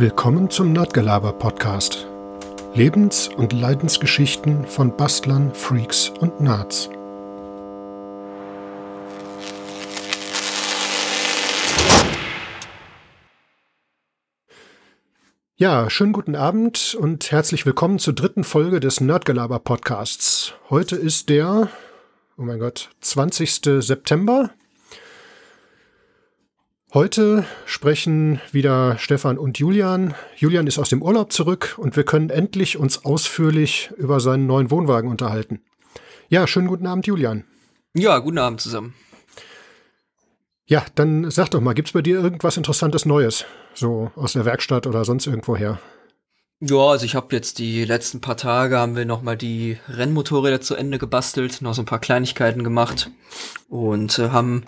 Willkommen zum Nerdgelaber Podcast. Lebens- und Leidensgeschichten von Bastlern, Freaks und Nerds. Ja, schönen guten Abend und herzlich willkommen zur dritten Folge des Nerdgelaber Podcasts. Heute ist der, oh mein Gott, 20. September Heute sprechen wieder Stefan und Julian. Julian ist aus dem Urlaub zurück und wir können endlich uns ausführlich über seinen neuen Wohnwagen unterhalten. Ja, schönen guten Abend, Julian. Ja, guten Abend zusammen. Ja, dann sag doch mal, gibt's bei dir irgendwas Interessantes Neues? So aus der Werkstatt oder sonst irgendwoher? Ja, also ich habe jetzt die letzten paar Tage haben wir noch mal die Rennmotorräder zu Ende gebastelt, noch so ein paar Kleinigkeiten gemacht und äh, haben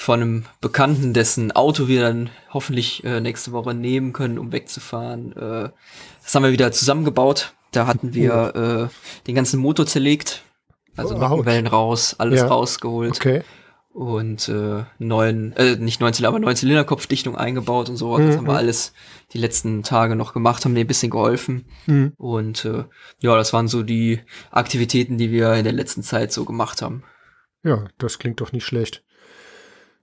von einem Bekannten, dessen Auto wir dann hoffentlich äh, nächste Woche nehmen können, um wegzufahren. Äh, das haben wir wieder zusammengebaut. Da hatten wir äh, den ganzen Motor zerlegt, also oh, Nockenwellen raus, alles ja. rausgeholt. Okay. Und äh, neuen, äh, nicht neun Zylinder, aber neun Zylinderkopfdichtung eingebaut und so. Mhm. Das haben wir alles die letzten Tage noch gemacht, haben dir ein bisschen geholfen. Mhm. Und äh, ja, das waren so die Aktivitäten, die wir in der letzten Zeit so gemacht haben. Ja, das klingt doch nicht schlecht.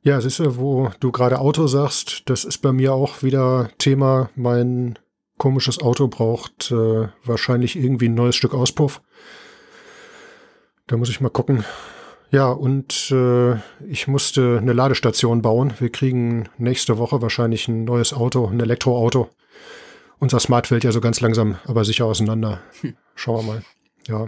Ja, siehst du, wo du gerade Auto sagst, das ist bei mir auch wieder Thema. Mein komisches Auto braucht äh, wahrscheinlich irgendwie ein neues Stück Auspuff. Da muss ich mal gucken. Ja, und äh, ich musste eine Ladestation bauen. Wir kriegen nächste Woche wahrscheinlich ein neues Auto, ein Elektroauto. Unser Smart fällt ja so ganz langsam, aber sicher auseinander. Hm. Schauen wir mal. Ja.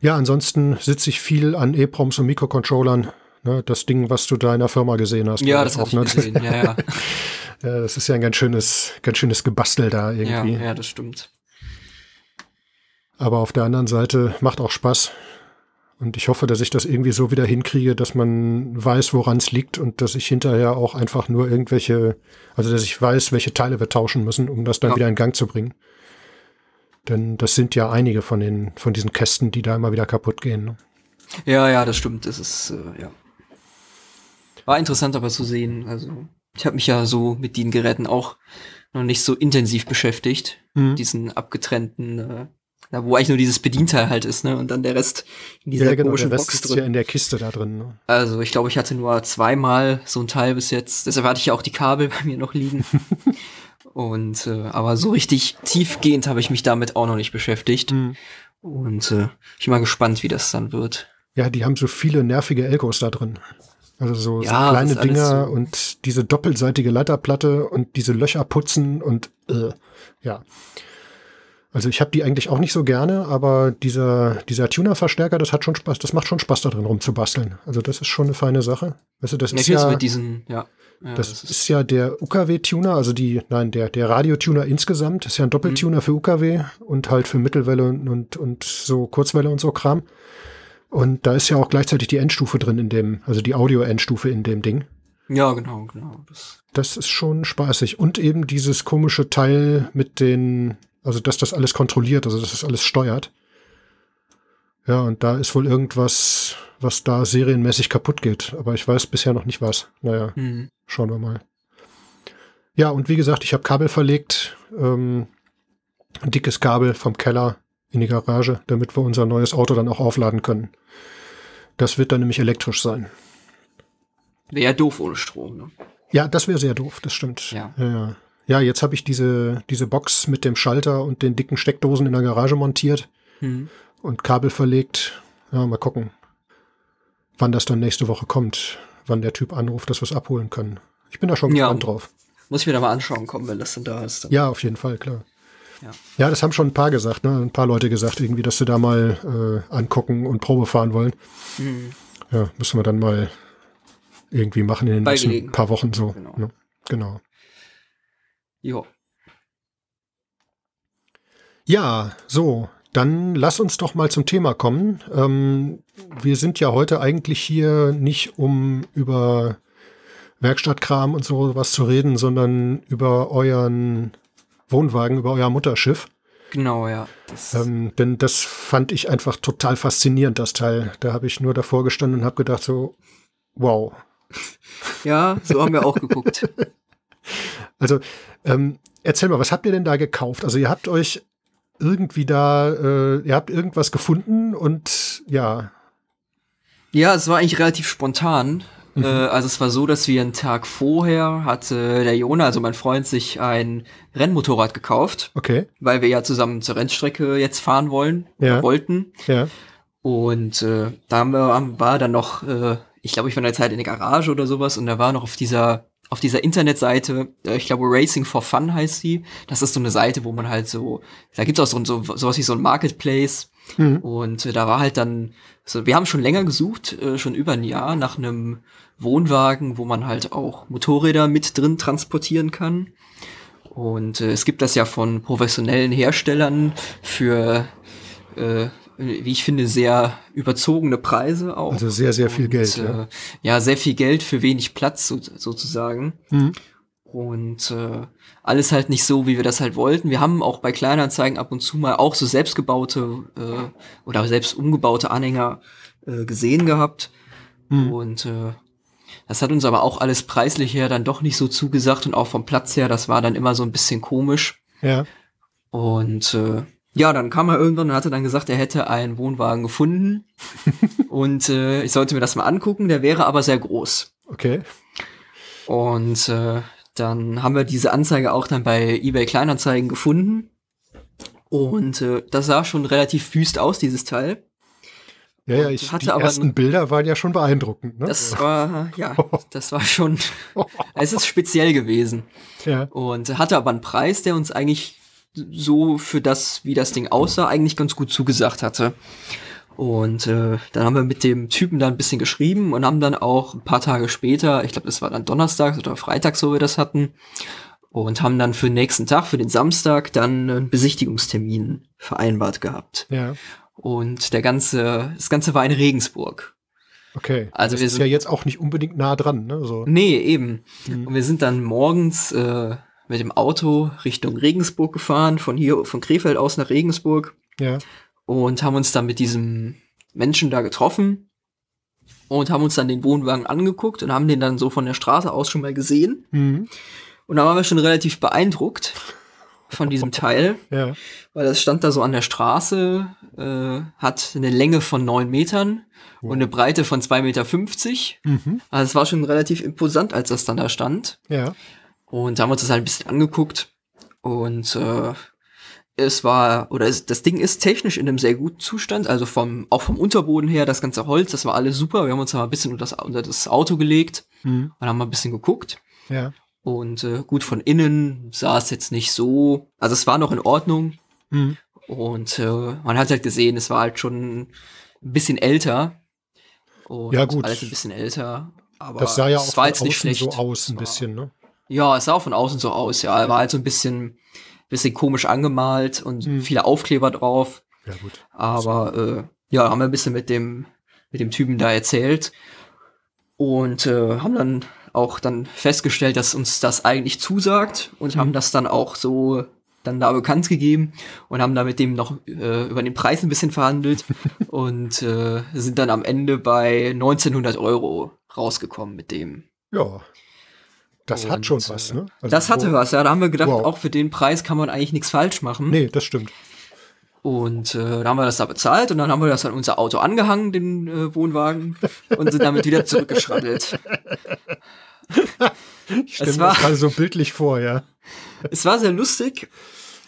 Ja, ansonsten sitze ich viel an EPROMs und Mikrocontrollern. Ne, das Ding, was du da in der Firma gesehen hast. Ja, das habe ich ne? gesehen, ja, ja. ja. Das ist ja ein ganz schönes, ganz schönes Gebastel da irgendwie. Ja, ja, das stimmt. Aber auf der anderen Seite macht auch Spaß. Und ich hoffe, dass ich das irgendwie so wieder hinkriege, dass man weiß, woran es liegt und dass ich hinterher auch einfach nur irgendwelche, also dass ich weiß, welche Teile wir tauschen müssen, um das dann ja. wieder in Gang zu bringen. Denn das sind ja einige von den, von diesen Kästen, die da immer wieder kaputt gehen. Ne? Ja, ja, das stimmt. Das ist, äh, ja. War interessant aber zu sehen. Also ich habe mich ja so mit den Geräten auch noch nicht so intensiv beschäftigt. Mhm. Diesen abgetrennten, äh, da wo eigentlich nur dieses Bedienteil halt ist, ne? Und dann der Rest in dieser ja, genau, komischen der Rest Box ist drin. ja in der Kiste da drin. Ne? Also ich glaube, ich hatte nur zweimal so ein Teil bis jetzt. Deshalb hatte ich ja auch die Kabel bei mir noch liegen. Und äh, aber so richtig tiefgehend habe ich mich damit auch noch nicht beschäftigt. Mhm. Und äh, ich bin mal gespannt, wie das dann wird. Ja, die haben so viele nervige Elkos da drin. Also so, ja, so kleine Dinger so. und diese doppelseitige Leiterplatte und diese Löcher putzen und äh, ja. Also ich habe die eigentlich auch nicht so gerne, aber dieser, dieser Tuner-Verstärker, das hat schon Spaß, das macht schon Spaß da drin rumzubasteln. Also das ist schon eine feine Sache. Weißt du, das ja, ist ja, mit diesen, ja. ja das, das, ist, ja der UKW-Tuner, also die, nein, der, der Radiotuner insgesamt, das ist ja ein Doppeltuner mhm. für UKW und halt für Mittelwelle und, und, und so Kurzwelle und so Kram. Und da ist ja auch gleichzeitig die Endstufe drin in dem, also die Audio-Endstufe in dem Ding. Ja, genau, genau. Das, das ist schon spaßig. Und eben dieses komische Teil mit den, also dass das alles kontrolliert, also dass das alles steuert. Ja, und da ist wohl irgendwas, was da serienmäßig kaputt geht. Aber ich weiß bisher noch nicht was. Naja, mhm. schauen wir mal. Ja, und wie gesagt, ich habe Kabel verlegt. Ähm, ein dickes Kabel vom Keller in die Garage, damit wir unser neues Auto dann auch aufladen können. Das wird dann nämlich elektrisch sein. Wäre ja doof ohne Strom, ne? Ja, das wäre sehr doof, das stimmt. Ja, ja. ja jetzt habe ich diese, diese Box mit dem Schalter und den dicken Steckdosen in der Garage montiert mhm. und Kabel verlegt. Ja, mal gucken, wann das dann nächste Woche kommt, wann der Typ anruft, dass wir es abholen können. Ich bin da schon gespannt ja, drauf. Muss ich mir da mal anschauen kommen, wenn das dann da ist. Dann. Ja, auf jeden Fall, klar. Ja. ja, das haben schon ein paar gesagt, ne? Ein paar Leute gesagt, irgendwie, dass sie da mal äh, angucken und Probe fahren wollen. Mhm. Ja, müssen wir dann mal irgendwie machen in den nächsten paar Wochen so. Genau. Ne? genau. Jo. Ja, so, dann lass uns doch mal zum Thema kommen. Ähm, wir sind ja heute eigentlich hier nicht, um über Werkstattkram und so was zu reden, sondern über euren Wohnwagen über euer Mutterschiff. Genau, ja. Ähm, denn das fand ich einfach total faszinierend, das Teil. Da habe ich nur davor gestanden und habe gedacht so, wow. Ja, so haben wir auch geguckt. Also, ähm, erzähl mal, was habt ihr denn da gekauft? Also, ihr habt euch irgendwie da, äh, ihr habt irgendwas gefunden und ja. Ja, es war eigentlich relativ spontan. Mhm. Äh, also es war so, dass wir einen Tag vorher hatte der Jona, also mein Freund, sich ein Rennmotorrad gekauft. Okay. Weil wir ja zusammen zur Rennstrecke jetzt fahren wollen, ja. wollten. Ja. Und äh, da wir, war dann noch, äh, ich glaube, ich war in der Zeit in der Garage oder sowas und da war noch auf dieser auf dieser Internetseite, äh, ich glaube Racing for Fun heißt sie. Das ist so eine Seite, wo man halt so, da gibt es auch so, so sowas wie so ein Marketplace. Mhm. Und äh, da war halt dann, so, wir haben schon länger gesucht, äh, schon über ein Jahr, nach einem Wohnwagen, wo man halt auch Motorräder mit drin transportieren kann. Und äh, es gibt das ja von professionellen Herstellern für äh, wie ich finde, sehr überzogene Preise auch. Also sehr, sehr viel und, Geld. Äh, ja. ja. sehr viel Geld für wenig Platz so, sozusagen. Mhm. Und äh, alles halt nicht so, wie wir das halt wollten. Wir haben auch bei Kleinanzeigen ab und zu mal auch so selbstgebaute äh, oder selbst umgebaute Anhänger äh, gesehen gehabt. Mhm. Und äh, das hat uns aber auch alles preislich her dann doch nicht so zugesagt und auch vom Platz her, das war dann immer so ein bisschen komisch. Ja. Und äh, ja, dann kam er irgendwann und hatte dann gesagt, er hätte einen Wohnwagen gefunden und äh, ich sollte mir das mal angucken. Der wäre aber sehr groß. Okay. Und äh, dann haben wir diese Anzeige auch dann bei eBay Kleinanzeigen gefunden. Und äh, das sah schon relativ wüst aus, dieses Teil. Ja, ja, ich, die ersten Bilder waren ja schon beeindruckend. Ne? Das war, ja, das war schon, es ist speziell gewesen. Ja. Und hatte aber einen Preis, der uns eigentlich so für das, wie das Ding aussah, eigentlich ganz gut zugesagt hatte. Und äh, dann haben wir mit dem Typen da ein bisschen geschrieben und haben dann auch ein paar Tage später, ich glaube, das war dann Donnerstag oder Freitag, so wir das hatten, und haben dann für den nächsten Tag, für den Samstag, dann einen Besichtigungstermin vereinbart gehabt. Ja. Und der ganze, das Ganze war in Regensburg. Okay. Also das wir ist sind, ja jetzt auch nicht unbedingt nah dran, ne? So. Nee, eben. Mhm. Und wir sind dann morgens äh, mit dem Auto Richtung Regensburg gefahren, von hier, von Krefeld aus nach Regensburg. Ja. Und haben uns dann mit diesem Menschen da getroffen und haben uns dann den Wohnwagen angeguckt und haben den dann so von der Straße aus schon mal gesehen. Mhm. Und da waren wir schon relativ beeindruckt von diesem Teil, ja. weil das stand da so an der Straße, äh, hat eine Länge von neun Metern wow. und eine Breite von zwei Meter. fünfzig. Mhm. Also es war schon relativ imposant, als das dann da stand. Ja. Und da haben wir uns das halt ein bisschen angeguckt. Und äh, es war, oder es, das Ding ist technisch in einem sehr guten Zustand, also vom, auch vom Unterboden her, das ganze Holz, das war alles super. Wir haben uns da mal ein bisschen unter das, unter das Auto gelegt mhm. und haben mal ein bisschen geguckt. Ja. Und äh, gut, von innen sah es jetzt nicht so, also es war noch in Ordnung. Mhm. Und äh, man hat halt gesehen, es war halt schon ein bisschen älter. Und ja, gut. Alles ein bisschen älter. Aber das sah ja auch war jetzt nicht schlecht. so aus, ein bisschen, ne? Ja, es sah auch von außen so aus, ja. Er war halt so ein bisschen, bisschen komisch angemalt und hm. viele Aufkleber drauf. Ja, gut. Aber äh, ja, haben wir ein bisschen mit dem, mit dem Typen da erzählt. Und äh, haben dann auch dann festgestellt, dass uns das eigentlich zusagt und hm. haben das dann auch so dann da bekannt gegeben und haben da mit dem noch äh, über den Preis ein bisschen verhandelt und äh, sind dann am Ende bei 1900 Euro rausgekommen mit dem. Ja, das und, hat schon was, ne? Also das hatte was, ja. Da haben wir gedacht, wow. auch für den Preis kann man eigentlich nichts falsch machen. Nee, das stimmt. Und äh, dann haben wir das da bezahlt und dann haben wir das an unser Auto angehangen, den äh, Wohnwagen, und sind damit wieder zurückgeschraddelt. ich stelle mir das gerade so bildlich vor, ja. Es war sehr lustig,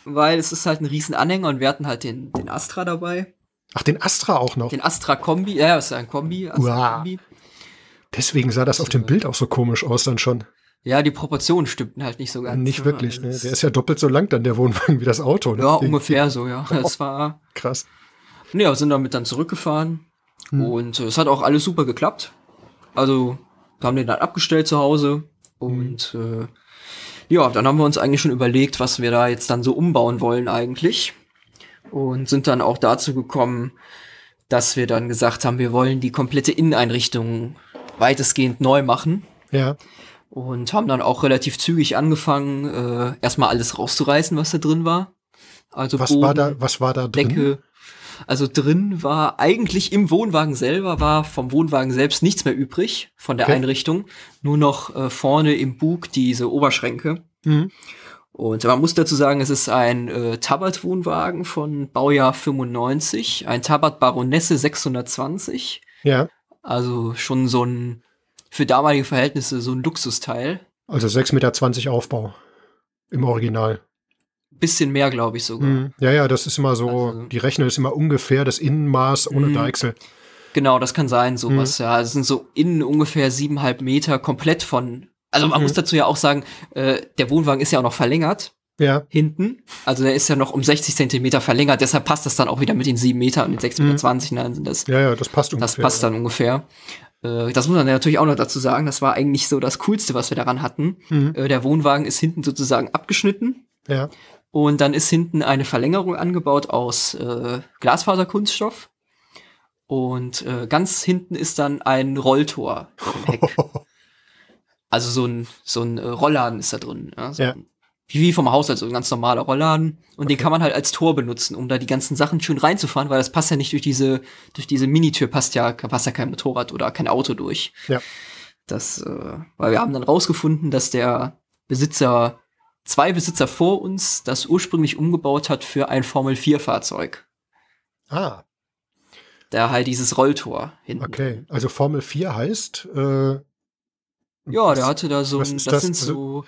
weil es ist halt ein riesen Anhänger und wir hatten halt den, den Astra dabei. Ach, den Astra auch noch? Den Astra Kombi, ja, das ist ein Kombi. Astra Kombi. Deswegen sah das auf dem Bild auch so komisch aus dann schon. Ja, die Proportionen stimmten halt nicht so ganz. Nicht wirklich, ne? Der ist ja doppelt so lang dann, der Wohnwagen, wie das Auto. Ne? Ja, ungefähr so, ja. Das war. Krass. Ne, wir sind damit dann zurückgefahren. Hm. Und äh, es hat auch alles super geklappt. Also, wir haben den dann abgestellt zu Hause. Und hm. äh, ja, dann haben wir uns eigentlich schon überlegt, was wir da jetzt dann so umbauen wollen eigentlich. Und sind dann auch dazu gekommen, dass wir dann gesagt haben, wir wollen die komplette Inneneinrichtung weitestgehend neu machen. Ja und haben dann auch relativ zügig angefangen, äh, erstmal alles rauszureißen, was da drin war. Also was Boden, war da, was war da drin? Decke. Also drin war eigentlich im Wohnwagen selber war vom Wohnwagen selbst nichts mehr übrig von der okay. Einrichtung, nur noch äh, vorne im Bug diese Oberschränke. Mhm. Und man muss dazu sagen, es ist ein äh, Tabat-Wohnwagen von Baujahr 95, ein Tabat Baronesse 620. Ja. Also schon so ein, für damalige Verhältnisse, so ein Luxusteil. Also 6,20 Meter Aufbau im Original. Bisschen mehr, glaube ich sogar. Mhm. Ja, ja, das ist immer so, Also- die Rechner ist immer ungefähr das Innenmaß ohne Mhm. Deichsel. Genau, das kann sein, sowas. Mhm. Ja, es sind so innen ungefähr siebeneinhalb Meter komplett von. Also man Mhm. muss dazu ja auch sagen, äh, der Wohnwagen ist ja auch noch verlängert Ja, hinten. Also der ist ja noch um 60 Zentimeter verlängert. Deshalb passt das dann auch wieder mit den sieben Metern und den 6,20 Meter. 20, Nein, sind das. ja, ja, das passt Das ungefähr. passt dann ungefähr. Äh, das muss man ja natürlich auch noch dazu sagen. Das war eigentlich so das Coolste, was wir daran hatten. Mhm. Äh, der Wohnwagen ist hinten sozusagen abgeschnitten. Ja, Und dann ist hinten eine Verlängerung angebaut aus äh, Glasfaserkunststoff. Und äh, ganz hinten ist dann ein Rolltor. Also so ein, so ein äh, Rollladen ist da drin. Ja, so Ja. ein, wie vom Haushalt, so ein ganz normaler Rollladen. Und den kann man halt als Tor benutzen, um da die ganzen Sachen schön reinzufahren, weil das passt ja nicht durch diese, durch diese Minitür passt ja, passt ja kein Motorrad oder kein Auto durch. Ja. Das, äh, weil wir haben dann rausgefunden, dass der Besitzer, zwei Besitzer vor uns, das ursprünglich umgebaut hat für ein Formel-4-Fahrzeug. ah, Da halt dieses Rolltor hinten. okay. Also Formel 4 heißt, äh, Ja, der hatte da so ein, das, das? sind Also- so,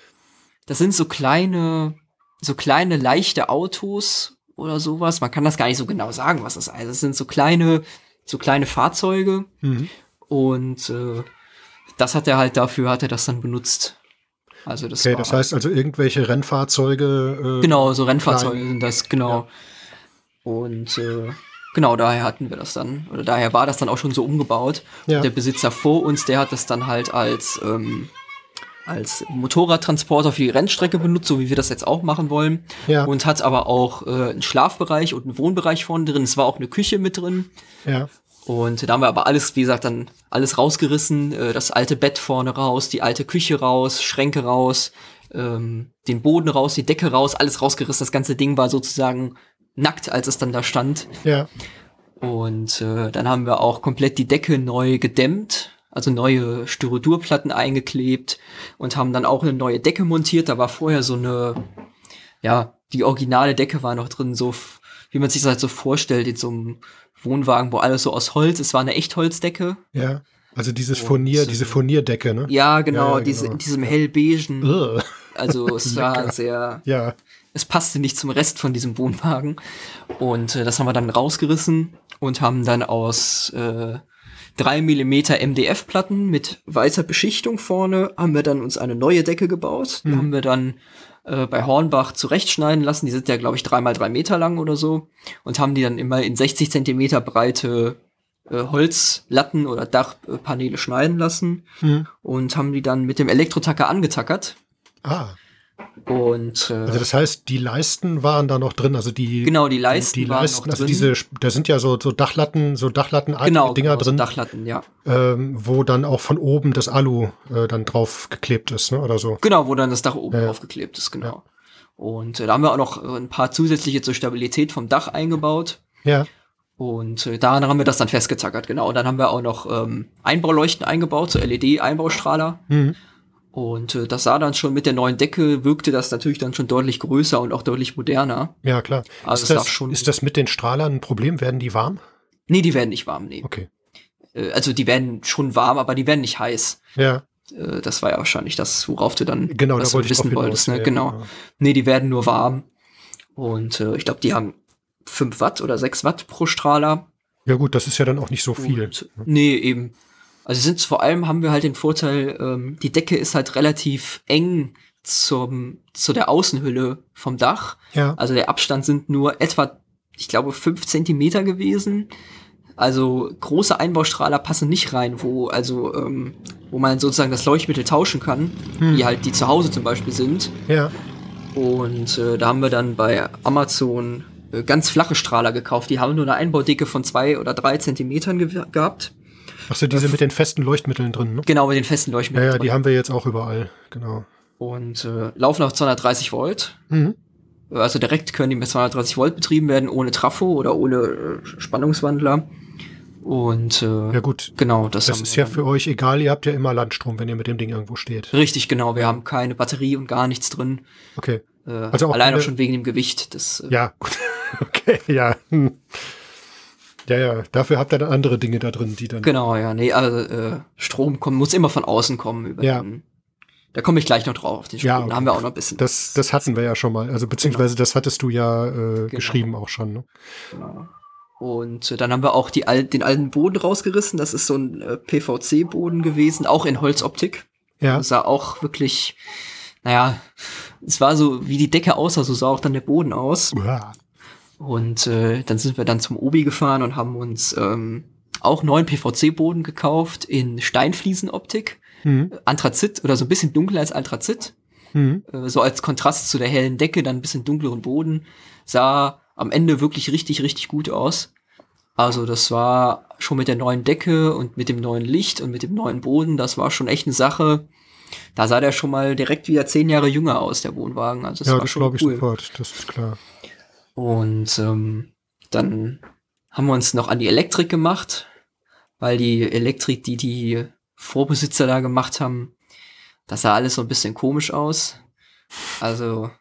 das sind so kleine, so kleine leichte Autos oder sowas. Man kann das gar nicht so genau sagen, was das ist. Das sind so kleine, so kleine Fahrzeuge Mhm. und äh, das hat er halt dafür, hat er das dann benutzt. Also das Okay, das heißt also irgendwelche Rennfahrzeuge. Äh, genau, so Rennfahrzeuge klein. sind das, genau. Und äh, genau, daher hatten wir das dann, oder daher war das dann auch schon so umgebaut. Ja. Der Besitzer vor uns, der hat das dann halt als, ähm, als Motorradtransporter für die Rennstrecke benutzt, so wie wir das jetzt auch machen wollen. Ja, Und hat aber auch äh, einen Schlafbereich und einen Wohnbereich vorne drin. Es war auch eine Küche mit drin. ja. Und da haben wir aber alles, wie gesagt, dann alles rausgerissen. Äh, das alte Bett vorne raus, die alte Küche raus, Schränke raus, ähm, den Boden raus, die Decke raus, alles rausgerissen. Das ganze Ding war sozusagen nackt, als es dann da stand. Ja, Und äh, dann haben wir auch komplett die Decke neu gedämmt, also neue Styrodurplatten eingeklebt und haben dann auch eine neue Decke montiert. Da war vorher so eine, ja, die originale Decke war noch drin, so wie man sich das halt so vorstellt in so einem Wohnwagen, wo alles so aus Holz. Es war eine Echtholzdecke. ja. Also dieses Und, Furnier, äh, diese Furnierdecke, ne? Ja, genau, Ja, ja, diese, genau. in diesem hellbeigen. Ugh. Also es war sehr, Ja, es passte nicht zum Rest von diesem Wohnwagen. Und äh, das haben wir dann rausgerissen und haben dann aus äh, 3 mm MDF-Platten mit weißer Beschichtung vorne, haben wir dann uns eine neue Decke gebaut. Die Mhm. haben wir dann äh, bei Hornbach zurechtschneiden lassen. Die sind ja, glaube ich, drei mal drei Meter lang oder so. Und haben die dann immer in 60 Zentimeter breite äh, Holzlatten oder Dachpaneele schneiden lassen. Mhm. Und haben die dann mit dem Elektrotacker angetackert. ah. Und äh, Also das heißt, die Leisten waren da noch drin, also die genau, die Leisten die waren Leisten, also drin. diese, da sind ja so, so Dachlatten, so Dachlatten genau, Dinger genau, so drin, Dachlatten, ja. ähm, wo dann auch von oben das Alu äh, dann drauf geklebt ist, ne? Oder so. Genau, wo dann das Dach oben Ja, ja. draufgeklebt ist, genau. Und äh, da haben wir auch noch äh, ein paar zusätzliche zur Stabilität vom Dach eingebaut. Ja, Und äh, daran haben wir das dann festgetackert, genau. Und dann haben wir auch noch ähm, Einbauleuchten eingebaut, so LED-Einbaustrahler. mhm. Und äh, das sah dann schon mit der neuen Decke, wirkte das natürlich dann schon deutlich größer und auch deutlich moderner. ja klar. Also ist, das, schon- ist das mit den Strahlern ein Problem? Werden die warm? Nee, die werden nicht warm, nee. Okay. Äh, also die werden schon warm, aber die werden nicht heiß. Ja, Äh, das war ja wahrscheinlich das, worauf du dann genau, was da wollte du wissen wolltest. Ne? Ja, Genau. Nee, die werden nur warm. Und äh, ich glaube, die haben 5 Watt oder 6 Watt pro Strahler. Ja gut, das ist ja dann auch nicht so viel. Und, nee, eben. Also sind vor allem haben wir halt den Vorteil, ähm, die Decke ist halt relativ eng zum, zu der Außenhülle vom Dach. Ja, Also der Abstand sind nur etwa, ich glaube, 5 Zentimeter gewesen. Also große Einbaustrahler passen nicht rein, wo also ähm, wo man sozusagen das Leuchtmittel tauschen kann, Hm. wie halt die zu Hause zum Beispiel sind. ja, Und äh, da haben wir dann bei Amazon äh, ganz flache Strahler gekauft. Die haben nur eine Einbaudicke von zwei oder drei Zentimetern ge gehabt. Achso, diese mit den festen Leuchtmitteln drin, ne? Genau, mit den festen Ja, Leuchtmitteln. ja, die haben wir jetzt auch überall, genau. und äh, laufen auf 230 Volt. Mhm. Also direkt können die mit 230 Volt betrieben werden, ohne Trafo oder ohne äh, Spannungswandler. Und äh, Ja gut, genau, das, das ist ja für euch egal, ihr habt ja immer Landstrom, wenn ihr mit dem Ding irgendwo steht. Richtig, genau. Wir haben keine Batterie und gar nichts drin. Okay. Äh, Also auch allein auch schon wegen dem Gewicht. Das, äh, Ja, gut. Okay, ja. Hm. Ja, ja, dafür habt ihr dann andere Dinge da drin, die dann. Genau, ja. Nee, also äh, Strom kommt, muss immer von außen kommen. Über Ja. den, da komme ich gleich noch drauf auf den Strom. Ja, Da okay. haben wir auch noch ein bisschen. Das, das hatten wir ja schon mal. Also beziehungsweise das hattest du ja äh, geschrieben auch schon. Ne? Genau. Und äh, dann haben wir auch die den alten Boden rausgerissen. Das ist so ein äh, PVC-Boden gewesen, auch in Holzoptik. Ja. Das sah auch wirklich, naja, es war so, wie die Decke aussah, so sah auch dann der Boden aus. Uah. Und äh, dann sind wir dann zum Obi gefahren und haben uns ähm, auch neuen PVC-Boden gekauft in Steinfliesenoptik. Hm. Anthrazit oder so ein bisschen dunkler als Anthrazit. Hm. Äh, so als Kontrast zu der hellen Decke, dann ein bisschen dunkleren Boden. Sah am Ende wirklich richtig, richtig gut aus. Also das war schon mit der neuen Decke und mit dem neuen Licht und mit dem neuen Boden, das war schon echt eine Sache. Da sah der schon mal direkt wieder zehn Jahre jünger aus, der Wohnwagen. Also das Ja, war das schon glaube ich cool. sofort. Das ist klar. Und ähm, dann haben wir uns noch an die Elektrik gemacht, weil die Elektrik, die die Vorbesitzer da gemacht haben, das sah alles so ein bisschen komisch aus. Also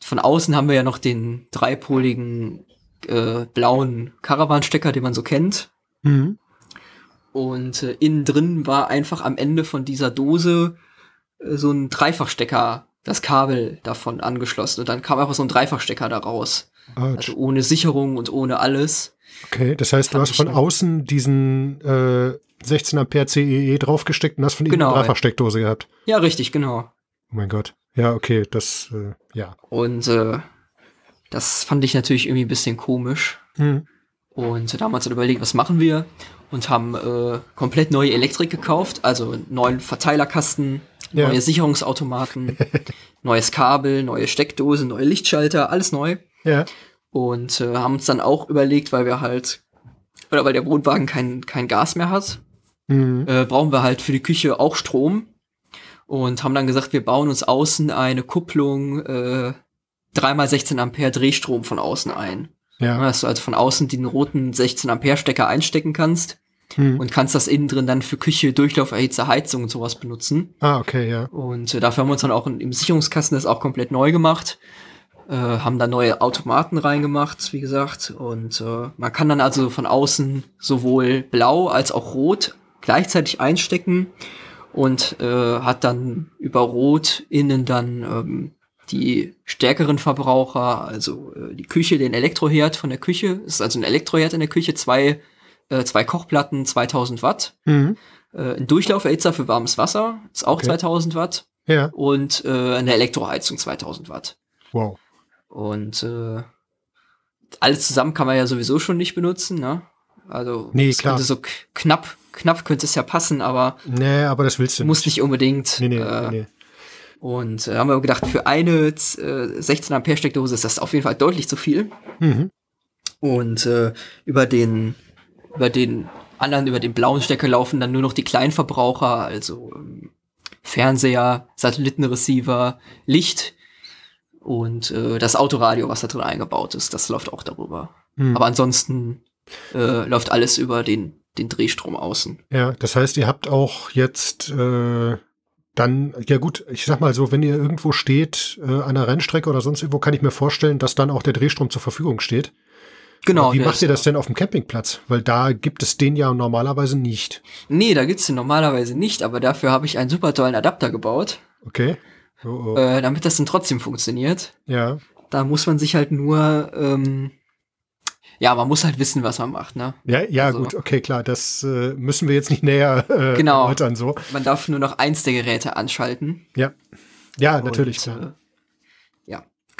von außen haben wir ja noch den dreipoligen äh, blauen Caravan-Stecker, den man so kennt. Hm. Und äh, innen drin war einfach am Ende von dieser Dose äh, so ein Dreifachstecker, das Kabel davon angeschlossen. Und dann kam einfach so ein Dreifachstecker da raus. Ah, Also ohne Sicherung und ohne alles. okay, das heißt, du hab hast von außen diesen äh, 16 Ampere CEE draufgesteckt und hast von innen Genau, eine ja. Dreifachsteckdose gehabt. Ja, richtig, genau. Oh mein Gott. Ja, okay, das, äh, ja. Und äh, das fand ich natürlich irgendwie ein bisschen komisch. Hm. Und da haben wir uns dann überlegt, was machen wir? Und haben äh, komplett neue Elektrik gekauft, also einen neuen Verteilerkasten, Ja. neue Sicherungsautomaten, neues Kabel, neue Steckdose, neue Lichtschalter, alles neu. Ja. Und äh, haben uns dann auch überlegt, weil wir halt, oder weil der Wohnwagen kein, kein Gas mehr hat, Hm. äh, brauchen wir halt für die Küche auch Strom. Und haben dann gesagt, wir bauen uns außen eine Kupplung äh, 3x16 Ampere Drehstrom von außen ein. Ja. Dass du also von außen den roten 16 Ampere Stecker einstecken kannst Hm. und kannst das innen drin dann für Küche, Durchlauferhitzer, Heizung und sowas benutzen. Ah, okay, ja. Und äh, dafür haben wir uns dann auch in, im Sicherungskasten das auch komplett neu gemacht. Äh, haben da neue Automaten reingemacht, wie gesagt. Und äh, man kann dann also von außen sowohl blau als auch rot gleichzeitig einstecken und äh, hat dann über rot innen dann ähm, die stärkeren Verbraucher, also äh, die Küche, den Elektroherd von der Küche. Es ist also ein Elektroherd in der Küche, zwei, äh, zwei Kochplatten, 2000 Watt. Hm. Äh, ein Durchlauferhitzer für warmes Wasser, ist auch Okay. 2000 Watt. Ja. Und äh, eine Elektroheizung 2000 Watt. Wow. Und äh, alles zusammen kann man ja sowieso schon nicht benutzen, ne? Also Nee, klar. so knapp, knapp könnte es ja passen, aber Nee, aber das willst du muss nicht unbedingt. Nee, nee, äh, nee. Und äh, haben wir gedacht, für eine äh, 16 Ampere Steckdose ist das auf jeden Fall deutlich zu viel. Mhm. Und äh, über den über den anderen, über den blauen Stecker laufen dann nur noch die Kleinverbraucher, also ähm, Fernseher, Satellitenreceiver, Licht und äh, das Autoradio, was da drin eingebaut ist, das läuft auch darüber. Hm. Aber ansonsten äh, läuft alles über den, den Drehstrom außen. Ja, das heißt, ihr habt auch jetzt äh, dann, ja gut, ich sag mal so, wenn ihr irgendwo steht, äh, an einer Rennstrecke oder sonst irgendwo, kann ich mir vorstellen, dass dann auch der Drehstrom zur Verfügung steht. Genau. Wie der macht ihr das denn auf dem Campingplatz? Weil da gibt es den ja normalerweise nicht. Nee, da gibt's den normalerweise nicht, aber dafür habe ich einen super tollen Adapter gebaut, Okay. Oh, oh. äh, damit das dann trotzdem funktioniert. ja. Da muss man sich halt nur, ähm, ja, man muss halt wissen, was man macht, ne? Ja, ja, Also- gut, okay, klar, das äh, müssen wir jetzt nicht näher äh, Genau. erläutern so. Man darf nur noch eins der Geräte anschalten. Ja. Ja, natürlich, Und, klar.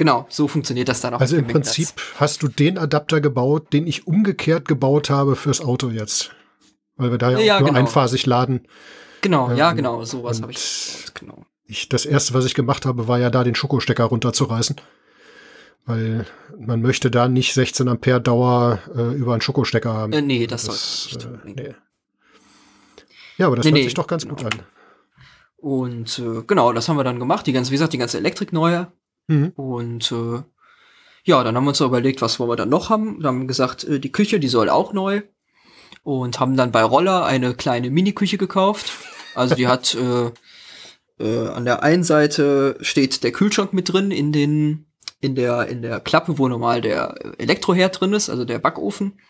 Äh, ja, genau, so funktioniert das dann auch. Also im Prinzip hast du den Adapter gebaut, den ich umgekehrt gebaut habe fürs Auto jetzt. Weil wir da ja, Ja, auch nur genau. einphasig laden. Genau, ja, ähm, genau, sowas habe ich genau. Ich, das erste, was ich gemacht habe, war ja da den Schokostecker runterzureißen. Weil man möchte da nicht 16 Ampere Dauer äh, über einen Schokostecker haben. Äh, nee, das, Das, sollte äh, nicht unbedingt. nee. Ja, aber das Nee, hört nee, sich doch ganz genau. gut an. Und äh, genau, das haben wir dann gemacht. Die ganze, wie gesagt, die ganze Elektrik neue. Mhm. Und äh, ja, dann haben wir uns überlegt, was wollen wir dann noch haben. Dann haben wir gesagt, äh, die Küche, die soll auch neu. Und haben dann bei Roller eine kleine Mini-Küche gekauft. Also die hat äh, äh, an der einen Seite steht der Kühlschrank mit drin in den in der in der Klappe, wo normal der Elektroherd drin ist, also der Backofen.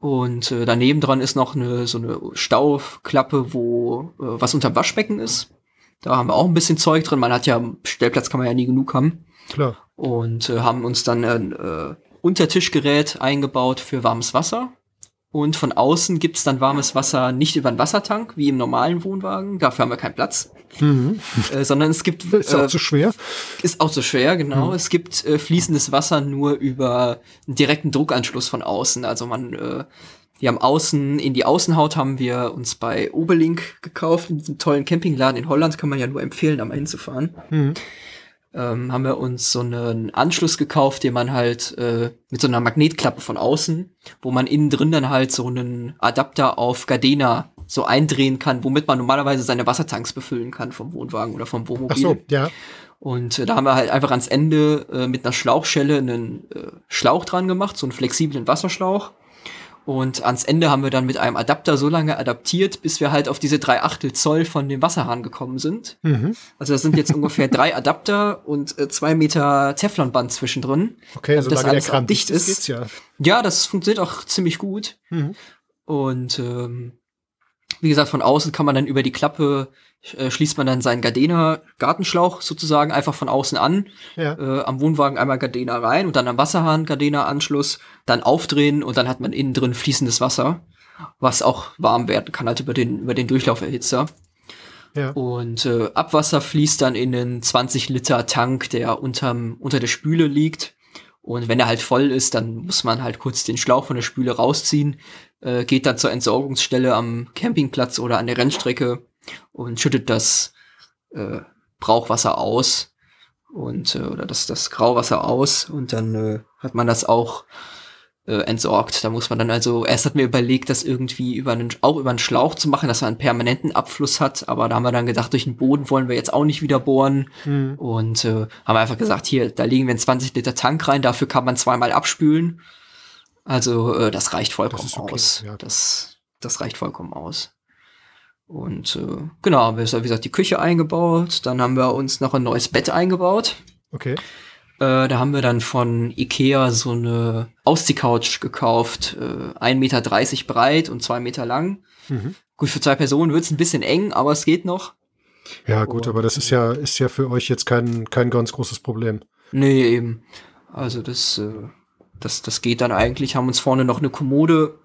Und äh, daneben dran ist noch eine so eine Stauklappe, wo äh, was unterm Waschbecken ist. Da haben wir auch ein bisschen Zeug drin. Man hat ja Stellplatz kann man ja nie genug haben. Klar. Und äh, haben uns dann ein äh, Untertischgerät eingebaut für warmes Wasser. Und von außen gibt's dann warmes Wasser nicht über den Wassertank, wie im normalen Wohnwagen. Dafür haben wir keinen Platz. Mhm. Äh, sondern es gibt. Ist auch zu schwer. Ist auch zu schwer, genau. Es gibt äh, fließendes Wasser nur über einen direkten Druckanschluss von außen. Also man, äh, wir haben außen, in die Außenhaut haben wir uns bei Oberlink gekauft, in diesem tollen Campingladen in Holland, kann man ja nur empfehlen, da mal hinzufahren. Mhm. Ähm, haben wir uns so einen Anschluss gekauft, den man halt äh, mit so einer Magnetklappe von außen, wo man innen drin dann halt so einen Adapter auf Gardena so eindrehen kann, womit man normalerweise seine Wassertanks befüllen kann vom Wohnwagen oder vom Wohnmobil. Ach so, ja. Und äh, da haben wir halt einfach ans Ende äh, mit einer Schlauchschelle einen äh, Schlauch dran gemacht, so einen flexiblen Wasserschlauch. Und ans Ende haben wir dann mit einem Adapter so lange adaptiert, bis wir halt auf diese drei Achtel Zoll von dem Wasserhahn gekommen sind. Mhm. Also das sind jetzt ungefähr drei Adapter und äh, zwei Meter Teflonband zwischendrin. Okay, Damit das solange der alles Kram dicht ist, ist. ja. Ja, das funktioniert auch ziemlich gut. Mhm. Und ähm, wie gesagt, von außen kann man dann über die Klappe, äh, schließt man dann seinen Gardena Gartenschlauch sozusagen einfach von außen an. Ja. Äh, am Wohnwagen einmal Gardena rein und dann am Wasserhahn Gardena Anschluss, dann aufdrehen und dann hat man innen drin fließendes Wasser, was auch warm werden kann, halt über den, über den Durchlauferhitzer. Ja. Und äh, Abwasser fließt dann in einen 20 Liter Tank, der unterm, unter der Spüle liegt. Und wenn er halt voll ist, dann muss man halt kurz den Schlauch von der Spüle rausziehen, äh, geht dann zur Entsorgungsstelle am Campingplatz oder an der Rennstrecke und schüttet das äh, Brauchwasser aus und äh, oder das, das Grauwasser aus und dann äh, hat man das auch äh, entsorgt. Da muss man dann also, erst hat mir überlegt, das irgendwie über einen, auch über einen Schlauch zu machen, dass man einen permanenten Abfluss hat, aber da haben wir dann gedacht, durch den Boden wollen wir jetzt auch nicht wieder bohren Mhm. und äh, haben einfach gesagt, hier, da legen wir einen 20 Liter Tank rein, dafür kann man zweimal abspülen. Also äh, das reicht vollkommen ist okay, aus. ja. Das, das reicht vollkommen aus. Und äh, genau, haben wir, wie gesagt, die Küche eingebaut. Dann haben wir uns noch ein neues Bett eingebaut. Okay. Äh, da haben wir dann von Ikea so eine Ausziehcouch gekauft. Äh, 1,30 Meter breit und 2 Meter lang. Mhm. Gut, für zwei Personen wird's ein bisschen eng, aber es geht noch. Ja, gut, aber das ist ja, ist ja für euch jetzt kein, kein ganz großes Problem. Nee, eben. Also das, äh, das, das geht dann eigentlich. Haben uns vorne noch eine Kommode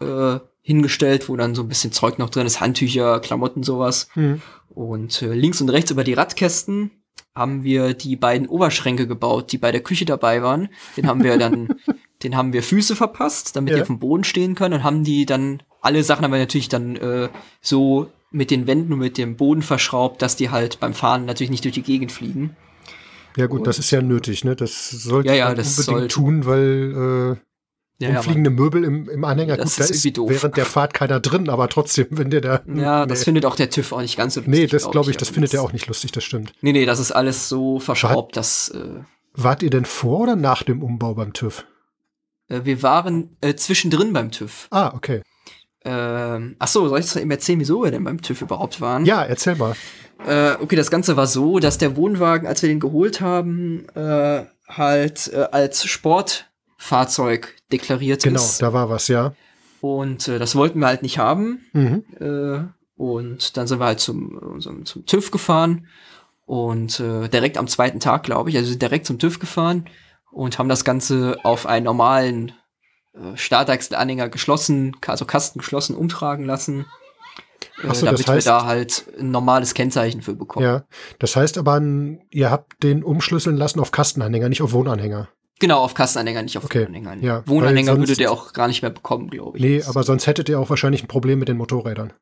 äh, hingestellt, wo dann so ein bisschen Zeug noch drin ist, Handtücher, Klamotten, sowas. Mhm. Und äh, links und rechts über die Radkästen haben wir die beiden Oberschränke gebaut, die bei der Küche dabei waren. Den haben wir dann, den haben wir Füße verpasst, damit die Ja. auf dem Boden stehen können und haben die dann, alle Sachen haben wir natürlich dann äh, so mit den Wänden und mit dem Boden verschraubt, dass die halt beim Fahren natürlich nicht durch die Gegend fliegen. Ja, gut, das Und- ist ja nötig, ne? Das sollte Ja, ja, man das unbedingt sollte- tun, weil äh, Ja, ja, umfliegende Möbel im, im Anhänger, Das gut, da ist ist irgendwie doof. während der Fahrt keiner drin, aber trotzdem, wenn der da. Ja, das nee. findet auch der TÜV auch nicht ganz so lustig. Nee, das glaub glaube ich, das findet er auch nicht lustig, das stimmt. Nee, nee, das ist alles so verschraubt, dass äh, Wart ihr denn vor oder nach dem Umbau beim TÜV? äh, wir waren äh, zwischendrin beim TÜV. Ah, okay. Ähm, ach so, soll ich eben erzählen, wieso wir denn beim TÜV überhaupt waren? Ja, erzähl mal. Äh, okay, das Ganze war so, dass der Wohnwagen, als wir den geholt haben, äh, halt äh, als Sportfahrzeug deklariert Genau, ist. da war was, ja. Und äh, das wollten wir halt nicht haben. Mhm. Äh, und dann sind wir halt zum, unserem, zum TÜV gefahren und äh, direkt am zweiten Tag, glaube ich, also direkt zum TÜV gefahren und haben das Ganze auf einen normalen äh, Startachselanhänger geschlossen, also Kasten geschlossen, umtragen lassen, äh, so, damit das heißt- wir da halt ein normales Kennzeichen für bekommen. Ja. Das heißt aber, ihr habt den umschlüsseln lassen auf Kastenanhänger, nicht auf Wohnanhänger. Genau, auf Kastenanhänger, nicht auf Okay, Wohnanhängern. ja, Wohnanhänger weil würde sonst- der auch gar nicht mehr bekommen, glaube ich. Nee, aber sonst hättet ihr auch wahrscheinlich ein Problem mit den Motorrädern.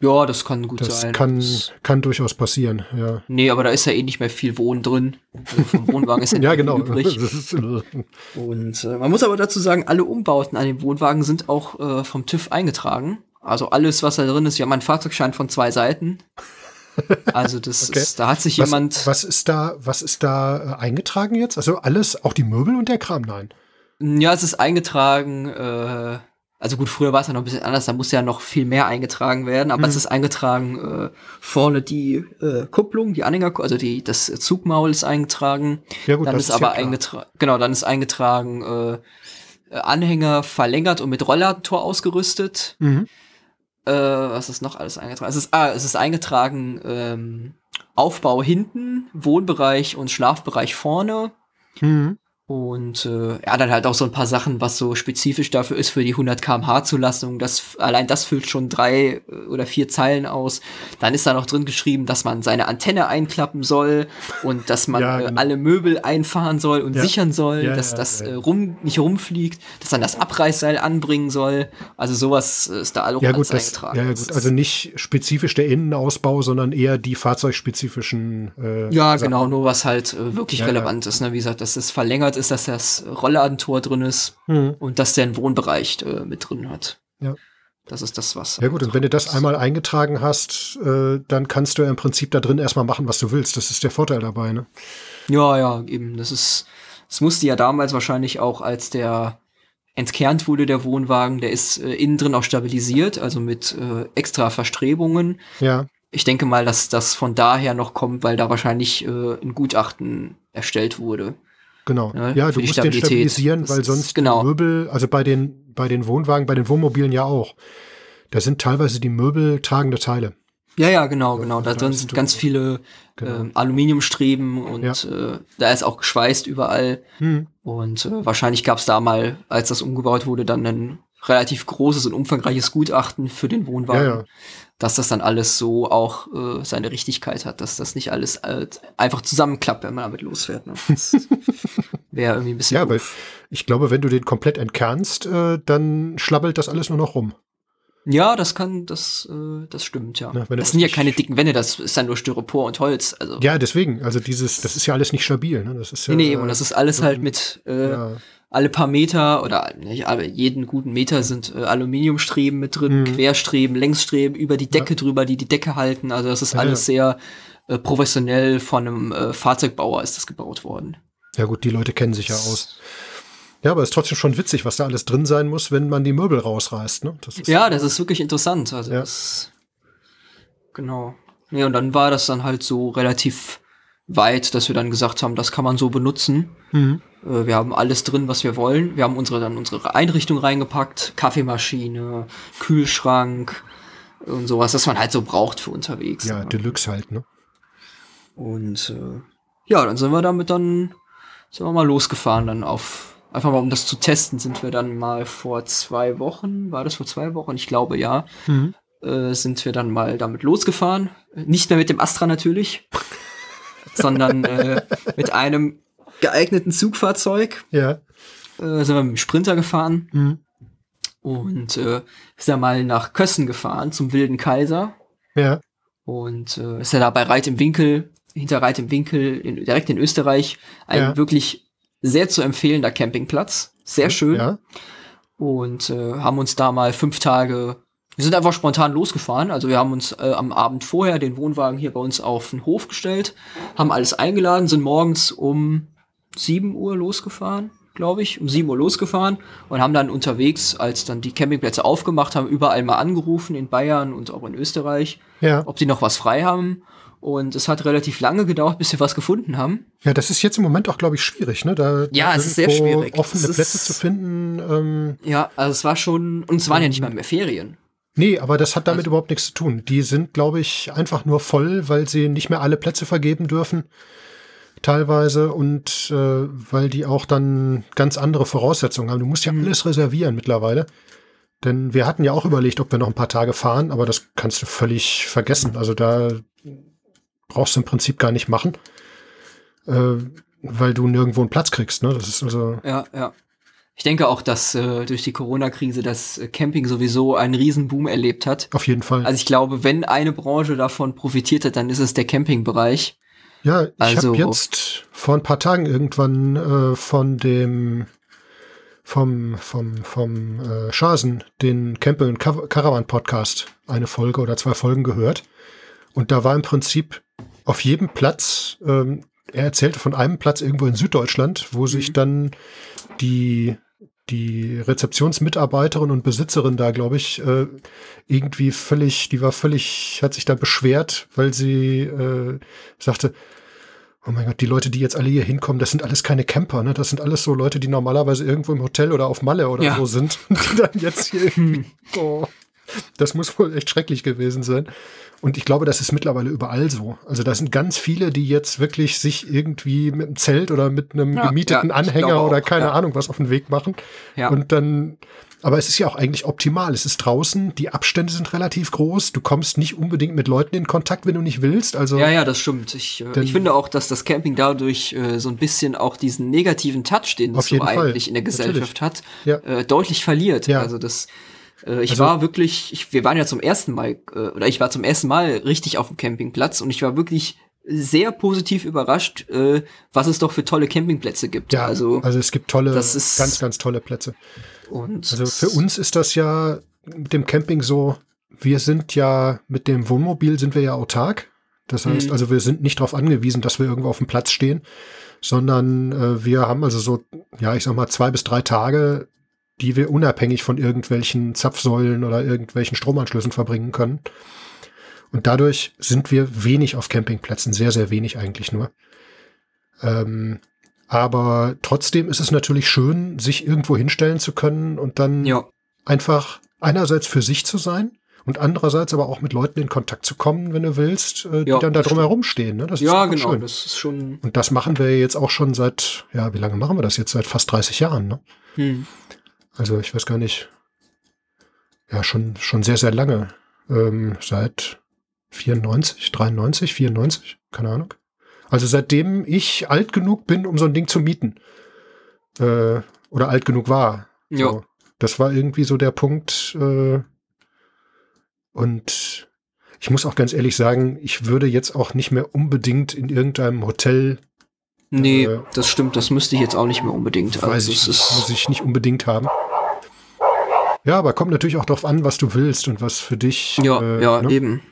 Ja, das kann gut Das sein. kann, Das- kann durchaus passieren, ja. nee, aber da ist ja eh nicht mehr viel Wohnen drin. Also vom Wohnwagen ist ja, genau. übrig. Und äh, man muss aber dazu sagen, alle Umbauten an dem Wohnwagen sind auch äh, vom TÜV eingetragen. Also alles, was da drin ist, wir haben einen Fahrzeugschein von zwei Seiten. Also das Okay. ist, da hat sich Was, jemand. was ist da, was ist da äh, eingetragen jetzt? Also alles, auch die Möbel und der Kram? Nein. Ja, es ist eingetragen. Äh, also gut, früher war es ja noch ein bisschen anders, da musste ja noch viel mehr eingetragen werden, aber Mhm. es ist eingetragen, äh, vorne die äh, Kupplung, die Anhänger, also die, das Zugmaul ist eingetragen. Ja gut, dann das ist ist aber ja eingetragen, genau, dann ist eingetragen, äh, äh, Anhänger verlängert und mit Rollladentor ausgerüstet. Mhm. Äh, was ist noch alles eingetragen? Es ist, ah, es ist eingetragen, ähm, Aufbau hinten, Wohnbereich und Schlafbereich vorne. Mhm. Und äh, ja, dann halt auch so ein paar Sachen, was so spezifisch dafür ist für die 100 km/h Zulassung. Das allein das füllt schon drei äh, oder vier Zeilen aus. Dann ist da noch drin geschrieben, dass man seine Antenne einklappen soll und dass man Ja, äh, genau. alle Möbel einfahren soll und Ja. sichern soll, Ja, dass das äh, rum nicht rumfliegt, dass man das Abreißseil anbringen soll. Also sowas äh, ist da auch Ja alles gut, das, eingetragen. ja, Das gut, ist- also nicht spezifisch der Innenausbau, sondern eher die fahrzeugspezifischen. Äh, Ja, Sachen. genau, nur was halt äh, wirklich relevant ist. Ne? Wie gesagt, dass es verlängert ist, dass das Rollladentor drin ist Mhm. und dass der einen Wohnbereich äh, mit drin hat. Ja. Das ist das, was. Ja gut, und wenn du das ist. einmal eingetragen hast, äh, dann kannst du ja im Prinzip da drin erstmal machen, was du willst. Das ist der Vorteil dabei, ne? Ja, ja, eben. Das ist. Das musste ja damals wahrscheinlich auch, als der entkernt wurde, der Wohnwagen, der ist äh, innen drin auch stabilisiert, also mit äh, extra Verstrebungen. Ja, Ich denke mal, dass das von daher noch kommt, weil da wahrscheinlich äh, ein Gutachten erstellt wurde. Genau. Ja, Ja, du musst den Stabilität. stabilisieren, Das weil sonst genau. Möbel, also bei den, bei den Wohnwagen, bei den Wohnmobilen ja auch. Da sind teilweise die Möbel tragende Teile. Ja, ja, genau, genau. Da da sind ganz viele Genau. ähm, Aluminiumstreben und Ja. äh, da ist auch geschweißt überall. Hm. Und äh, wahrscheinlich gab es da mal, als das umgebaut wurde, dann ein relativ großes und umfangreiches Gutachten für den Wohnwagen, Ja, ja. dass das dann alles so auch äh, seine Richtigkeit hat, dass das nicht alles äh, einfach zusammenklappt, wenn man damit losfährt. Ne? Das wäre irgendwie ein bisschen Ja, weil ich glaube, wenn du den komplett entkernst, äh, dann schlabbelt das alles nur noch rum. Ja, das kann, das, äh, das stimmt, ja. Na, das sind ja keine dicken Wände, das ist dann nur Styropor und Holz. Also Ja, deswegen. Also dieses, das ist ja alles nicht stabil. Ne? Das ist ja, Nee, nee, und das ist alles so halt mit äh, ja, alle paar Meter oder nicht alle, jeden guten Meter sind äh, Aluminiumstreben mit drin, Mhm. Querstreben, Längsstreben über die Decke drüber, die die Decke halten. Also das ist Ja, alles sehr äh, professionell von einem äh, Fahrzeugbauer ist das gebaut worden. ja gut, die Leute kennen sich ja aus. Ja, aber es ist trotzdem schon witzig, was da alles drin sein muss, wenn man die Möbel rausreißt. Ne? Das Ja, das ist wirklich interessant. Also Ja. das, genau. Nee, und dann war das dann halt so relativ weit, dass wir dann gesagt haben, das kann man so benutzen. Mhm. Äh, Wir haben alles drin, was wir wollen. Wir haben unsere dann unsere Einrichtung reingepackt, Kaffeemaschine, Kühlschrank und sowas, was man halt so braucht für unterwegs. ja ne? Deluxe halt. Ne? Und äh, ja, dann sind wir damit dann sind wir mal losgefahren dann auf einfach mal um das zu testen, sind wir dann mal vor zwei Wochen, war das vor zwei Wochen? Ich glaube ja, Mhm. äh, sind wir dann mal damit losgefahren. Nicht mehr mit dem Astra natürlich, sondern äh, mit einem geeigneten Zugfahrzeug. Ja. Äh, sind wir mit dem Sprinter gefahren Mhm. und äh, ist dann mal nach Kössen gefahren zum Wilden Kaiser Ja. und äh, ist ja da bei Reit im Winkel, hinter Reit im Winkel, in, direkt in Österreich, ein Ja. wirklich sehr zu empfehlender Campingplatz. Sehr schön. Ja. Und äh, haben uns da mal fünf Tage, wir sind einfach spontan losgefahren. Also wir haben uns äh, am Abend vorher den Wohnwagen hier bei uns auf den Hof gestellt, haben alles eingeladen, sind morgens um 7 Uhr losgefahren, glaube ich, um 7 Uhr losgefahren und haben dann unterwegs, als dann die Campingplätze aufgemacht haben, überall mal angerufen in Bayern und auch in Österreich, Ja. ob die noch was frei haben. Und es hat relativ lange gedauert, bis wir was gefunden haben. Ja, das ist jetzt im Moment auch, glaube ich, schwierig, ne? Da Ja, es ist sehr schwierig. Offene Es Plätze zu finden. Ähm, Ja, also es war schon, und es waren ja nicht mal mehr Ferien. nee, aber das hat damit Also- überhaupt nichts zu tun. Die sind, glaube ich, einfach nur voll, weil sie nicht mehr alle Plätze vergeben dürfen. Teilweise und äh, weil die auch dann ganz andere Voraussetzungen haben. Du musst ja Mhm. alles reservieren mittlerweile. Denn wir hatten ja auch überlegt, ob wir noch ein paar Tage fahren, aber das kannst du völlig vergessen. Also da brauchst du im Prinzip gar nicht machen, äh, weil du nirgendwo einen Platz kriegst. Ne? Das ist also Ja, ja. Ich denke auch, dass äh, durch die Corona-Krise das äh, Camping sowieso einen Riesenboom erlebt hat. auf jeden Fall. Also ich glaube, wenn eine Branche davon profitiert hat, dann ist es der Campingbereich. Ja, ich Also- habe jetzt vor ein paar Tagen irgendwann äh, von dem vom vom vom äh, Schasen den Camping und Car- Caravan Podcast eine Folge oder zwei Folgen gehört Und da war im Prinzip auf jedem Platz, ähm, er erzählte von einem Platz irgendwo in Süddeutschland, wo sich Mhm. dann die, die Rezeptionsmitarbeiterin und Besitzerin da, glaube ich, äh, irgendwie völlig, die war völlig, hat sich da beschwert, weil sie äh, sagte, Oh mein Gott, die Leute, die jetzt alle hier hinkommen, das sind alles keine Camper, ne? Das sind alles so Leute, die normalerweise irgendwo im Hotel oder auf Malle oder Ja. so sind. Und die dann jetzt hier irgendwie, oh, das muss wohl echt schrecklich gewesen sein. Und ich glaube, das ist mittlerweile überall so. Also da sind ganz viele, die jetzt wirklich sich irgendwie mit einem Zelt oder mit einem Ja, gemieteten ja, Anhänger glaube oder auch, keine ja. Ahnung was auf den Weg machen. Ja. Und dann, aber es ist ja auch eigentlich optimal. Es ist draußen, die Abstände sind relativ groß. Du kommst nicht unbedingt mit Leuten in Kontakt, wenn du nicht willst. Also Ja, ja, das stimmt. Ich, äh, Denn- ich finde auch, dass das Camping dadurch äh, so ein bisschen auch diesen negativen Touch, den es so jeden Fall. eigentlich in der Gesellschaft hat, Ja. äh, deutlich verliert. Ja. Also das äh, ich Also- war wirklich, ich, wir waren ja zum ersten Mal, äh, oder ich war zum ersten Mal richtig auf dem Campingplatz und ich war wirklich sehr positiv überrascht, äh, was es doch für tolle Campingplätze gibt. Ja, also, also es gibt tolle, das ist- ganz, ganz tolle Plätze. und Also für uns ist das ja mit dem Camping so, wir sind ja mit dem Wohnmobil sind wir ja autark. Das heißt, Mhm. also wir sind nicht darauf angewiesen, dass wir irgendwo auf dem Platz stehen, sondern äh, wir haben also so, ja, ich sag mal, zwei bis drei Tage, die wir unabhängig von irgendwelchen Zapfsäulen oder irgendwelchen Stromanschlüssen verbringen können. Und dadurch sind wir wenig auf Campingplätzen, sehr, sehr wenig eigentlich nur. Ähm, aber trotzdem ist es natürlich schön, sich irgendwo hinstellen zu können und dann ja, einfach einerseits für sich zu sein und andererseits aber auch mit Leuten in Kontakt zu kommen, wenn du willst, äh, die Ja, dann da drumherum stehen. Ne? Das ja, einfach genau, schön. das ist schon, Und das machen wir jetzt auch schon seit, ja, wie lange machen wir das jetzt? Seit fast 30 Jahren. Ne? hm. Also ich weiß gar nicht. Ja, schon, schon sehr, sehr lange. Ähm, seit 94, 93, 94, keine Ahnung. Also seitdem ich alt genug bin, um so ein Ding zu mieten. Äh, oder alt genug war. Ja. So. Das war irgendwie so der Punkt. Äh, und ich muss auch ganz ehrlich sagen, ich würde jetzt auch nicht mehr unbedingt in irgendeinem Hotel, Nee, Äh, das stimmt, das müsste ich jetzt auch nicht mehr unbedingt. weiß also ich nicht, muss ich nicht unbedingt haben. Ja, aber kommt natürlich auch darauf an, was du willst und was für dich. Ja, äh, ja, ne? eben.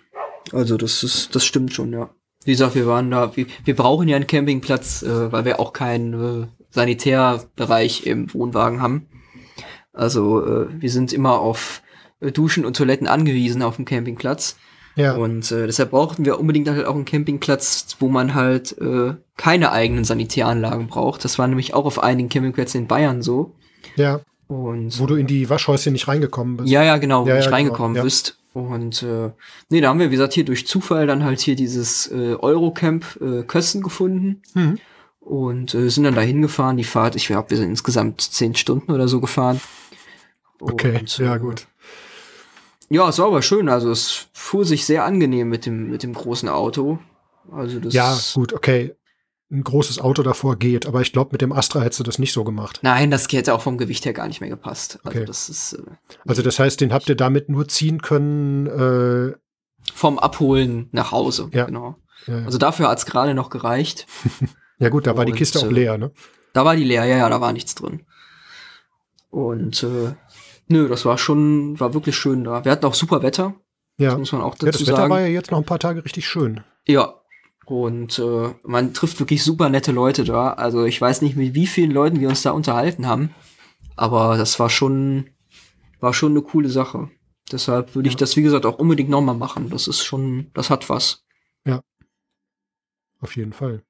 Also das ist, das stimmt schon, ja. Wie gesagt, wir waren da, wir, wir brauchen ja einen Campingplatz, äh, weil wir auch keinen äh, Sanitärbereich im Wohnwagen haben. Also äh, wir sind immer auf äh, Duschen und Toiletten angewiesen auf dem Campingplatz. Ja, Und äh, deshalb brauchten wir unbedingt halt auch einen Campingplatz, wo man halt äh, keine eigenen Sanitäranlagen braucht. Das war nämlich auch auf einigen Campingplätzen in Bayern so. ja, Und wo du in die Waschhäuschen nicht reingekommen bist. ja, ja, genau, wo Ja, du ja, nicht genau, reingekommen ja. bist. Und äh, nee, da haben wir, wie gesagt, hier durch Zufall dann halt hier dieses äh, Eurocamp äh, Kössen gefunden Mhm. und äh, sind dann da hingefahren. Die Fahrt, ich glaube, wir sind insgesamt zehn Stunden oder so gefahren. Okay, Und, ja, äh, gut. Ja, es war aber schön. Also es fuhr sich sehr angenehm mit dem, mit dem großen Auto. Also das Ja, gut, okay. Ein großes Auto davor geht, aber ich glaube, mit dem Astra hättest du das nicht so gemacht. Nein, das hätte auch vom Gewicht her gar nicht mehr gepasst. Also Okay. das ist äh, Also das heißt, den habt ihr damit nur ziehen können. Äh, vom Abholen nach Hause. Ja. Genau. ja, ja. Also dafür hat's gerade noch gereicht. ja gut, da war die und, Kiste auch äh, leer, ne? Da war die leer, ja, ja, da war nichts drin. Und äh, nö, das war schon, war wirklich schön da. Wir hatten auch super Wetter, Ja. das muss man auch dazu ja, das Wetter sagen. war ja jetzt noch ein paar Tage richtig schön. Ja. Und äh, man trifft wirklich super nette Leute da. Also ich weiß nicht, mit wie vielen Leuten wir uns da unterhalten haben. Aber das war schon, war schon eine coole Sache. Deshalb würde ich Ja. das, wie gesagt, auch unbedingt nochmal machen. Das ist schon, das hat was. Auf jeden Fall.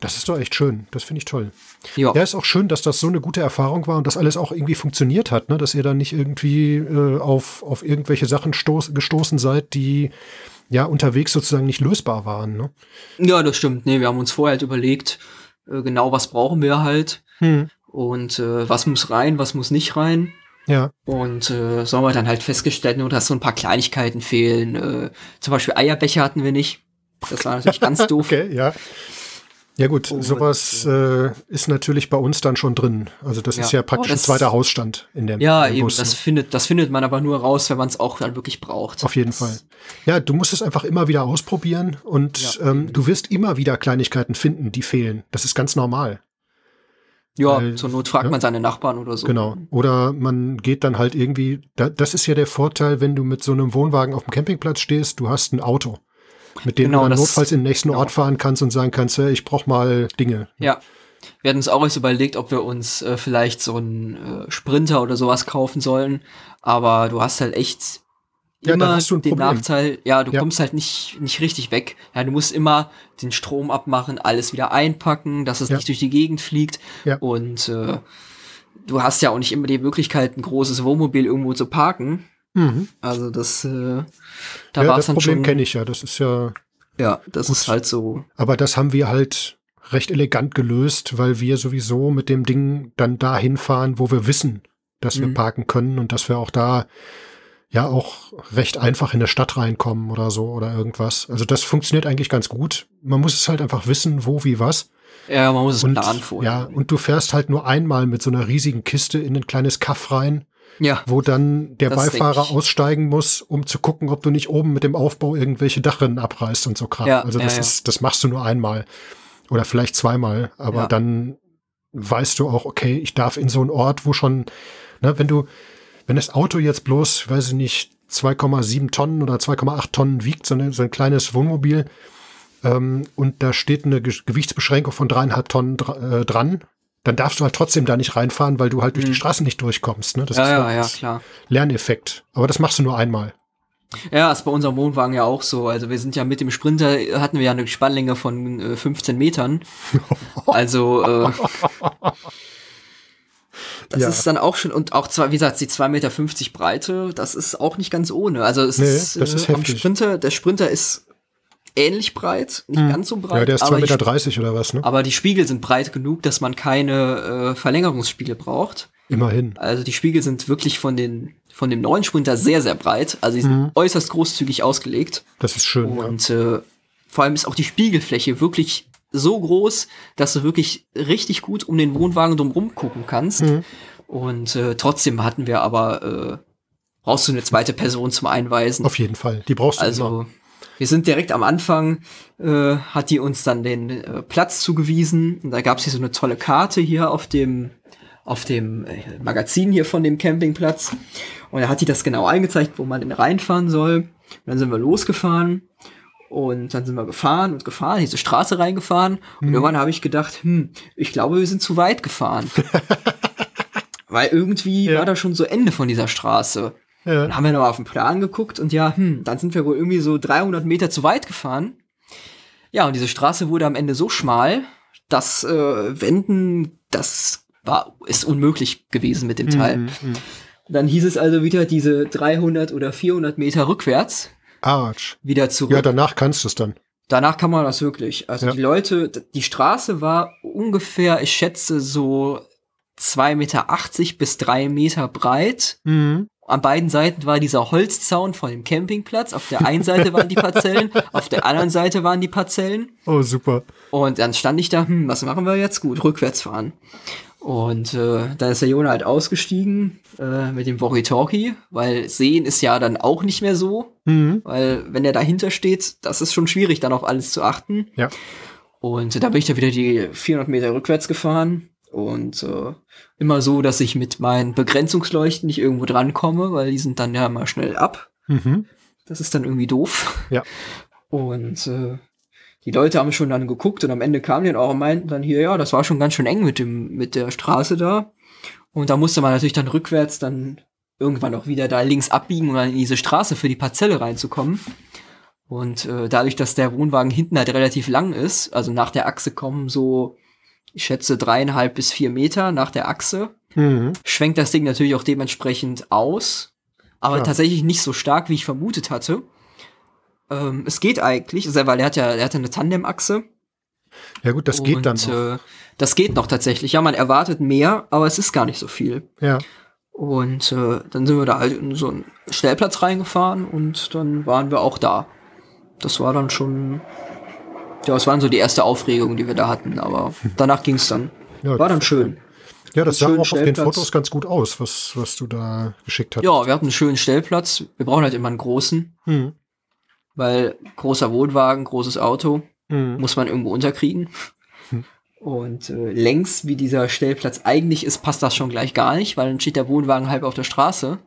Das ist doch echt schön. Das finde ich toll. Ja. Ja, ist auch schön, dass das so eine gute Erfahrung war und dass alles auch irgendwie funktioniert hat, ne? dass ihr dann nicht irgendwie äh, auf, auf irgendwelche Sachen stoß, gestoßen seid, die ja unterwegs sozusagen nicht lösbar waren. Ne? Ja, das stimmt. Nee, wir haben uns vorher halt überlegt, äh, genau was brauchen wir halt. Hm. Und äh, was muss rein, was muss nicht rein. Ja, Und äh, so haben wir dann halt festgestellt, nur dass so ein paar Kleinigkeiten fehlen. Äh, zum Beispiel Eierbecher hatten wir nicht. Das war natürlich ganz doof. okay, ja. Ja gut, Und, sowas äh, ist natürlich bei uns dann schon drin. Also das Ja. ist ja praktisch Oh, ein zweiter Hausstand in dem Ja, im eben, Bus, das findet, das findet man aber nur raus, wenn man es auch dann wirklich braucht. Auf jeden das, Fall. Ja, du musst es einfach immer wieder ausprobieren und Ja. ähm, du wirst immer wieder Kleinigkeiten finden, die fehlen. Das ist ganz normal. Ja, Weil- zur Not fragt ja. man seine Nachbarn oder so. Genau. Oder man geht dann halt irgendwie, da, das ist ja der Vorteil, wenn du mit so einem Wohnwagen auf dem Campingplatz stehst, du hast ein Auto. Mit denen genau, du dann notfalls in den nächsten genau. Ort fahren kannst und sagen kannst, hey, ich brauch mal Dinge. Ja. Wir hatten uns auch erst überlegt, ob wir uns äh, vielleicht so einen äh, Sprinter oder sowas kaufen sollen. Aber du hast halt echt ja, immer den Problem. Nachteil, ja, du ja. kommst halt nicht, nicht richtig weg. Ja, du musst immer den Strom abmachen, alles wieder einpacken, dass es ja. nicht durch die Gegend fliegt. Ja. Und äh, du hast ja auch nicht immer die Möglichkeit, ein großes Wohnmobil irgendwo zu parken. Mhm. Also das, äh, da ja, war es dann Problem kenne ich ja. Das ist ja. Ja, das gut. ist halt so. Aber das haben wir halt recht elegant gelöst, weil wir sowieso mit dem Ding dann dahin fahren, wo wir wissen, dass mhm. wir parken können und dass wir auch da ja auch recht einfach in der Stadt reinkommen oder so oder irgendwas. Also das funktioniert eigentlich ganz gut. Man muss es halt einfach wissen, wo, wie, was. Ja, man muss es und, planen vorher. Ja, und du fährst halt nur einmal mit so einer riesigen Kiste in ein kleines Kaff rein, ja, wo dann der Beifahrer aussteigen muss, um zu gucken, ob du nicht oben mit dem Aufbau irgendwelche Dachrinnen abreißt und so Kram. Ja, also das ja, ist, das machst du nur einmal oder vielleicht zweimal, aber dann weißt du auch, okay, ich darf in so einen Ort, wo schon, ne, wenn du, wenn das Auto jetzt bloß, weiß ich nicht, 2,7 Tonnen oder 2,8 Tonnen wiegt, so, eine, so ein kleines Wohnmobil, ähm, und da steht eine Ge Gewichtsbeschränkung von dreieinhalb Tonnen dr äh, dran, dann darfst du halt trotzdem da nicht reinfahren, weil du halt durch mhm. die Straße nicht durchkommst. Ne? Das ja, ist ja, ja, klar. Lerneffekt. Aber das machst du nur einmal. Ja, ist bei unserem Wohnwagen ja auch so. Also wir sind ja mit dem Sprinter, hatten wir ja eine Spannlänge von äh, 15 Metern. Also äh, das ja. ist dann auch schon, und auch zwar, wie gesagt, die 2,50 Meter Breite, das ist auch nicht ganz ohne. Also es nee, ist, das ist äh, am Sprinter, der Sprinter ist ähnlich breit, nicht hm. ganz so breit. Ja, der ist 2,30 Meter 30 oder was, ne? Aber die Spiegel sind breit genug, dass man keine äh, Verlängerungsspiegel braucht. Immerhin. Also die Spiegel sind wirklich von den von dem neuen Sprinter sehr, sehr breit. Also die sind mhm. äußerst großzügig ausgelegt. Das ist schön. Und ja. äh, vor allem ist auch die Spiegelfläche wirklich so groß, dass du wirklich richtig gut um den Wohnwagen drumherum gucken kannst. Mhm. Und äh, trotzdem hatten wir aber, äh, brauchst du eine zweite Person zum Einweisen. Auf jeden Fall, die brauchst du also, immer. Wir sind direkt am Anfang, äh, hat die uns dann den äh, Platz zugewiesen. Und da gab es hier so eine tolle Karte hier auf dem, auf dem äh, Magazin hier von dem Campingplatz. Und da hat die das genau eingezeigt, wo man denn reinfahren soll. Und dann sind wir losgefahren. Und dann sind wir gefahren und gefahren, diese Straße reingefahren. Und mhm. irgendwann habe ich gedacht, hm, ich glaube, wir sind zu weit gefahren. Weil irgendwie ja. war da schon so Ende von dieser Straße. Ja. Dann haben wir nochmal auf den Plan geguckt und ja, hm, dann sind wir wohl irgendwie so 300 Meter zu weit gefahren. Ja, und diese Straße wurde am Ende so schmal, dass äh, Wenden, das war, ist unmöglich gewesen mit dem Teil. Mhm, mhm. Dann hieß es also wieder diese 300 oder 400 Meter rückwärts. Arsch. Wieder zurück. Ja, danach kannst du es dann. Danach kann man das wirklich. Also ja. die Leute, die Straße war ungefähr, ich schätze, so 2,80 Meter bis 3 Meter breit. Mhm. An beiden Seiten war dieser Holzzaun von dem Campingplatz. Auf der einen Seite waren die Parzellen, auf der anderen Seite waren die Parzellen. Oh, super. Und dann stand ich da, hm, was machen wir jetzt? Gut, rückwärts fahren. Und äh, dann ist der Jona halt ausgestiegen äh, mit dem Walkie-Talkie, weil sehen ist ja dann auch nicht mehr so, mhm. weil wenn er dahinter steht, das ist schon schwierig, dann auf alles zu achten. Ja. Und da bin ich dann wieder die 400 Meter rückwärts gefahren und äh, immer so, dass ich mit meinen Begrenzungsleuchten nicht irgendwo drankomme, weil die sind dann ja mal schnell ab. Mhm. Das ist dann irgendwie doof. Ja. Und äh, die Leute haben schon dann geguckt und am Ende kamen die dann auch und meinten dann hier, ja, das war schon ganz schön eng mit dem, mit der Straße da. Und da musste man natürlich dann rückwärts dann irgendwann auch wieder da links abbiegen, um dann in diese Straße für die Parzelle reinzukommen. Und äh, dadurch, dass der Wohnwagen hinten halt relativ lang ist, also nach der Achse kommen so, ich schätze, dreieinhalb bis vier Meter nach der Achse, mhm. schwenkt das Ding natürlich auch dementsprechend aus, aber ja. tatsächlich nicht so stark, wie ich vermutet hatte. Ähm, es geht eigentlich, weil er hat ja, er hat eine Tandemachse. Ja gut, das und, geht dann noch. Äh, das geht noch tatsächlich. Ja, man erwartet mehr, aber es ist gar nicht so viel. Ja. Und äh, dann sind wir da halt in so einen Stellplatz reingefahren und dann waren wir auch da. Das war dann schon, ja, das waren so die erste Aufregung, die wir da hatten, aber danach ging es dann. Ja, war dann schön. Ja, das sah auch auf den Fotos ganz gut aus, was, was du da geschickt hast. Ja, wir hatten einen schönen Stellplatz. Wir brauchen halt immer einen großen. Hm weil großer Wohnwagen, großes Auto, mhm. muss man irgendwo unterkriegen. Mhm. Und äh, längs, wie dieser Stellplatz eigentlich ist, passt das schon gleich gar nicht, weil dann steht der Wohnwagen halb auf der Straße.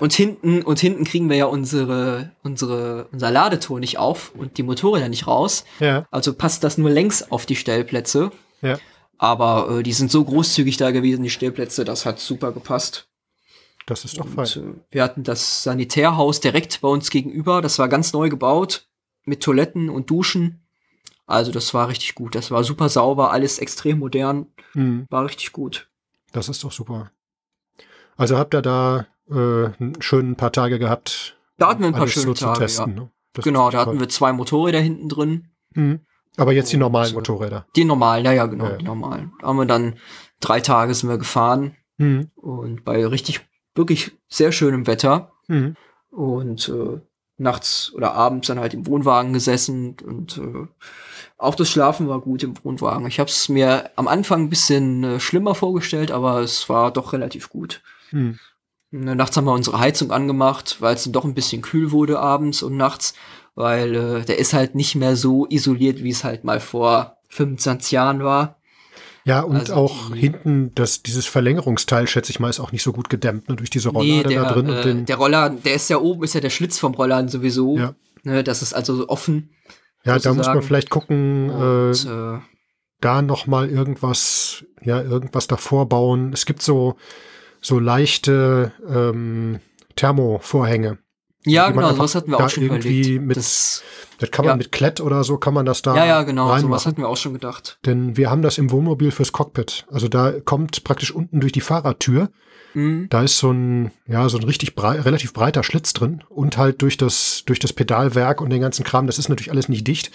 Und hinten, und hinten kriegen wir ja unsere, unsere, unser Ladetor nicht auf und die Motorräder nicht raus. Ja. Also passt das nur längs auf die Stellplätze. Ja. Aber äh, die sind so großzügig da gewesen, die Stellplätze, das hat super gepasst. Das ist doch Und, fein. äh, wir hatten das Sanitärhaus direkt bei uns gegenüber. Das war ganz neu gebaut mit Toiletten und Duschen. Also das war richtig gut. Das war super sauber, alles extrem modern. Mhm. War richtig gut. Das ist doch super. Also habt ihr da äh, schönen paar Tage gehabt, Da hatten wir ein paar schöne so Tage. zu testen. Ne? Das Genau, da hatten toll. wir zwei Motorräder hinten drin. Mhm. Aber jetzt die normalen Motorräder. Die normalen, ja, ja, genau, Ja, ja. die normalen. Da haben wir dann drei Tage sind wir gefahren Mhm. und bei richtig, wirklich sehr schönem Wetter. Mhm. und äh, nachts oder abends dann halt im Wohnwagen gesessen und äh, auch das Schlafen war gut im Wohnwagen. Ich habe es mir am Anfang ein bisschen äh, schlimmer vorgestellt, aber es war doch relativ gut. Mhm. Dann nachts haben wir unsere Heizung angemacht, weil es dann doch ein bisschen kühl wurde abends und nachts, weil äh, der ist halt nicht mehr so isoliert, wie es halt mal vor 25 Jahren war. Ja, und Also auch hinten, das, dieses Verlängerungsteil, schätze ich mal, ist auch nicht so gut gedämmt, ne, durch diese Rollade der, da drin äh, und den. der Roller, der ist ja oben, ist ja der Schlitz vom Roller sowieso. Ja. Ne, das ist also so offen. ja, da muss man vielleicht gucken, äh, Und, äh, da noch mal irgendwas, ja, irgendwas davor bauen. Es gibt so, so leichte ähm, Thermovorhänge. Ja, genau, sowas hatten wir auch schon irgendwie überlegt. mit- das, Das kann man Ja. mit Klett oder so, kann man das da ja, ja, genau, sowas hatten wir auch schon gedacht. Denn wir haben das im Wohnmobil fürs Cockpit. Also da kommt praktisch unten durch die Fahrertür, Mhm. da ist so ein, ja, so ein richtig brei relativ breiter Schlitz drin und halt durch das, durch das Pedalwerk und den ganzen Kram, das ist natürlich alles nicht dicht.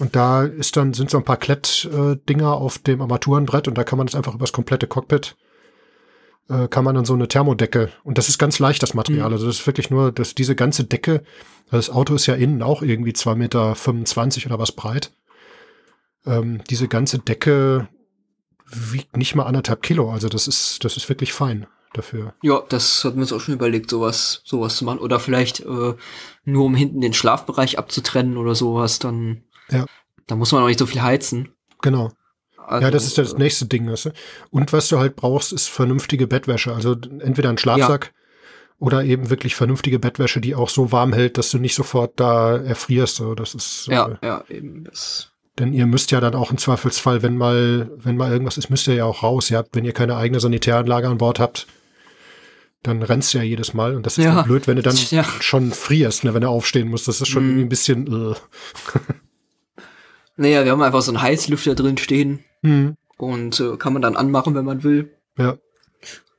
Und da ist dann, sind so ein paar Klett-Dinger auf dem Armaturenbrett und da kann man das einfach übers komplette Cockpit, äh, kann man dann so eine Thermodecke, und das ist ganz leicht, das Material. Mhm. Also das ist wirklich nur, dass diese ganze Decke, das Auto ist ja innen auch irgendwie 2,25 Meter oder was breit. Ähm, diese ganze Decke wiegt nicht mal anderthalb Kilo. Also das ist, das ist wirklich fein dafür. Ja, das hatten wir uns auch schon überlegt, sowas, sowas zu machen. Oder vielleicht äh, nur um hinten den Schlafbereich abzutrennen oder sowas, dann, Ja. da muss man auch nicht so viel heizen. Genau. Also, ja, das ist das äh, nächste Ding. Weißt du? Und was du halt brauchst, ist vernünftige Bettwäsche. Also entweder ein Schlafsack oder eben wirklich vernünftige Bettwäsche, die auch so warm hält, dass du nicht sofort da erfrierst. So, das ist, Ja, äh, ja, eben. Das, denn ihr müsst ja dann auch im Zweifelsfall, wenn mal, wenn mal irgendwas ist, müsst ihr ja auch raus. Ihr habt, wenn ihr keine eigene Sanitäranlage an Bord habt, dann rennst du ja jedes Mal. Und das ist Ja. blöd, wenn du dann Ja. schon frierst, ne, wenn du aufstehen musst. Das ist schon irgendwie ein bisschen. Äh. naja, wir haben einfach so einen Heißlüfter drin stehen Hm. und äh, kann man dann anmachen, wenn man will. Ja.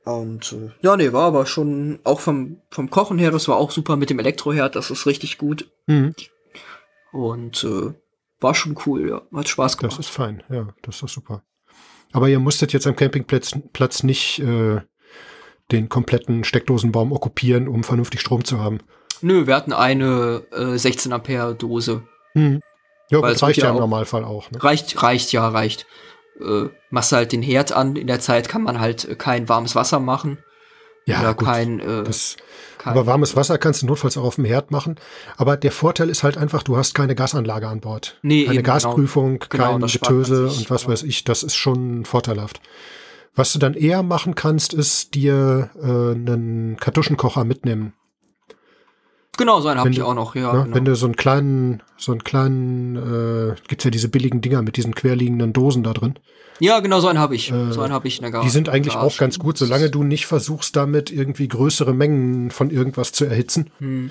Und äh, ja, nee, war aber schon auch vom, vom Kochen her, das war auch super mit dem Elektroherd, das ist richtig gut. Hm. Und äh, war schon cool, ja. Hat Spaß Das gemacht. ist fein, ja, das ist super. Aber ihr musstet jetzt am Campingplatz Platz nicht äh, den kompletten Steckdosenbaum okkupieren, um vernünftig Strom zu haben. Nö, wir hatten eine äh, 16 Ampere Dose. Hm. Ja, Weil das reicht ja, ja im Normalfall auch. Ne? Reicht, reicht, ja, reicht. Äh, machst halt den Herd an, in der Zeit kann man halt äh, kein warmes Wasser machen. Ja, oder gut. kein, äh, das, kein aber warmes Wasser kannst du notfalls auch auf dem Herd machen. Aber der Vorteil ist halt einfach, du hast keine Gasanlage an Bord. Nee, keine eben, genau. Gasprüfung, Genau, kein man Getöse sich, und was aber- weiß ich. Das ist schon vorteilhaft. Was du dann eher machen kannst, ist dir äh, einen Kartuschenkocher mitnehmen. Genau, so einen habe ich auch noch, ja. ne? genau. Wenn du so einen kleinen, so einen kleinen, äh, gibt's ja diese billigen Dinger mit diesen querliegenden Dosen da drin. ja, genau, so einen habe ich. Äh, so einen habe ich in der Gar Die sind eigentlich Garage. auch ganz gut, solange du nicht versuchst, damit irgendwie größere Mengen von irgendwas zu erhitzen. Hm.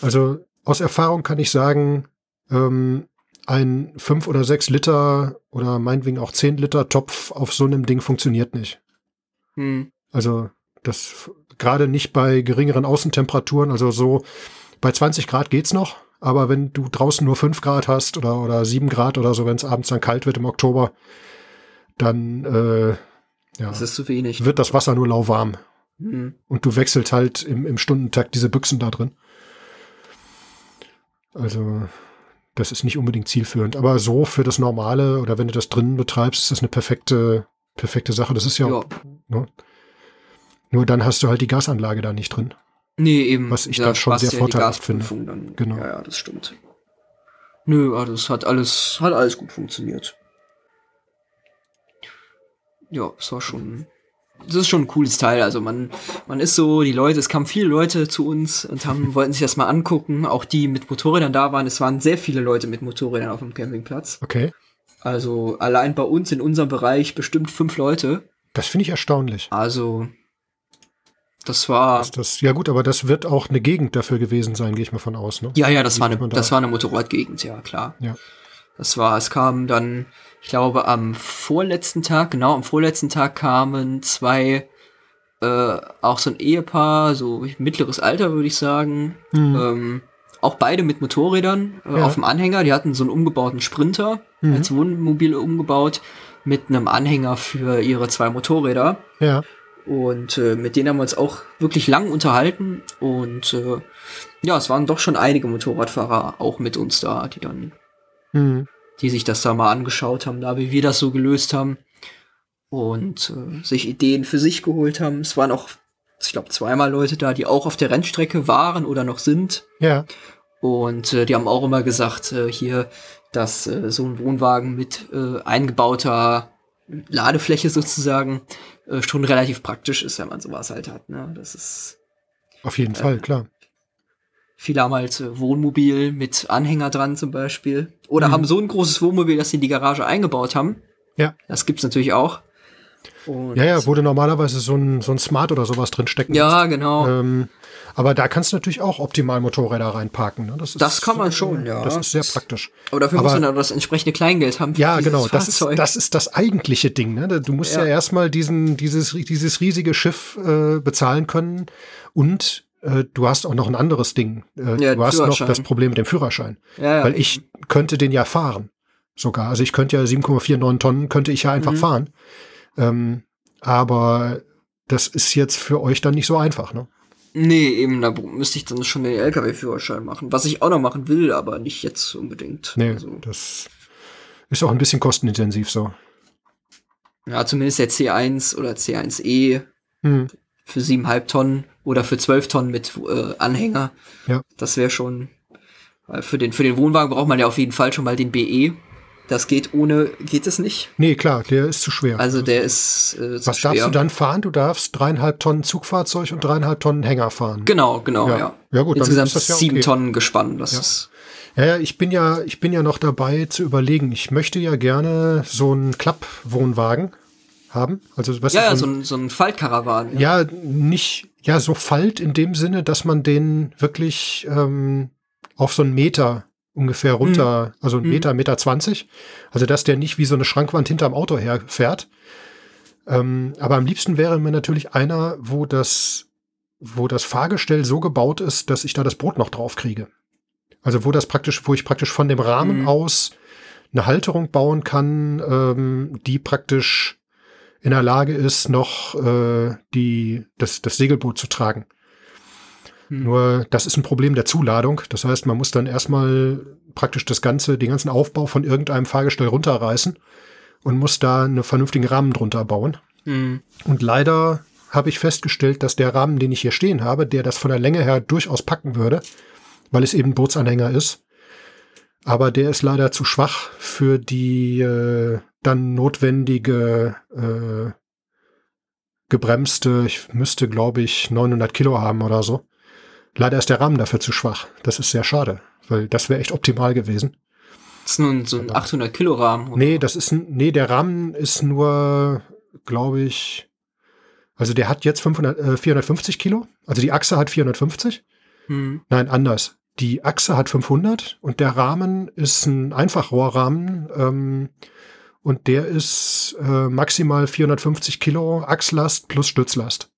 Also aus Erfahrung kann ich sagen, ähm, ein 5 oder 6 Liter oder meinetwegen auch 10 Liter Topf auf so einem Ding funktioniert nicht. Hm. Also das gerade nicht bei geringeren Außentemperaturen, also so bei 20 Grad geht's noch, aber wenn du draußen nur 5 Grad hast oder, oder 7 Grad oder so, wenn es abends dann kalt wird im Oktober, dann äh, ja, Das ist zu wenig. wird das Wasser nur lauwarm. Hm. Und du wechselt halt im, im Stundentakt diese Büchsen da drin. Also, das ist nicht unbedingt zielführend. Aber so für das Normale oder wenn du das drinnen betreibst, ist das eine perfekte, perfekte Sache. Das ist ja, Ja. Ne? Nur dann hast du halt die Gasanlage da nicht drin. Nee, eben. Was ich da schon sehr ja vorteilhaft finde. Dann. Genau. Ja, ja, das stimmt. Nö, das hat alles, hat alles gut funktioniert. Ja, es war schon, das ist schon ein cooles Teil. Also man, man ist so, die Leute, es kamen viele Leute zu uns und haben, wollten sich das mal angucken. Auch die mit Motorrädern da waren. Es waren sehr viele Leute mit Motorrädern auf dem Campingplatz. Okay. Also allein bei uns in unserem Bereich bestimmt fünf Leute. Das finde ich erstaunlich. Also das war. Das, das, ja gut, aber das wird auch eine Gegend dafür gewesen sein, gehe ich mal von aus. Ne? Ja, ja, das war eine, das war eine Motorradgegend, ja klar. Ja. Das war, es kam dann, ich glaube, am vorletzten Tag, genau, am vorletzten Tag kamen zwei, äh, auch so ein Ehepaar, so mittleres Alter, würde ich sagen. Mhm. Ähm, auch beide mit Motorrädern äh, ja. auf dem Anhänger. Die hatten so einen umgebauten Sprinter mhm. als Wohnmobil umgebaut mit einem Anhänger für ihre zwei Motorräder. Ja. Und äh, mit denen haben wir uns auch wirklich lang unterhalten. Und äh, ja, es waren doch schon einige Motorradfahrer auch mit uns da, die dann, mhm. die sich das da mal angeschaut haben, da wie wir das so gelöst haben. Und äh, sich Ideen für sich geholt haben. Es waren auch, ich glaube, zweimal Leute da, die auch auf der Rennstrecke waren oder noch sind. Ja. Und äh, die haben auch immer gesagt, äh, hier, dass äh, so ein Wohnwagen mit äh, eingebauter Ladefläche sozusagen äh, schon relativ praktisch ist, wenn man sowas halt hat. Ne? Das ist auf jeden äh, Fall klar. Viele haben halt äh, Wohnmobil mit Anhänger dran zum Beispiel. Oder mhm. haben so ein großes Wohnmobil, dass sie in die Garage eingebaut haben. Ja. Das gibt's natürlich auch. Und ja, ja, wo du normalerweise so ein, so ein Smart oder sowas drin stecken Ja, genau. Ähm, aber da kannst du natürlich auch optimal Motorräder reinparken. Ne? Das, ist, das kann man schon, ja. Das ist sehr praktisch. Aber dafür aber, muss man dann das entsprechende Kleingeld haben. ja, genau. Das ist, das ist das eigentliche Ding. Ne? Du musst ja, ja erstmal diesen, dieses, dieses riesige Schiff äh, bezahlen können und äh, du hast auch noch ein anderes Ding. Äh, ja, du hast noch das Problem mit dem Führerschein. Ja, ja. Weil ich könnte den ja fahren. Sogar. Also ich könnte ja 7,49 Tonnen könnte ich ja einfach mhm. fahren. Ähm, aber das ist jetzt für euch dann nicht so einfach, ne? Nee, eben, da müsste ich dann schon den LKW-Führerschein machen. Was ich auch noch machen will, aber nicht jetzt unbedingt. Nee, also. das ist auch ein bisschen kostenintensiv so. Ja, zumindest der C1 oder C1E hm. für siebeneinhalb Tonnen oder für zwölf Tonnen mit äh, Anhänger. Ja. Das wäre schon. Weil für den, für den Wohnwagen braucht man ja auf jeden Fall schon mal den BE. Das geht ohne, geht es nicht? Nee, klar, der ist zu schwer. Also der ist äh, zu Was schwer. darfst du dann fahren? Du darfst dreieinhalb Tonnen Zugfahrzeug und dreieinhalb Tonnen Hänger fahren. Genau, genau, ja. Ja, ja gut, Insgesamt dann ist das ja sieben okay. Tonnen gespannt. Das ja. ist ja, ja, ich bin ja, ich bin ja noch dabei zu überlegen. Ich möchte ja gerne so einen Klappwohnwagen haben. Also, was ja, ja, so ein, so ein Faltkarawan. Ja. ja, nicht, ja, so Falt in dem Sinne, dass man den wirklich ähm, auf so einen Meter ungefähr runter, mhm. also ein Meter, Meter zwanzig. Also dass der nicht wie so eine Schrankwand hinterm Auto herfährt. Ähm, aber am liebsten wäre mir natürlich einer, wo das, wo das Fahrgestell so gebaut ist, dass ich da das Brot noch drauf kriege. Also wo das praktisch, wo ich praktisch von dem Rahmen mhm. aus eine Halterung bauen kann, ähm, die praktisch in der Lage ist, noch äh, die, das, das Segelboot zu tragen. Hm. Nur das ist ein Problem der Zuladung. Das heißt, man muss dann erstmal praktisch das ganze, den ganzen Aufbau von irgendeinem Fahrgestell runterreißen und muss da einen vernünftigen Rahmen drunter bauen. Mhm. Und leider habe ich festgestellt, dass der Rahmen, den ich hier stehen habe, der das von der Länge her durchaus packen würde, weil es eben Bootsanhänger ist, aber der ist leider zu schwach für die äh, dann notwendige äh, gebremste, ich müsste glaube ich 900 Kilo haben oder so. Leider ist der Rahmen dafür zu schwach. Das ist sehr schade, weil das wäre echt optimal gewesen. Das ist nun so ein 800 Kilo Rahmen. Oder? Nee, das ist ein, nee, der Rahmen ist nur, glaube ich, also der hat jetzt 500, äh, 450 Kilo. Also die Achse hat 450. Hm. Nein, anders. Die Achse hat 500 und der Rahmen ist ein Einfachrohrrahmen ähm, und der ist äh, maximal 450 Kilo Achslast plus Stützlast.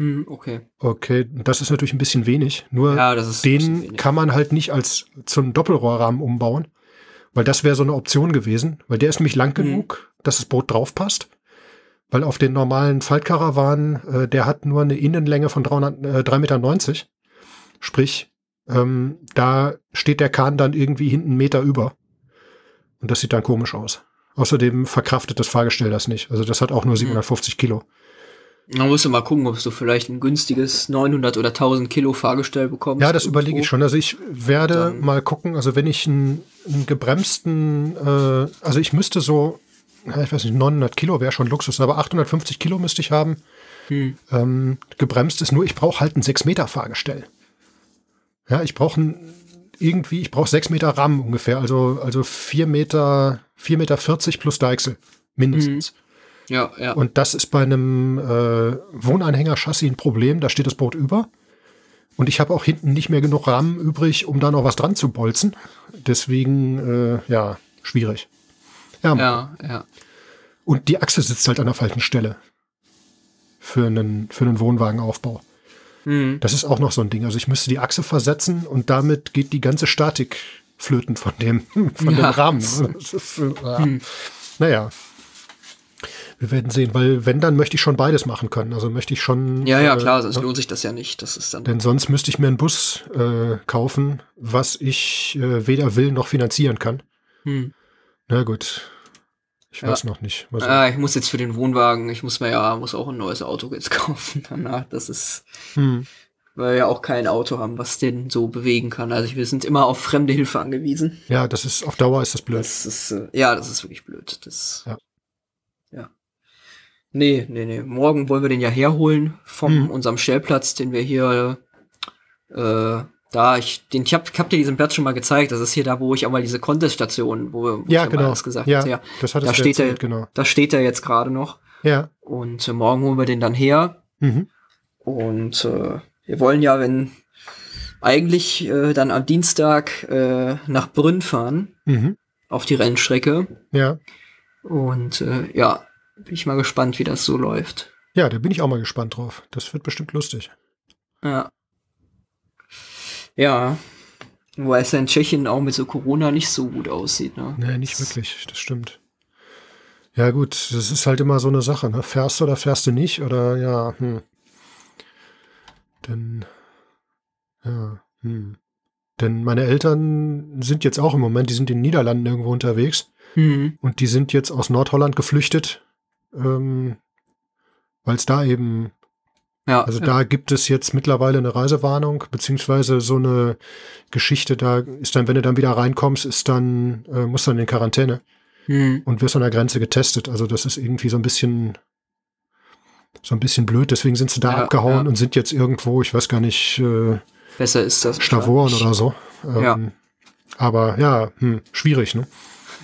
Hm, okay. Okay, das ist natürlich ein bisschen wenig. Nur ja, den kann man halt nicht als zum Doppelrohrrahmen umbauen, weil das wäre so eine Option gewesen, weil der ist nämlich lang mhm. genug, dass das Boot drauf passt. Weil auf den normalen Faltkarawanen, äh, der hat nur eine Innenlänge von 300, äh, 3,90 Meter. Sprich, ähm, da steht der Kahn dann irgendwie hinten einen Meter über. Und das sieht dann komisch aus. Außerdem verkraftet das Fahrgestell das nicht. Also das hat auch nur 750 mhm. Kilo. Man muss ja mal gucken, ob du vielleicht ein günstiges 900 oder 1000 Kilo Fahrgestell bekommst. Ja, das überlege ich schon. Also ich werde mal gucken, also wenn ich einen, einen gebremsten, äh, also ich müsste so, ich weiß nicht, 900 Kilo wäre schon Luxus, aber 850 Kilo müsste ich haben. Hm. Ähm, gebremst ist nur, ich brauche halt ein 6-Meter-Fahrgestell. Ja, ich brauche ein, irgendwie, ich brauche 6 Meter RAM ungefähr, also, also 4 Meter, 4 Meter 40 plus Deichsel, mindestens. Mhm. Ja, ja. Und das ist bei einem äh, Wohnanhänger-Chassis ein Problem, da steht das Boot über. Und ich habe auch hinten nicht mehr genug RAM übrig, um da noch was dran zu bolzen. Deswegen, äh, ja, schwierig. Ja, ja, ja. Und die Achse sitzt halt an der falschen Stelle für einen, für einen Wohnwagenaufbau. Mhm. Das ist auch noch so ein Ding. Also ich müsste die Achse versetzen und damit geht die ganze Statik flöten von dem, von ja. dem Rahmen. Ist, äh, mhm. Naja. Wir werden sehen, weil wenn, dann möchte ich schon beides machen können. Also möchte ich schon. Ja, ja, klar, sonst äh, lohnt sich das ja nicht. Das ist dann. Denn sonst müsste ich mir einen Bus äh, kaufen, was ich äh, weder will noch finanzieren kann. Hm. Na gut. Ich weiß noch nicht. Ah, ich muss jetzt für den Wohnwagen, ich muss mir ja, muss auch ein neues Auto jetzt kaufen danach. Das ist, hm. weil wir ja auch kein Auto haben, was den so bewegen kann. Also wir sind immer auf fremde Hilfe angewiesen. Ja, das ist, auf Dauer ist das blöd. Das ist, äh, ja, das ist wirklich blöd. Das, ja. ja. Nee, nee, nee. Morgen wollen wir den ja herholen vom hm. unserem Stellplatz, den wir hier äh, da, ich, den, ich hab, ich hab dir diesen Platz schon mal gezeigt. Das ist hier da, wo ich auch mal diese Contest-Station, wo, wo ja, ich genau. alles gesagt ja, ja, das hat da steht erzählt, er, genau. Da steht er jetzt gerade noch. Ja. Und äh, morgen holen wir den dann her. Mhm. Und äh, wir wollen ja, wenn eigentlich äh, dann am Dienstag äh, nach Brünn fahren mhm. auf die Rennstrecke. Ja. Und äh, ja, bin ich mal gespannt, wie das so läuft. Ja, da bin ich auch mal gespannt drauf. Das wird bestimmt lustig. Ja. Ja. Wobei es ja in Tschechien auch mit so Corona nicht so gut aussieht, ne? Nee, nicht wirklich, das stimmt. Ja, gut, das ist halt immer so eine Sache, ne? Fährst du oder fährst du nicht? Oder ja, hm. Denn, ja, hm. Denn meine Eltern sind jetzt auch im Moment, die sind in den Niederlanden irgendwo unterwegs. Mhm. Und die sind jetzt aus Nordholland geflüchtet, ähm, weil es da eben ja, also ja. da gibt es jetzt mittlerweile eine Reisewarnung, beziehungsweise so eine Geschichte, da ist dann, wenn du dann wieder reinkommst, ist dann, äh, musst du dann in Quarantäne hm. und wirst an der Grenze getestet. Also das ist irgendwie so ein bisschen, so ein bisschen blöd, deswegen sind sie da ja, abgehauen und sind jetzt irgendwo, ich weiß gar nicht, äh, besser ist das. Stavoren oder so. Ähm, ja. Aber ja, hm, schwierig, ne?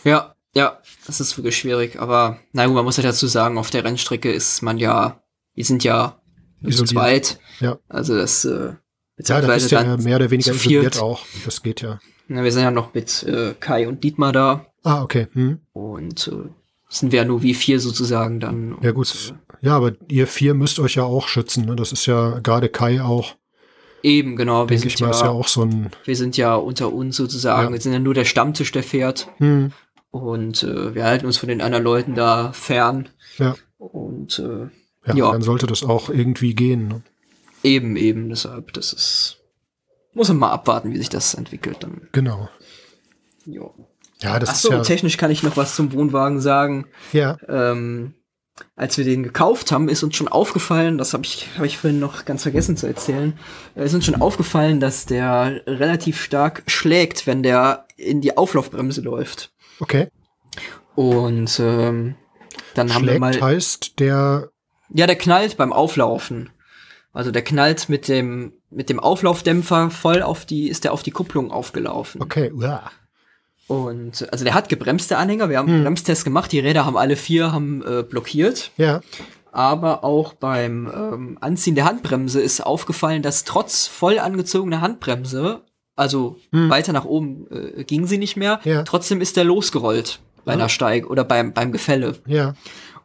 Ja, ja, das ist wirklich schwierig. Aber na gut, man muss ja dazu sagen, auf der Rennstrecke ist man ja, wir sind ja zu zweit. Ja. Also das äh, ja, da ist ja mehr oder weniger isoliert auch. Das geht ja. Na, wir sind ja noch mit äh, Kai und Dietmar da. Ah, okay. Hm. Und äh, sind wir ja nur wie vier sozusagen dann. Ja gut. Äh, ja, aber ihr vier müsst euch ja auch schützen. Ne? Das ist ja gerade Kai auch. Eben, genau. Denke ich mal, ja, ist ja auch so ein. Wir sind ja unter uns sozusagen. Ja. Wir sind ja nur der Stammtisch, der fährt. Hm. Und äh, wir halten uns von den anderen Leuten da fern. Ja. Und äh, ja, ja, dann sollte das auch irgendwie gehen. Ne? Eben, eben, deshalb, das ist. Muss man mal abwarten, wie sich das entwickelt dann. Genau. Jo. Ja, das Achso, ist ja technisch kann ich noch was zum Wohnwagen sagen. Ja. Ähm, als wir den gekauft haben, ist uns schon aufgefallen, das habe ich, hab ich vorhin noch ganz vergessen zu erzählen, äh, ist uns schon aufgefallen, dass der relativ stark schlägt, wenn der in die Auflaufbremse läuft. Okay. Und ähm, dann schlägt haben wir mal. heißt, der ja, der knallt beim Auflaufen. Also der knallt mit dem mit dem Auflaufdämpfer voll auf die ist der auf die Kupplung aufgelaufen. Okay, ja. Und also der hat gebremste Anhänger. Wir haben einen hm. Bremstest gemacht. Die Räder haben alle vier haben äh, blockiert. Ja. Aber auch beim ähm, Anziehen der Handbremse ist aufgefallen, dass trotz voll angezogener Handbremse, also hm. weiter nach oben äh, ging sie nicht mehr, ja. trotzdem ist der losgerollt bei ja. einer Steig oder beim beim Gefälle. Ja.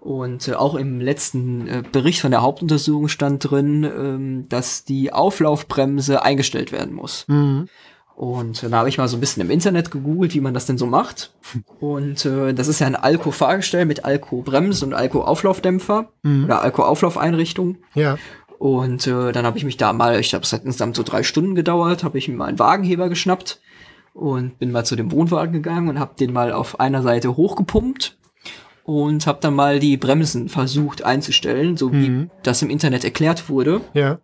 Und äh, auch im letzten äh, Bericht von der Hauptuntersuchung stand drin, ähm, dass die Auflaufbremse eingestellt werden muss. Mhm. Und äh, da habe ich mal so ein bisschen im Internet gegoogelt, wie man das denn so macht. Und äh, das ist ja ein Alco-Fahrgestell mit Alco-Bremse und Alco-Auflaufdämpfer mhm. oder Alco-Auflaufeinrichtung. Ja. Und äh, dann habe ich mich da mal, ich habe es hat insgesamt so drei Stunden gedauert, habe ich mir mal einen Wagenheber geschnappt und bin mal zu dem Wohnwagen gegangen und habe den mal auf einer Seite hochgepumpt und habe dann mal die Bremsen versucht einzustellen, so wie mhm. das im Internet erklärt wurde. Ja.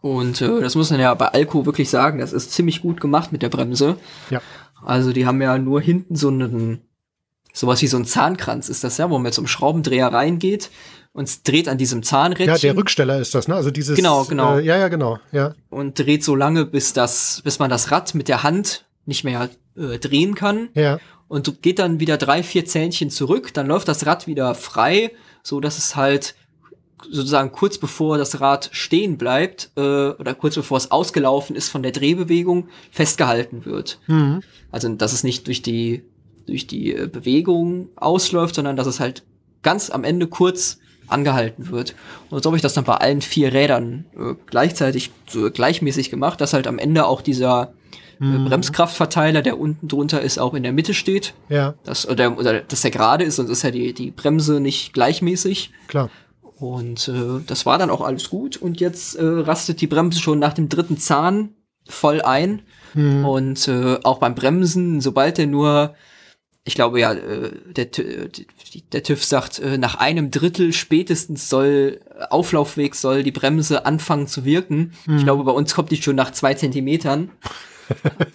Und äh, das muss man ja bei Alco wirklich sagen, das ist ziemlich gut gemacht mit der Bremse. Ja. Also die haben ja nur hinten so einen sowas wie so ein Zahnkranz ist das ja, wo man zum Schraubendreher reingeht und dreht an diesem Zahnrädchen. Ja, der Rücksteller ist das, ne? Also dieses. Genau, genau. Äh, ja, ja, genau. Ja. Und dreht so lange, bis das, bis man das Rad mit der Hand nicht mehr äh, drehen kann. Ja. Und geht dann wieder drei, vier Zähnchen zurück, dann läuft das Rad wieder frei, so dass es halt sozusagen kurz bevor das Rad stehen bleibt äh, oder kurz bevor es ausgelaufen ist von der Drehbewegung festgehalten wird. Mhm. Also dass es nicht durch die durch die äh, Bewegung ausläuft, sondern dass es halt ganz am Ende kurz angehalten wird. Und so habe ich das dann bei allen vier Rädern äh, gleichzeitig so gleichmäßig gemacht, dass halt am Ende auch dieser äh, Mhm. Bremskraftverteiler, der unten drunter ist, auch in der Mitte steht. Ja, Dass, oder, oder dass der gerade ist, sonst ist ja die, die Bremse nicht gleichmäßig. klar. Und äh, das war dann auch alles gut. Und jetzt äh, rastet die Bremse schon nach dem dritten Zahn voll ein. Mhm. Und äh, auch beim Bremsen, sobald der nur, ich glaube ja, äh, der, der TÜV sagt, äh, nach einem Drittel spätestens soll äh, Auflaufweg soll die Bremse anfangen zu wirken. Mhm. Ich glaube, bei uns kommt die schon nach zwei Zentimetern.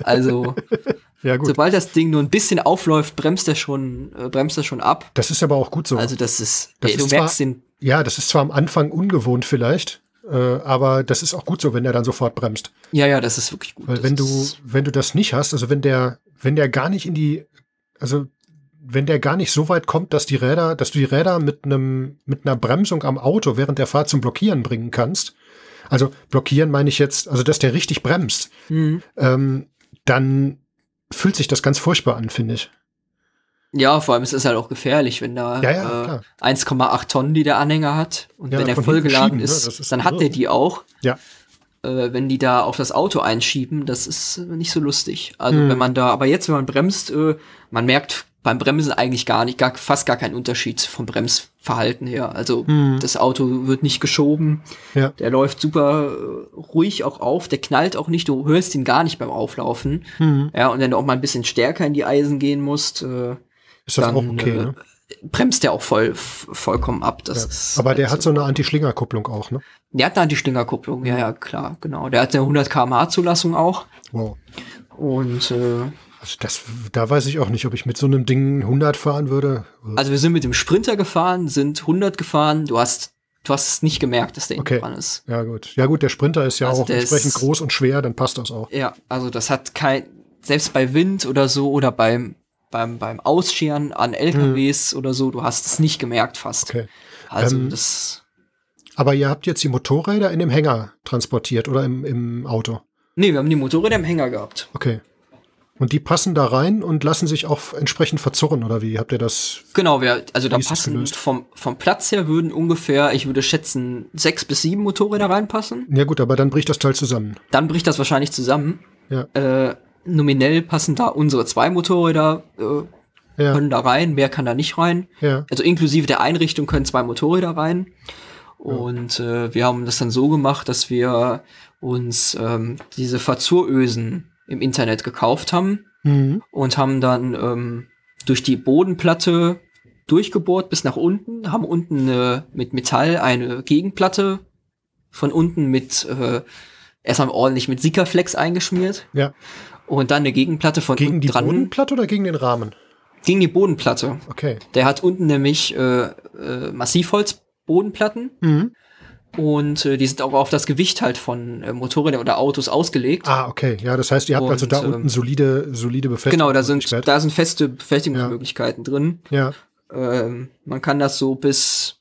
Also, Ja, gut. sobald das Ding nur ein bisschen aufläuft, bremst er schon, äh, bremst er schon ab. Das ist aber auch gut so. Also, das ist, Das äh, du ist merkst zwar- den, ja, das ist zwar am Anfang ungewohnt vielleicht, äh, aber das ist auch gut so, wenn er dann sofort bremst. ja, ja, das ist wirklich gut. Weil Das wenn du, wenn du das nicht hast, also wenn der, wenn der gar nicht in die, also wenn der gar nicht so weit kommt, dass die Räder, dass du die Räder mit einem, mit einer Bremsung am Auto während der Fahrt zum Blockieren bringen kannst. Also blockieren meine ich jetzt, also dass der richtig bremst, Mhm. ähm, dann fühlt sich das ganz furchtbar an, finde ich. Ja, vor allem es ist halt auch gefährlich, wenn da Ja, ja, äh, klar. 1,8 Tonnen, die der Anhänger hat. Und Ja, wenn er vollgeladen ne? ist, Das ist dann hat so. der die auch. Ja. Äh, wenn die da auf das Auto einschieben, das ist nicht so lustig. Also Hm. wenn man da, aber jetzt, wenn man bremst, äh, man merkt beim Bremsen eigentlich gar nicht, gar, fast gar keinen Unterschied vom Bremsverhalten her. Also Hm. das Auto wird nicht geschoben, Ja. der läuft super äh, ruhig auch auf, der knallt auch nicht, du hörst ihn gar nicht beim Auflaufen. Hm. Ja, und wenn du auch mal ein bisschen stärker in die Eisen gehen musst, äh, Ist das dann auch okay, äh, ne? bremst der auch voll vollkommen ab. Das Ja. ist Aber der also, hat so eine Anti-Schlinger-Kupplung auch, ne? Der hat da die Stingerkupplung, ja, ja, klar, genau. Der hat eine 100 km/h Zulassung auch Wow. und äh, Also das, da weiß ich auch nicht, ob ich mit so einem Ding 100 fahren würde. also wir sind mit dem Sprinter gefahren, sind 100 gefahren. Du hast du hast es nicht gemerkt, dass der Okay. dran ist. Ja, gut. Ja, gut, der Sprinter ist ja Also auch entsprechend ist- groß und schwer, dann passt das auch. Ja, also das hat kein selbst bei Wind oder so oder beim beim beim Ausscheren an LKWs oder so, du hast es nicht gemerkt fast. Hm. Okay. Also Ähm, das Aber ihr habt jetzt die Motorräder in dem Hänger transportiert oder im, im Auto? Nee, wir haben die Motorräder im Hänger gehabt. Okay. Und die passen da rein und lassen sich auch entsprechend verzurren, oder wie? Habt ihr das? Genau, wir, also da passen vom, vom Platz her würden ungefähr, ich würde schätzen, sechs bis sieben Motorräder reinpassen. Ja gut, aber dann bricht das Teil zusammen. Dann bricht das wahrscheinlich zusammen. Ja. Äh, nominell passen da unsere zwei Motorräder, äh, Ja, können da rein, mehr kann da nicht rein. ja. Also inklusive der Einrichtung können zwei Motorräder rein. Und äh, wir haben das dann so gemacht, dass wir uns ähm, diese Verzurösen im Internet gekauft haben Mhm. und haben dann ähm, durch die Bodenplatte durchgebohrt bis nach unten, haben unten äh, mit Metall eine Gegenplatte von unten mit äh, erstmal ordentlich mit Sikaflex eingeschmiert Ja. und dann eine Gegenplatte von Gegen unten die dran Bodenplatte oder gegen den Rahmen? gegen die Bodenplatte. Okay. Der hat unten nämlich äh, äh, Massivholz-Bodenplatten Mhm. und äh, die sind auch auf das Gewicht halt von äh, Motorrädern oder Autos ausgelegt. Ah, okay. Ja, das heißt, ihr habt Und, also da ähm, unten solide, solide Befestigung. genau, da sind, da sind feste Befestigungsmöglichkeiten drin. Ja, Ähm, man kann das so bis,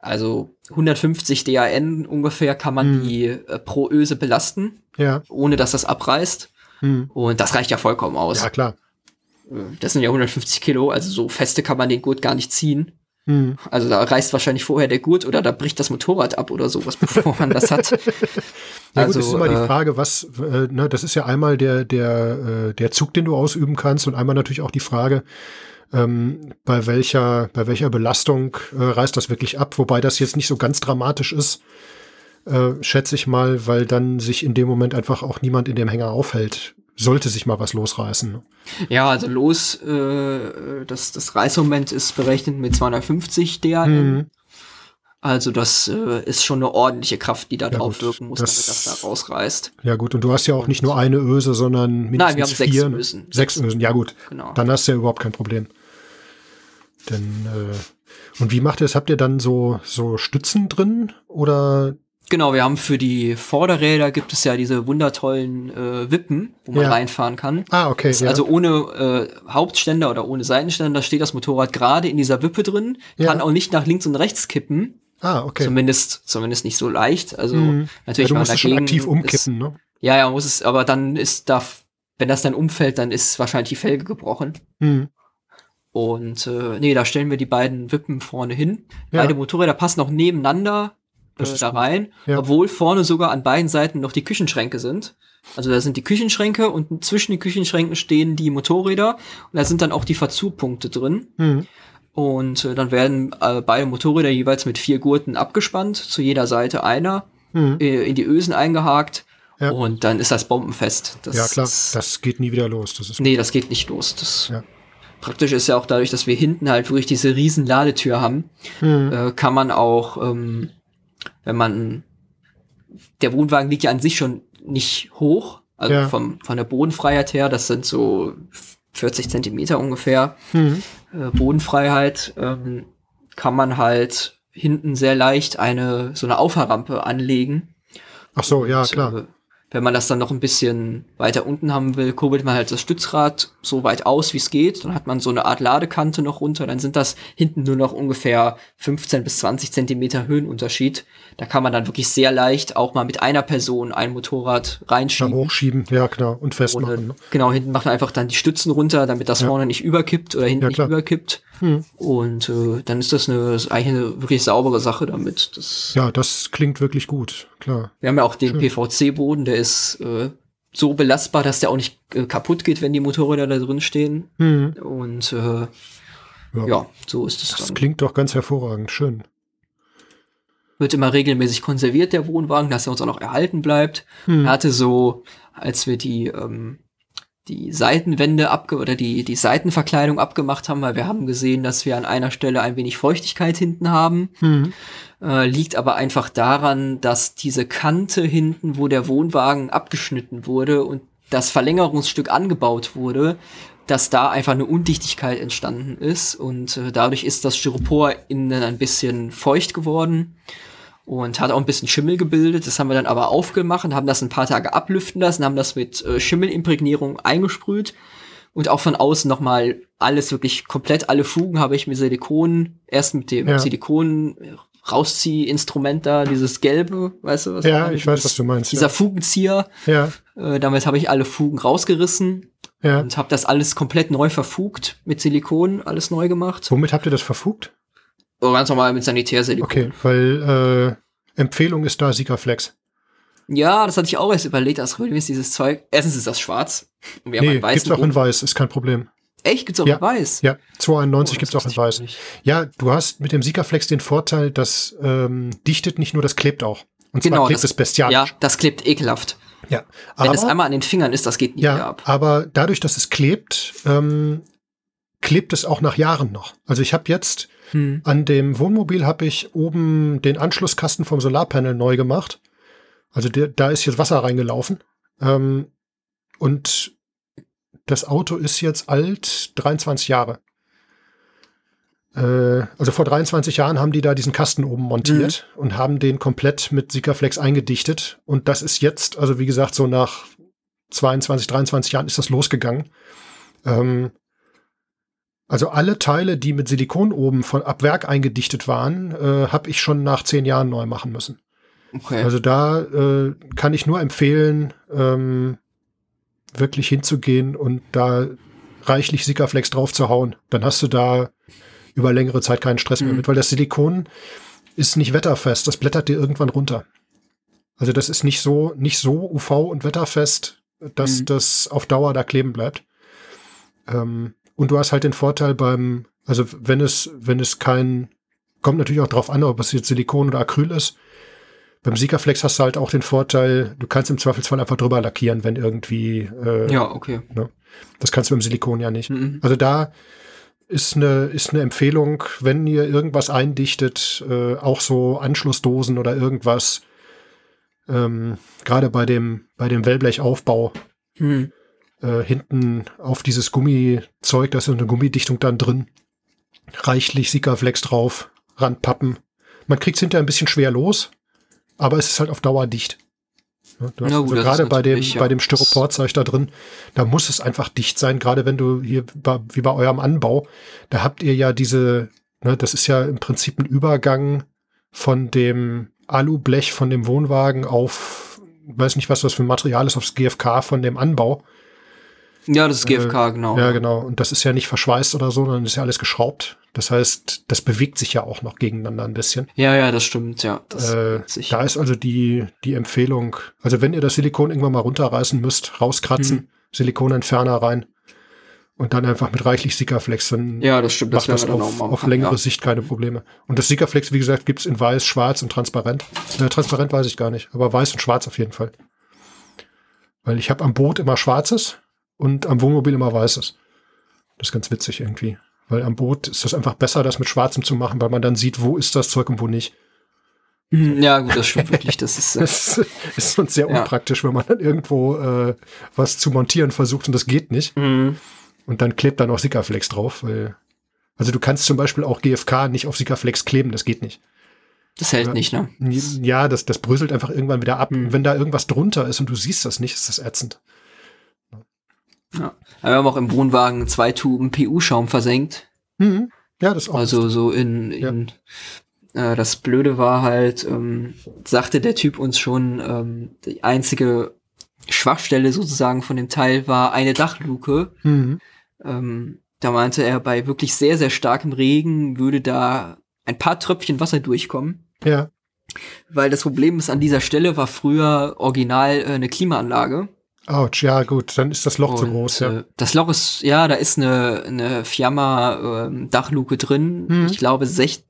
also 150 DAN ungefähr kann man Hm. die äh, pro Öse belasten, ja. ohne dass das abreißt. Mhm. Und das reicht ja vollkommen aus. Ja, klar. Äh, Das sind ja 150 Kilo, also so feste kann man den Gurt gar nicht ziehen. Mhm. Also da reißt wahrscheinlich vorher der Gurt oder da bricht das Motorrad ab oder sowas, bevor man das hat. Ja Also, gut, ist immer die äh, Frage, was, äh, ne, das ist ja einmal der, der, äh, der Zug, den du ausüben kannst und einmal natürlich auch die Frage, ähm, bei welcher, bei welcher Belastung äh, reißt das wirklich ab, wobei das jetzt nicht so ganz dramatisch ist, äh, schätze ich mal, weil dann sich in dem Moment einfach auch niemand in dem Hänger aufhält. Sollte sich mal was losreißen. ne? Ja, also los, äh, das, das Reißmoment ist berechnet mit 250 DAN. Mhm. Also das äh, ist schon eine ordentliche Kraft, die da Ja, drauf gut, wirken muss, das- damit das da rausreißt. Ja gut, und du hast ja auch nicht nur eine Öse, sondern mindestens Nein, wir haben sechs vier. ne? Ösen. Sechs Ösen, ja gut. Genau. Dann hast du ja überhaupt kein Problem. Denn, äh, und wie macht ihr das? Habt ihr dann so, so Stützen drin oder? Genau, wir haben für die Vorderräder gibt es ja diese wundertollen äh, Wippen, wo man Ja. reinfahren kann. Ah, okay. Ja. Also ohne äh, Hauptständer oder ohne Seitenständer steht das Motorrad gerade in dieser Wippe drin, Ja. kann auch nicht nach links und rechts kippen, ah, okay. zumindest zumindest nicht so leicht. Also Mhm. ja, natürlich du wenn man musst es schon dagegen aktiv ist, umkippen, ne? Ja, ja, muss es, aber dann ist da, wenn das dann umfällt, dann ist wahrscheinlich die Felge gebrochen. Mhm. Und äh, nee, da stellen wir die beiden Wippen vorne hin. Ja. Beide Motorräder passen auch nebeneinander Das ist da rein, Ja. obwohl vorne sogar an beiden Seiten noch die Küchenschränke sind. Also da sind die Küchenschränke und zwischen den Küchenschränken stehen die Motorräder und da sind dann auch die Verzugpunkte drin. Mhm. Und äh, dann werden äh, beide Motorräder jeweils mit vier Gurten abgespannt, zu jeder Seite einer, Mhm. äh, in die Ösen eingehakt Ja. und dann ist das bombenfest. Das Ja, klar. Das geht nie wieder los. Das ist, Nee, das geht nicht los. Das Ja. Praktisch ist ja auch dadurch, dass wir hinten halt wirklich diese riesen Ladetür haben, Mhm. äh, kann man auch, ähm, wenn man, der Wohnwagen liegt ja an sich schon nicht hoch, also Ja. vom, von der Bodenfreiheit her, das sind so 40 Zentimeter ungefähr, Mhm. äh, Bodenfreiheit, ähm, kann man halt hinten sehr leicht eine, so eine Auffahrrampe anlegen. Ach so, ja, Und, klar. Äh, wenn man das dann noch ein bisschen weiter unten haben will, kurbelt man halt das Stützrad so weit aus, wie es geht. Dann hat man so eine Art Ladekante noch runter. Dann sind das hinten nur noch ungefähr 15 bis 20 Zentimeter Höhenunterschied. Da kann man dann wirklich sehr leicht auch mal mit einer Person ein Motorrad Da reinschieben. hochschieben, ja, genau. Und festmachen. Ohne, Ne? genau, hinten macht man einfach dann die Stützen runter, damit das Ja. vorne nicht überkippt oder hinten Ja, nicht klar. überkippt. Mhm. Und äh, dann ist das eine, ist eigentlich eine wirklich saubere Sache damit. Das, Ja, das klingt wirklich gut, klar. Wir haben ja auch den. PVC-Boden, der ist äh, so belastbar, dass der auch nicht äh, kaputt geht, wenn die Motorräder da drin stehen. Mhm. Und äh, Ja. ja. so ist es Das dann. klingt doch ganz hervorragend. Schön. Wird immer regelmäßig konserviert, der Wohnwagen, dass er uns auch noch erhalten bleibt. Mhm. Er hatte so, als wir die, ähm, die Seitenwände abge oder die, die Seitenverkleidung abgemacht haben, weil wir haben gesehen, dass wir an einer Stelle ein wenig Feuchtigkeit hinten haben. Mhm. Äh, liegt aber einfach daran, dass diese Kante hinten, wo der Wohnwagen abgeschnitten wurde und das Verlängerungsstück angebaut wurde, dass da einfach eine Undichtigkeit entstanden ist und äh, dadurch ist das Styropor innen ein bisschen feucht geworden und hat auch ein bisschen Schimmel gebildet. Das haben wir dann aber aufgemacht, haben das ein paar Tage ablüften lassen, haben das mit äh, Schimmelimprägnierung eingesprüht und auch von außen nochmal alles wirklich komplett, alle Fugen habe ich mit Silikon, erst mit dem Ja. Silikon Rausziehinstrument da, dieses gelbe, weißt du was? Ja, ich weiß, was du meinst. Dieser Fugenzieher, Ja, äh, damit habe ich alle Fugen rausgerissen ja. und habe das alles komplett neu verfugt mit Silikon, alles neu gemacht. Womit habt ihr das verfugt? Oh, ganz normal mit Sanitärsilikon. Okay, weil äh, Empfehlung ist da Sikaflex. Ja, das hatte ich auch erst überlegt, als ist dieses Zeug. Erstens ist das schwarz. Und wir haben Nee, weißen gibt's auch in weiß, ist kein Problem. Echt? Gibt's auch Ja. in weiß? Ja, 291 Oh, gibt's auch in weiß. nicht. Ja, du hast mit dem Sikaflex den Vorteil, das ähm, dichtet nicht nur, das klebt auch. Und zwar Genau, klebt das- es bestialisch. Ja, das klebt ekelhaft. Ja, Wenn aber, es einmal an den Fingern ist, das geht nie ja, ab. aber dadurch, dass es klebt, ähm, klebt es auch nach Jahren noch. Also ich habe jetzt Hm. An dem Wohnmobil habe ich oben den Anschlusskasten vom Solarpanel neu gemacht. Also der, da ist jetzt Wasser reingelaufen. Ähm, und das Auto ist jetzt alt, 23 Jahre. Äh, also vor 23 Jahren haben die da diesen Kasten oben montiert und haben den komplett mit Sikaflex eingedichtet. Und das ist jetzt, also wie gesagt, so nach 22, 23 Jahren ist das losgegangen. Ähm, also alle Teile, die mit Silikon oben von ab Werk eingedichtet waren, äh, habe ich schon nach zehn Jahren neu machen müssen. Okay. Also da äh, kann ich nur empfehlen, ähm, wirklich hinzugehen und da reichlich Sikaflex drauf zu hauen. Dann hast du da über längere Zeit keinen Stress mehr Mhm. mit, weil das Silikon ist nicht wetterfest. Das blättert dir irgendwann runter. Also das ist nicht so, nicht so UV- und wetterfest, dass Mhm. das auf Dauer da kleben bleibt. Ähm, und du hast halt den Vorteil beim, also wenn es, wenn es kein, kommt natürlich auch drauf an, ob es jetzt Silikon oder Acryl ist. Beim Sikaflex hast du halt auch den Vorteil, du kannst im Zweifelsfall einfach drüber lackieren, wenn irgendwie, äh, ja, okay. das kannst du beim Silikon ja nicht. Mhm. Also da ist eine, ist eine Empfehlung, wenn ihr irgendwas eindichtet, äh, auch so Anschlussdosen oder irgendwas, ähm, gerade bei dem, bei dem Wellblechaufbau, Hm. Äh, hinten auf dieses Gummizeug, da ist so eine Gummidichtung dann drin. reichlich Sikaflex drauf, ranpappen. Man kriegt es hinterher ein bisschen schwer los, aber es ist halt auf Dauer dicht. Du hast gut, also gerade bei dem, ja. bei dem Styroporzeug da drin, da muss es einfach dicht sein, gerade wenn du hier bei, wie bei eurem Anbau, da habt ihr ja diese, ne, das ist ja im Prinzip ein Übergang von dem Alublech von dem Wohnwagen auf, weiß nicht, was das für ein Material ist, aufs GFK von dem Anbau. Ja, das ist GFK, genau. Ja, genau. Und das ist ja nicht verschweißt oder so, sondern ist ja alles geschraubt. Das heißt, das bewegt sich ja auch noch gegeneinander ein bisschen. Ja, ja, das stimmt, ja. Das Äh, da ist also die, die Empfehlung, also wenn ihr das Silikon irgendwann mal runterreißen müsst, rauskratzen, Mhm. Silikonentferner rein und dann einfach mit reichlich Sikaflex, dann ja, das stimmt, das macht das dann auf, auf längere ja. Sicht keine Probleme. Und das Sikaflex, wie gesagt, gibt's in weiß, schwarz und transparent. Äh, transparent weiß ich gar nicht, aber weiß und schwarz auf jeden Fall. Weil ich habe am Boot immer schwarzes und am Wohnmobil immer weißes. Das ist ganz witzig irgendwie. Weil am Boot ist das einfach besser, das mit schwarzem zu machen, weil man dann sieht, wo ist das Zeug und wo nicht. Hm, Ja, gut, das stimmt wirklich. Das ist, äh, Das ist sonst sehr Ja. unpraktisch, wenn man dann irgendwo äh, was zu montieren versucht und das geht nicht. mhm. Und dann klebt da noch Sikaflex drauf, weil. Also du kannst zum Beispiel auch GFK nicht auf Sikaflex kleben, das geht nicht. das hält Ja. nicht, ne? Ja, das, das bröselt einfach irgendwann wieder ab. Hm. Und wenn da irgendwas drunter ist und du siehst das nicht, ist das ätzend. Ja. Wir haben auch im Wohnwagen zwei Tuben PU-Schaum versenkt. Mhm. Ja, das auch. Also so in, in äh, das Blöde war halt, ähm, sagte der Typ uns schon, ähm, die einzige Schwachstelle sozusagen von dem Teil war eine Dachluke. mhm. Ähm, da meinte er, bei wirklich sehr, sehr starkem Regen würde da ein paar Tröpfchen Wasser durchkommen. Ja, Weil das Problem ist, an dieser Stelle war früher original äh, eine Klimaanlage. Ouch, ja gut, dann ist das Loch zu Und, groß, ja. äh, das Loch ist, ja, da ist eine, eine Fiamma ähm, Dachluke drin. Mhm. Ich glaube, sech,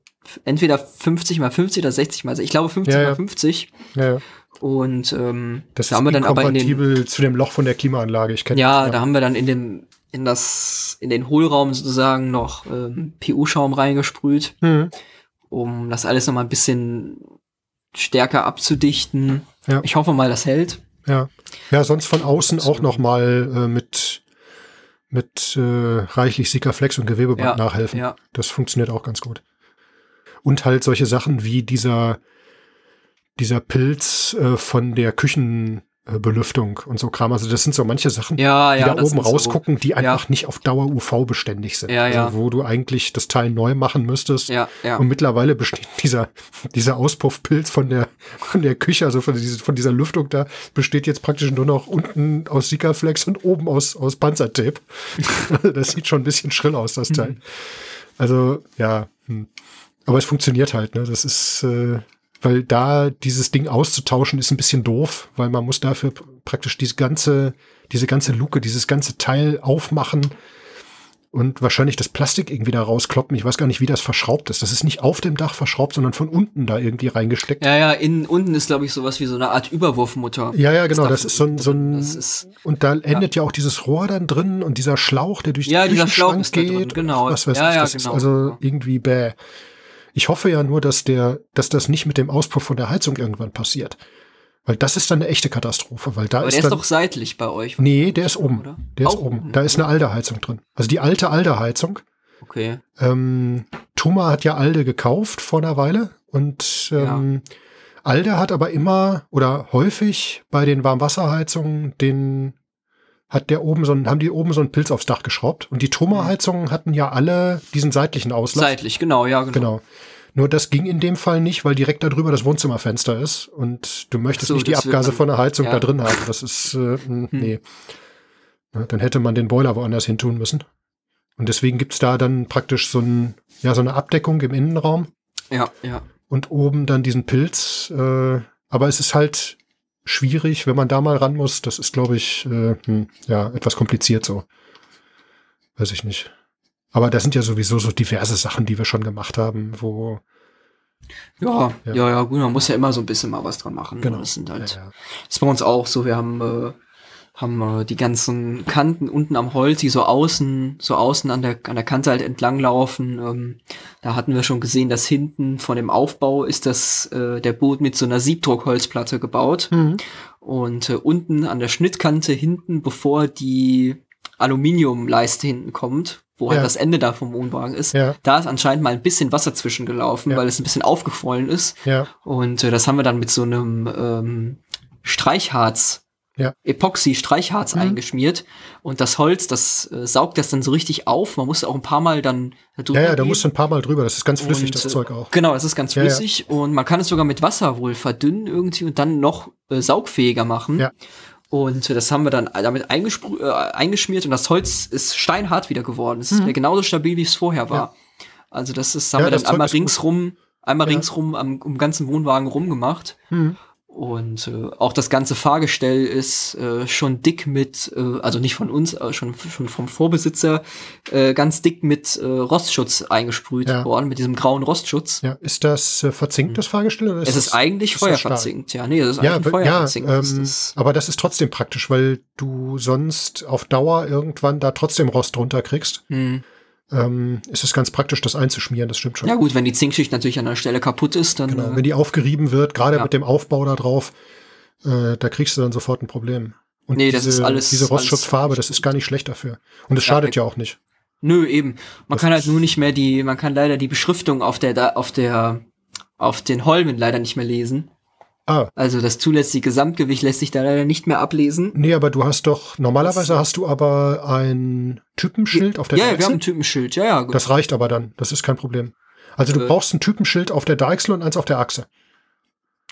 entweder 50 mal 50 oder 60 mal, ich glaube 50 Ja, ja. mal 50. ja. Und ähm, Das da haben wir dann aber in den, zu dem Loch von der Klimaanlage. Ich kenne ja, da haben wir dann in dem, in das, in den Hohlraum sozusagen noch ähm, PU-Schaum reingesprüht, Mhm. um das alles noch mal ein bisschen stärker abzudichten. Ja. Ich hoffe mal, das hält. Ja. Ja, sonst von außen auch noch mal äh, mit, mit äh, reichlich Sikaflex und Gewebeband Ja, nachhelfen. ja. Das funktioniert auch ganz gut. Und halt solche Sachen wie dieser, dieser Pilz äh, von der Küchenbelüftung und so Kram. Also das sind so manche Sachen, Ja, die ja. da das oben sind so- rausgucken, die einfach nicht auf Dauer UV beständig sind. Ja, ja. Also wo du eigentlich das Teil neu machen müsstest. Ja, ja. Und mittlerweile besteht dieser, dieser Auspuffpilz von der, von der Küche, also von, diese, von dieser Lüftung da, besteht jetzt praktisch nur noch unten aus Sikaflex und oben aus, aus Panzertape. das sieht schon ein bisschen schrill aus, das Teil. Also, ja. hm. Aber es funktioniert halt, ne? Das ist, äh, weil da dieses Ding auszutauschen ist ein bisschen doof, weil man muss dafür pr- praktisch diese ganze, diese ganze Luke, dieses ganze Teil aufmachen und wahrscheinlich das Plastik irgendwie da rauskloppen. Ich weiß gar nicht, wie das verschraubt ist. Das ist nicht auf dem Dach verschraubt, sondern von unten da irgendwie reingesteckt. Ja, ja, innen, unten ist, glaube ich, sowas wie so eine Art Überwurfmutter. Ja, ja, genau. da Das ist so ein, so ein Das ist, und da endet ja. auch dieses Rohr dann drin und dieser Schlauch, der durch Ja, Schlauch Küchenschrank da drin, geht. genau. Was weiß Ja, ich, ja, das genau. also irgendwie bäh. Ich hoffe ja nur, dass der, dass das nicht mit dem Auspuff von der Heizung irgendwann passiert. Weil das ist dann eine echte Katastrophe, weil da aber ist der ist dann, doch seitlich bei euch. nee, der ist oben. Oder? Der ist oben. oben, Da ist eine Alde-Heizung drin. Also die alte Alde-Heizung. Okay. Ähm, Thoma hat ja Alde gekauft vor einer Weile und ähm, Alde hat aber immer oder häufig bei den Warmwasserheizungen den hat der oben so ein, haben die oben so einen Pilz aufs Dach geschraubt und die Thoma-Heizungen hatten ja alle diesen seitlichen Auslass. Seitlich, genau, ja, genau. Genau. Nur das ging in dem Fall nicht, weil direkt darüber das Wohnzimmerfenster ist und du möchtest so, nicht die Abgase von der Heizung ja. da drin haben. Das ist, äh, mh, nee. Ja, dann hätte man den Boiler woanders hin tun müssen. Und deswegen gibt's da dann praktisch so, ein, ja, so eine Abdeckung im Innenraum Ja, ja. und oben dann diesen Pilz. Äh, aber es ist halt schwierig, wenn man da mal ran muss. Das ist, glaube ich, äh, hm, ja, etwas kompliziert so. Weiß ich nicht. Aber das sind ja sowieso so diverse Sachen, die wir schon gemacht haben, wo Ja, Ja. ja, ja, gut, man muss ja immer so ein bisschen mal was dran machen. Genau. Das sind halt, Ja, ja. das ist bei uns auch so, wir haben, äh, haben äh, die ganzen Kanten unten am Holz, die so außen, so außen an der, an der Kante halt entlang laufen. Ähm, da hatten wir schon gesehen, dass hinten von dem Aufbau ist das, äh, der Boot mit so einer Siebdruckholzplatte gebaut. Mhm. Und äh, unten an der Schnittkante hinten, bevor die Aluminiumleiste hinten kommt, wo halt Ja. das Ende da vom Wohnwagen ist, Ja. da ist anscheinend mal ein bisschen Wasser zwischengelaufen, Ja. weil es ein bisschen aufgequollen ist. Ja, Und äh, das haben wir dann mit so einem ähm, Streichharz, Ja. Epoxy-Streichharz Mhm. eingeschmiert. Und das Holz, das äh, saugt das dann so richtig auf. Man muss auch ein paar Mal dann da drüber ja, ja da musst du ein paar Mal drüber. Das ist ganz flüssig, Und, das Zeug auch. Genau, das ist ganz Ja, ja. flüssig und man kann es sogar mit Wasser wohl verdünnen irgendwie und dann noch äh, saugfähiger machen. Ja. Und das haben wir dann damit äh, eingeschmiert und das Holz ist steinhart wieder geworden. Es ist wieder genauso stabil, wie es vorher war. Also das ist, haben Mhm. Ja, wir dann einmal ringsrum, einmal Ja. ringsrum am, um ganzen Wohnwagen rumgemacht. Mhm. Und äh, auch das ganze Fahrgestell ist äh, schon dick mit, äh, also nicht von uns, aber schon, schon vom Vorbesitzer, äh, ganz dick mit äh, Rostschutz eingesprüht Ja. worden, mit diesem grauen Rostschutz. Ja, ist das äh, verzinkt, das Fahrgestell? Oder Mhm. Es ist das- eigentlich ist das feuerverzinkt, ja. Nee, das ist Ja, eigentlich ja feuerverzinkt. Das ähm, ist- aber das ist trotzdem praktisch, weil du sonst auf Dauer irgendwann da trotzdem Rost drunter kriegst. Hm. Ähm, ist es ganz praktisch, das einzuschmieren, das stimmt schon. Ja gut, wenn die Zinkschicht natürlich an der Stelle kaputt ist, dann Genau, äh, wenn die aufgerieben wird, gerade Ja. mit dem Aufbau da drauf, äh, da kriegst du dann sofort ein Problem. Und Nee, das diese, ist alles- diese Rostschutzfarbe, das ist gar nicht schlecht dafür. Und es Ja, schadet ja auch nicht. Nö, eben. Man Das kann halt nur nicht mehr die, man kann leider die Beschriftung auf der, da- auf der, auf den Holmen leider nicht mehr lesen. Ah, Also das zulässige Gesamtgewicht lässt sich da leider nicht mehr ablesen. nee, aber du hast doch, normalerweise hast du aber ein Typenschild auf der Ja, ja, wir Deichsel. haben ein Typenschild, ja, ja. genau. Das reicht aber dann, das ist kein Problem. Also du Äh. brauchst ein Typenschild auf der Deichsel und eins auf der Achse.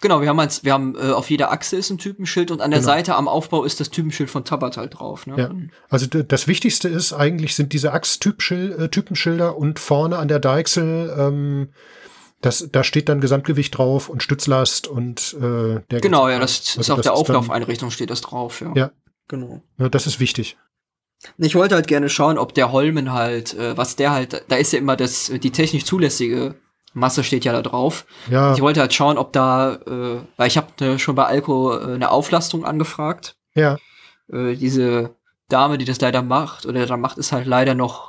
Genau, wir haben eins, wir haben äh, auf jeder Achse ist ein Typenschild und an der Genau. Seite am Aufbau ist das Typenschild von Tabat halt drauf. Ne? Ja. Also das Wichtigste ist eigentlich sind diese Achstypenschilder und vorne an der Deichsel, ähm, das, da steht dann Gesamtgewicht drauf und Stützlast und äh, der Genau, ja, das ist Also auf der Auflaufeinrichtung steht das drauf, ja. Ja. Genau. Ja, das ist wichtig. Ich wollte halt gerne schauen, ob der Holmen halt, äh, was der halt, da ist ja immer das, die technisch zulässige Masse steht ja da drauf. Ja, Ich wollte halt schauen, ob da, äh, weil ich habe äh, schon bei Alco äh, eine Auflastung angefragt. ja, Äh, diese Dame, die das leider macht, oder da macht, ist halt leider noch,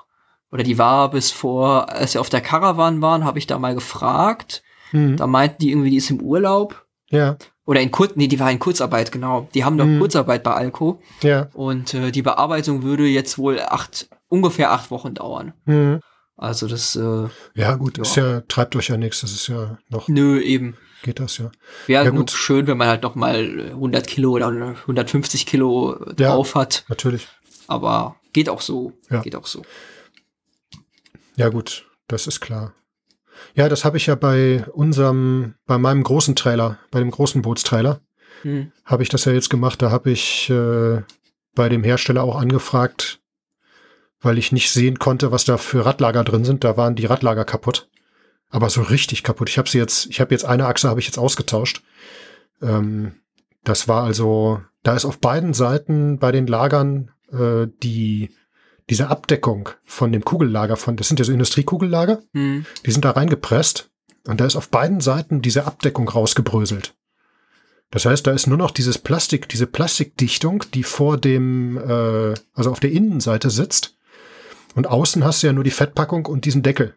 oder die war bis vor, als wir auf der Caravan waren, habe ich da mal gefragt. hm, Da meinten die irgendwie, die ist im Urlaub. ja, Oder in Kur nee, die war in Kurzarbeit, genau. Die haben doch Mhm. Kurzarbeit bei Alco. ja, Und äh, die Bearbeitung würde jetzt wohl acht, ungefähr acht Wochen dauern. hm. Also das, äh, ja gut, Ja. ist ja treibt euch ja nichts. Das ist ja noch nö, eben. geht das ja. Wäre Ja, gut. schön, wenn man halt noch mal 100 Kilo oder 150 Kilo äh, Ja. drauf hat. Natürlich. Aber geht auch so. Ja. Geht auch so. Ja gut, das ist klar. Ja, das habe ich ja bei unserem, bei meinem großen Trailer, bei dem großen Bootstrailer, Hm. habe ich das ja jetzt gemacht. Da habe ich äh, bei dem Hersteller auch angefragt, weil ich nicht sehen konnte, was da für Radlager drin sind. Da waren die Radlager kaputt. Aber so richtig kaputt. Ich habe sie jetzt, ich habe jetzt eine Achse habe ich jetzt ausgetauscht. Ähm, das war also, da ist auf beiden Seiten bei den Lagern äh, die diese Abdeckung von dem Kugellager von, das sind ja so Industriekugellager, Hm. die sind da reingepresst und da ist auf beiden Seiten diese Abdeckung rausgebröselt. Das heißt, da ist nur noch dieses Plastik, diese Plastikdichtung, die vor dem, äh, also auf der Innenseite sitzt. Und außen hast du ja nur die Fettpackung und diesen Deckel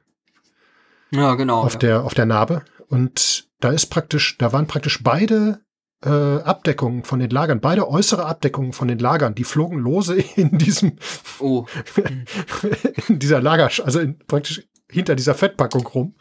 Ja, genau. auf ja. der, auf der Narbe. Und da ist praktisch, da waren praktisch beide äh, Abdeckungen von den Lagern, beide äußere Abdeckungen von den Lagern, die flogen lose in diesem, Oh. in dieser Lager, also in, praktisch hinter dieser Fettpackung rum.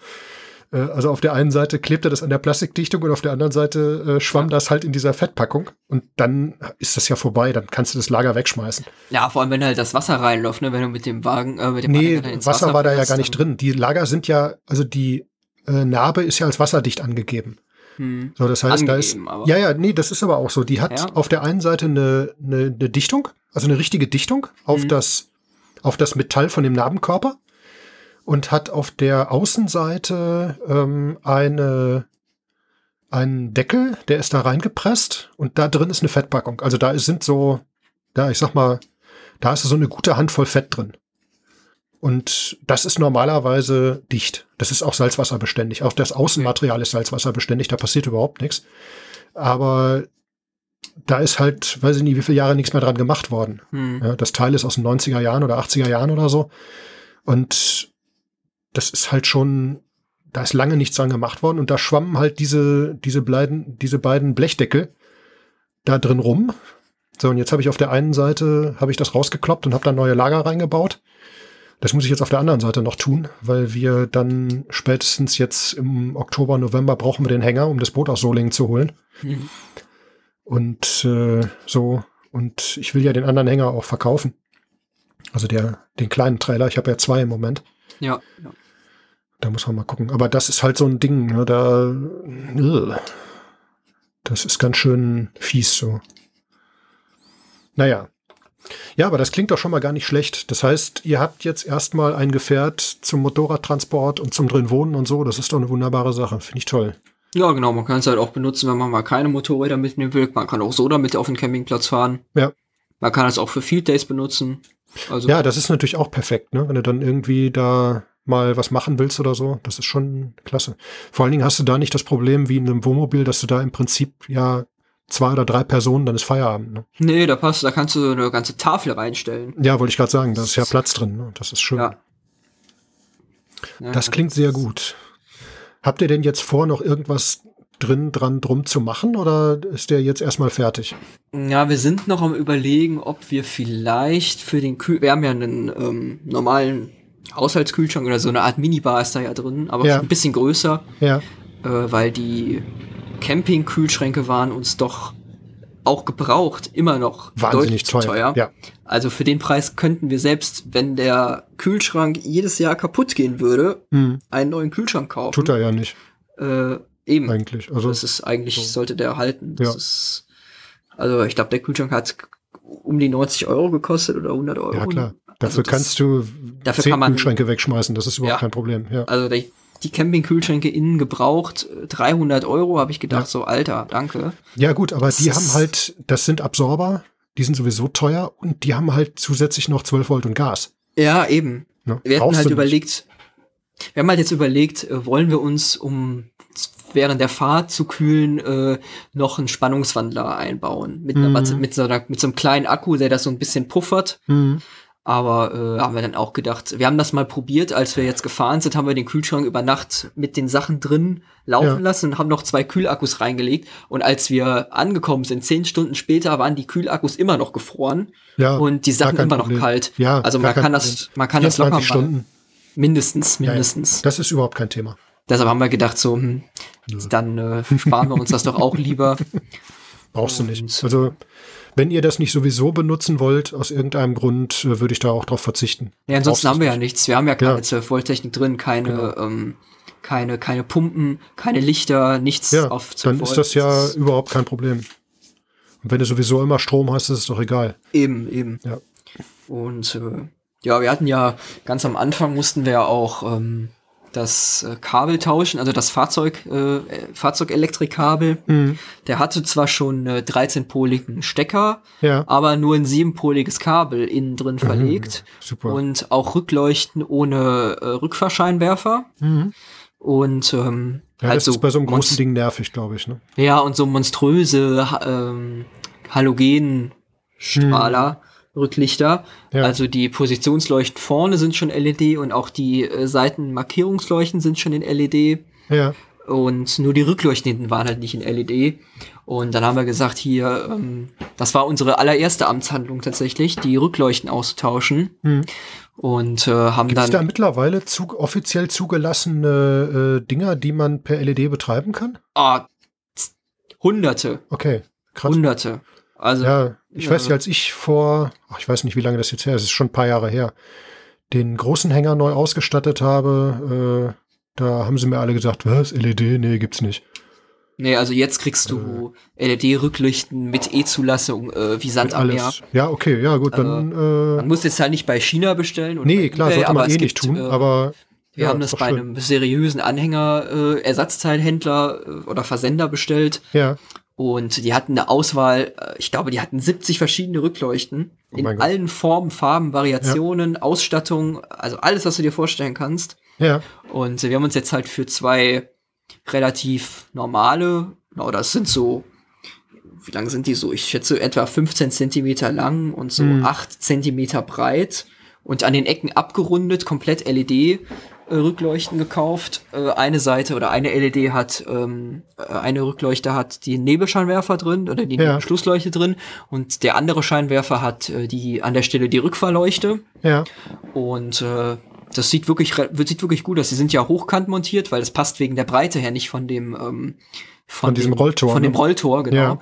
Äh, Also auf der einen Seite klebte das an der Plastikdichtung und auf der anderen Seite äh, schwamm das halt in dieser Fettpackung. Und dann ist das ja vorbei, dann kannst du das Lager wegschmeißen. Ja, vor allem, wenn halt das Wasser reinläuft, ne? wenn du mit dem Wagen, äh, mit dem Nee, Anhänger ins Wasser war da ja gar nicht drin. Die Lager sind ja, also die äh, Narbe ist ja als wasserdicht angegeben. Hm. So, das heißt, da ist. Angegeben, Ja, ja, nee, das ist aber auch so. Die hat Ja. auf der einen Seite eine, eine, eine Dichtung, also eine richtige Dichtung auf Mhm. das, auf das Metall von dem Narbenkörper und hat auf der Außenseite ähm, eine, einen Deckel, der ist da reingepresst und da drin ist eine Fettpackung. Also da sind so, da, ich sag mal, da ist so eine gute Handvoll Fett drin. Und das ist normalerweise dicht. Das ist auch salzwasserbeständig. Auch das Außenmaterial ist salzwasserbeständig, da passiert überhaupt nichts. Aber da ist halt, weiß ich nicht, wie viele Jahre nichts mehr dran gemacht worden. Hm. Ja, das Teil ist aus den 90er Jahren oder 80er Jahren oder so. Und das ist halt schon, da ist lange nichts dran gemacht worden. Und da schwammen halt diese, diese, beiden, diese beiden Blechdeckel da drin rum. So, und jetzt habe ich auf der einen Seite, habe ich das rausgekloppt und habe da neue Lager reingebaut. Das muss ich jetzt auf der anderen Seite noch tun, weil wir dann spätestens jetzt im Oktober, November brauchen wir den Hänger, um das Boot aus Solingen zu holen. Mhm. Und äh, so, und ich will ja den anderen Hänger auch verkaufen. Also der, den kleinen Trailer, ich habe ja zwei im Moment. Ja, ja. Da muss man mal gucken. Aber das ist halt so ein Ding, ne, da, das ist ganz schön fies so. Naja, ja, aber das klingt doch schon mal gar nicht schlecht. Das heißt, ihr habt jetzt erstmal ein Gefährt zum Motorradtransport und zum drin wohnen und so. Das ist doch eine wunderbare Sache. Finde ich toll. Ja, genau. Man kann es halt auch benutzen, wenn man mal keine Motorräder mitnehmen will. Man kann auch so damit auf den Campingplatz fahren. Ja. Man kann es auch für Field Days benutzen. Also ja, das ist natürlich auch perfekt, ne? Wenn du dann irgendwie da mal was machen willst oder so. Das ist schon klasse. Vor allen Dingen hast du da nicht das Problem wie in einem Wohnmobil, dass du da im Prinzip ja zwei oder drei Personen, dann ist Feierabend. Ne? Nee, da passt, da kannst du eine ganze Tafel reinstellen. Ja, wollte ich gerade sagen, da ist ja Platz drin. Ne? Das ist schön. Ja. Das klingt sehr gut. Habt ihr denn jetzt vor, noch irgendwas drin dran drum zu machen oder ist der jetzt erstmal fertig? Ja, wir sind noch am überlegen, ob wir vielleicht für den Kühl, wir haben ja einen ähm, normalen Haushaltskühlschrank oder so eine Art Minibar ist da ja drin, aber ja. ein bisschen größer. Ja. Äh, weil die Campingkühlschränke waren uns doch auch gebraucht immer noch wahnsinnig teuer. teuer. Ja. Also für den Preis könnten wir selbst, wenn der Kühlschrank jedes Jahr kaputt gehen würde, mhm. einen neuen Kühlschrank kaufen. Tut er ja nicht. Äh, eben. Eigentlich. Also das ist eigentlich so. sollte der halten. Das ja. ist, also ich glaube, der Kühlschrank hat um die 90 Euro gekostet oder 100 Euro. Ja klar. Dafür also das, kannst du dafür kann man, Kühlschränke wegschmeißen. Das ist überhaupt ja. kein Problem. Ja. Also der, die Campingkühlschränke innen gebraucht, 300 Euro, habe ich gedacht, ja. so Alter, danke. Ja gut, aber das die haben halt, das sind Absorber, die sind sowieso teuer und die haben halt zusätzlich noch 12 Volt und Gas. Ja, eben. Ne? Wir hatten halt überlegt, wir haben halt jetzt überlegt, äh, wollen wir uns, um während der Fahrt zu kühlen, äh, noch einen Spannungswandler einbauen. Mit, mhm. einer, mit, so einer, mit so einem kleinen Akku, der das so ein bisschen puffert. Mhm. Aber äh, haben wir dann auch gedacht, wir haben das mal probiert, als wir jetzt gefahren sind, haben wir den Kühlschrank über Nacht mit den Sachen drin laufen ja. lassen und haben noch zwei Kühlakkus reingelegt. Und als wir angekommen sind, zehn Stunden später, waren die Kühlakkus immer noch gefroren ja, und die Sachen immer Problem. noch kalt. Ja, also man kann das, man kann das locker Stunden. Mindestens, mindestens. Ja, das ist überhaupt kein Thema. Deshalb haben wir gedacht, so, hm, dann äh, sparen wir uns das doch auch lieber. Brauchst du nicht. Also wenn ihr das nicht sowieso benutzen wollt, aus irgendeinem Grund, äh, würde ich da auch drauf verzichten. Ja, ansonsten haben wir ja nichts. Wir haben ja keine ja. 12-Volt-Technik drin, keine, genau. ähm, keine, keine Pumpen, keine Lichter, nichts ja, auf 12 Dann ist das ja das ist überhaupt kein Problem. Und wenn du sowieso immer Strom hast, ist es doch egal. Eben, eben. Ja. Und äh, ja, wir hatten ja ganz am Anfang mussten wir ja auch ähm, das äh, Kabel tauschen, also das Fahrzeug, äh, Fahrzeugelektrikkabel. Mhm. Der hatte zwar schon äh, 13-poligen Stecker, ja. aber nur ein siebenpoliges Kabel innen drin mhm. verlegt. Mhm. Super. Und auch Rückleuchten ohne äh, Rückfahrscheinwerfer. Mhm. Und ähm, ja, halt das so ist bei so einem großen Ding nervig, glaube ich. Ne? Ja, und so monströse ähm, Halogenstrahler. Mhm. Rücklichter. Ja. Also die Positionsleuchten vorne sind schon LED und auch die äh, Seitenmarkierungsleuchten sind schon in LED. Ja. Und nur die Rückleuchten hinten waren halt nicht in LED. Und dann haben wir gesagt, hier, ähm, das war unsere allererste Amtshandlung tatsächlich, die Rückleuchten auszutauschen. Hm. Und äh, haben Gibt's dann. da mittlerweile zu, offiziell zugelassene äh, Dinger, die man per LED betreiben kann? Ah, Hunderte. Okay, krass. Hunderte. Also, ja, ich ja. weiß nicht, als ich vor, ach, ich weiß nicht, wie lange das jetzt her ist, es ist schon ein paar Jahre her, den großen Hänger neu ausgestattet habe, äh, da haben sie mir alle gesagt, was, LED? Nee, gibt's nicht. Nee, also jetzt kriegst du äh, LED-Rücklichten mit E-Zulassung äh, wie Sand am Meer. Ja, okay, ja gut, dann. Äh, man muss jetzt halt nicht bei China bestellen. Nee, klar, eBay, sollte man eh nicht tun, äh, aber. Wir ja, haben das bei schön. einem seriösen Anhänger, äh, Ersatzteilhändler äh, oder Versender bestellt. Ja. Und die hatten eine Auswahl, äh, ich glaube, die hatten 70 verschiedene Rückleuchten oh in allen Formen, Farben, Variationen, ja. Ausstattung, also alles, was du dir vorstellen kannst. Ja. Und wir haben uns jetzt halt für zwei relativ normale, oder das sind so, wie lang sind die so? Ich schätze etwa 15 Zentimeter lang und so mhm. 8 Zentimeter breit und an den Ecken abgerundet, komplett LED, Rückleuchten gekauft. Äh, eine Seite oder eine LED hat, ähm, äh, eine Rückleuchte hat die Nebelscheinwerfer drin oder die Ja. Schlussleuchte drin und der andere Scheinwerfer hat äh, die an der Stelle die Rückfahrleuchte. Ja, Und äh, das sieht wirklich, sieht wirklich gut aus. Die sind ja hochkant montiert, weil das passt wegen der Breite her nicht von dem ähm, Von diesem dem, Rolltor, Von dem ne? Rolltor, genau. Ja.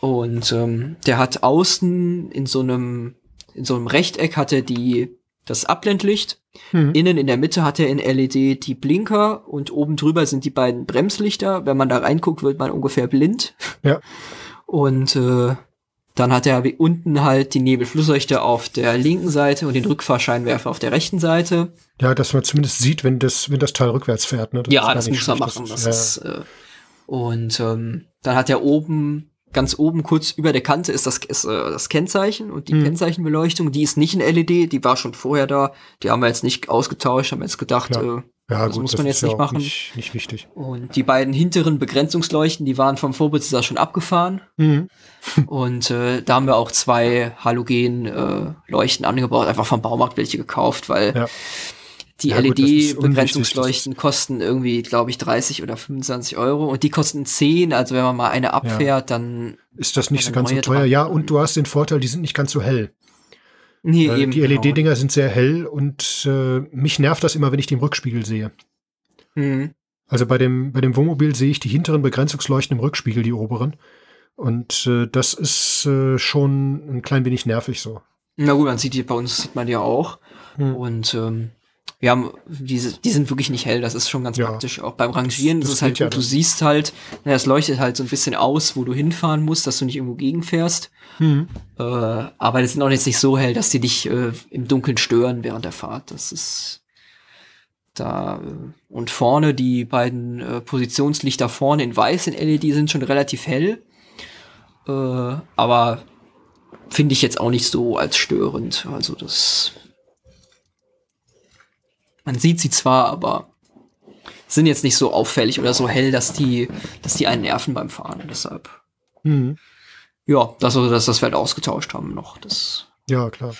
Und ähm, der hat außen in so einem in so einem Rechteck hat er die das Abblendlicht. Mhm. Innen in der Mitte hat er in LED die Blinker und oben drüber sind die beiden Bremslichter. Wenn man da reinguckt, wird man ungefähr blind. Ja. Und äh, dann hat er wie unten halt die Nebelflussleuchte auf der linken Seite und den Rückfahrscheinwerfer auf der rechten Seite. ja, dass man zumindest sieht, wenn das, wenn das Teil rückwärts fährt. Ne? ist ja, das muss schlecht. machen. Das ja, ist, äh, und ähm, dann hat er oben, ganz oben, kurz über der Kante ist das, ist, äh, das Kennzeichen und die Mhm. Kennzeichenbeleuchtung, die ist nicht in LED, die war schon vorher da. Die haben wir jetzt nicht ausgetauscht, haben jetzt gedacht, Ja. äh, ja, das gut, muss das man ist jetzt ja nicht auch machen. Nicht, nicht wichtig. Und die beiden hinteren Begrenzungsleuchten, die waren vom Vorbesitzer schon abgefahren. Mhm. Und äh, da haben wir auch zwei Halogen-Leuchten äh, angebaut, einfach vom Baumarkt welche gekauft, weil Ja. Die Ja, LED-Begrenzungsleuchten kosten irgendwie, glaube ich, 30 oder 25 Euro und die kosten 10. Also wenn man mal eine abfährt, dann Ist das nicht so ganz so teuer? dran. Ja, und du hast den Vorteil, die sind nicht ganz so hell. nee, Weil eben. die genau. LED-Dinger sind sehr hell und äh, mich nervt das immer, wenn ich die im Rückspiegel sehe. Mhm. Also bei dem, bei dem Wohnmobil sehe ich die hinteren Begrenzungsleuchten im Rückspiegel, die oberen. Und äh, das ist äh, schon ein klein wenig nervig so. Na gut, man sieht die, bei uns sieht man die ja auch. Hm. Und ähm, wir haben diese, die sind wirklich nicht hell, das ist schon ganz Ja. praktisch. Auch beim Rangieren Das- das das ist halt geht ja du siehst halt, na, es leuchtet halt so ein bisschen aus, wo du hinfahren musst, dass du nicht irgendwo gegenfährst. Hm. Äh, aber die sind auch jetzt nicht so hell, dass die dich äh, im Dunkeln stören während der Fahrt. Das ist da. Äh, und vorne, die beiden äh, Positionslichter vorne in weiß in LED sind schon relativ hell. Äh, aber finde ich jetzt auch nicht so als störend. Also das. Man sieht sie zwar, aber sind jetzt nicht so auffällig oder so hell, dass die, dass die einen nerven beim Fahren. Deshalb. Hm. Ja, das, also, dass das wir halt ausgetauscht haben noch. Das. Ja, klar.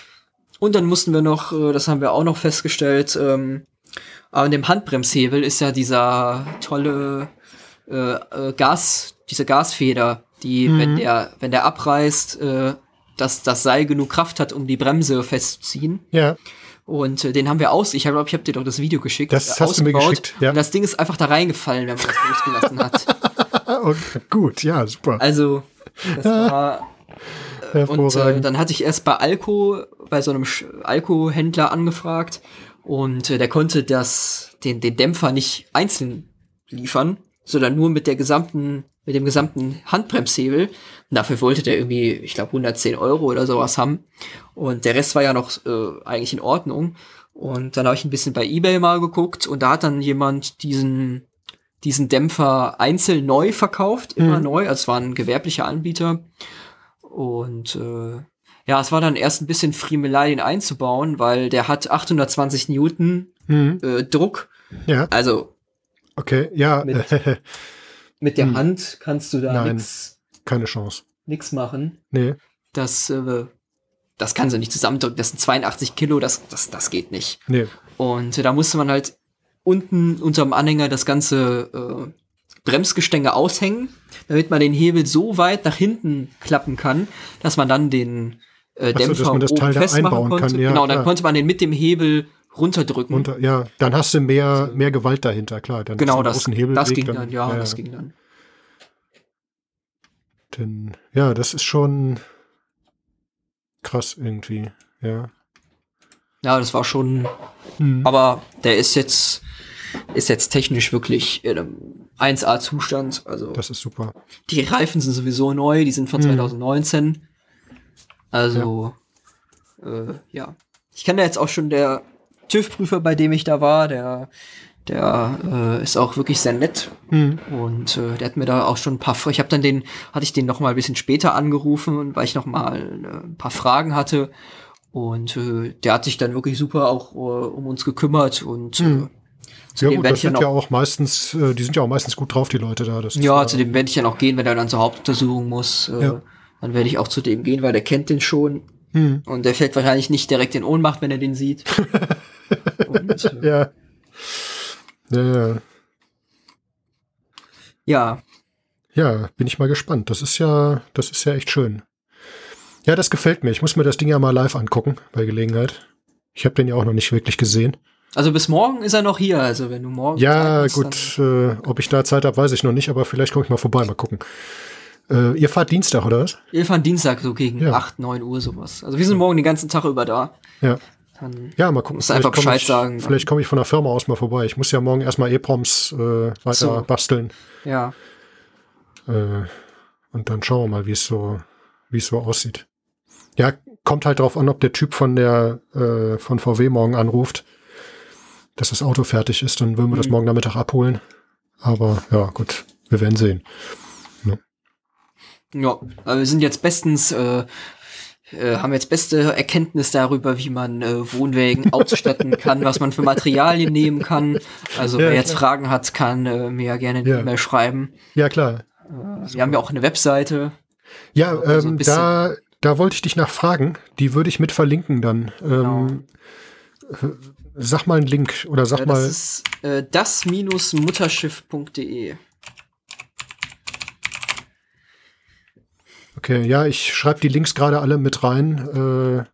Und dann mussten wir noch, äh, das haben wir auch noch festgestellt, ähm, an dem Handbremshebel ist ja dieser tolle äh, äh, Gas, diese Gasfeder, die, Mhm. wenn der, wenn der abreißt, äh, dass das Seil genug Kraft hat, um die Bremse festzuziehen. Ja, Und äh, den haben wir aus. Ich glaube, ich habe dir doch das Video geschickt. Das äh, hast du mir geschickt, ja. Und das Ding ist einfach da reingefallen, wenn man das losgelassen hat. Ah, okay, gut, ja, super. Also, das war. Und äh, dann hatte ich erst bei Alco, bei so einem Alco-Händler angefragt und äh, der konnte das, den, den Dämpfer nicht einzeln liefern, sondern nur mit der gesamten, mit dem gesamten Handbremshebel. Dafür wollte der irgendwie, ich glaube, 110 Euro oder sowas haben. Und der Rest war ja noch äh, eigentlich in Ordnung. Und dann habe ich ein bisschen bei eBay mal geguckt und da hat dann jemand diesen, diesen Dämpfer einzeln neu verkauft, immer Mhm. neu. Also es war ein gewerblicher Anbieter. Und äh, ja, es war dann erst ein bisschen Friemelei, den einzubauen, weil der hat 820 Newton Hm. äh, Druck. Ja, Also okay, ja, Mit- mit der Hm. Hand kannst du da Nein. Keine Chance. nix machen. Nee, Das, äh, das kannst du nicht zusammendrücken. Das sind 82 Kilo, das, das, das geht nicht. nee. Und äh, da musste man halt unten unterm Anhänger das ganze äh, Bremsgestänge aushängen, damit man den Hebel so weit nach hinten klappen kann, dass man dann den äh, so, Dämpfer dass man das Teil da festmachen einbauen konnte. kann, ja, genau, dann klar. konnte man den mit dem Hebel runterdrücken. Unter, ja, dann hast du mehr, mehr Gewalt dahinter, klar. Dann genau, das, Außenhebel das ging dann, ja, das ging dann. Denn, ja, das ist schon krass irgendwie, ja. Ja, das war schon, Hm. aber der ist jetzt, ist jetzt technisch wirklich in einem 1A-Zustand. Also Das ist super. die Reifen sind sowieso neu, die sind von Mhm. 2019. Also, äh, ja. Ich kann da jetzt auch schon der TÜV-Prüfer, bei dem ich da war, der, der äh, ist auch wirklich sehr nett Hm. und äh, der hat mir da auch schon ein paar, ich habe dann den, hatte ich den noch mal ein bisschen später angerufen, weil ich noch mal äh, ein paar Fragen hatte und äh, der hat sich dann wirklich super auch äh, um uns gekümmert und Mhm. äh, dem gut, das sind noch, ja auch meistens, äh, die sind ja auch meistens gut drauf, die Leute da. Das ja, äh, zu dem werde ich ja noch gehen, wenn er dann zur Hauptuntersuchung muss. Äh, Ja. Dann werde ich auch zu dem gehen, weil der kennt den schon Hm. und der fällt wahrscheinlich nicht direkt in Ohnmacht, wenn er den sieht. und, äh, Ja, Ja, ja. Ja, Ja, bin ich mal gespannt. Das ist ja, das ist ja echt schön. Ja, das gefällt mir. Ich muss mir das Ding ja mal live angucken bei Gelegenheit. Ich habe den ja auch noch nicht wirklich gesehen. also bis morgen ist er noch hier. Also wenn du morgen Ja, hast, gut, äh, ob ich da Zeit habe, weiß ich noch nicht, aber vielleicht komme ich mal vorbei, mal gucken. Äh, ihr fahrt Dienstag, oder was? Wir fahren Dienstag so gegen Ja. 8, 9 Uhr sowas. Also wir sind morgen den ganzen Tag über da. Ja. Dann, Ja, mal gucken. Musst du einfach Bescheid ich, sagen. Vielleicht komme ich von der Firma aus mal vorbei. Ich muss ja morgen erstmal EPROMs äh, weiter So. basteln. ja. Äh, und dann schauen wir mal, wie es so, wie es so aussieht. Ja, kommt halt drauf an, ob der Typ von der äh, von VW morgen anruft, dass das Auto fertig ist. Dann würden wir das Mhm. morgen Nachmittag abholen. Aber ja, gut, wir werden sehen. Ja, aber wir sind jetzt bestens, äh, äh, haben jetzt beste Erkenntnis darüber, wie man äh, Wohnwägen ausstatten kann, was man für Materialien nehmen kann. Also Ja, wer jetzt klar. Fragen hat, kann äh, mir ja gerne eine Ja. E-Mail schreiben. Ja, klar. Äh, wir haben ja auch eine Webseite. Ja, Also ähm, da, da wollte ich dich nachfragen. Die würde ich mit verlinken dann. Ähm, äh, Sag mal einen Link oder sag Äh, mal. das ist das-mutterschiff.de. Okay, ja, ich schreibe die Links gerade alle mit rein. Äh,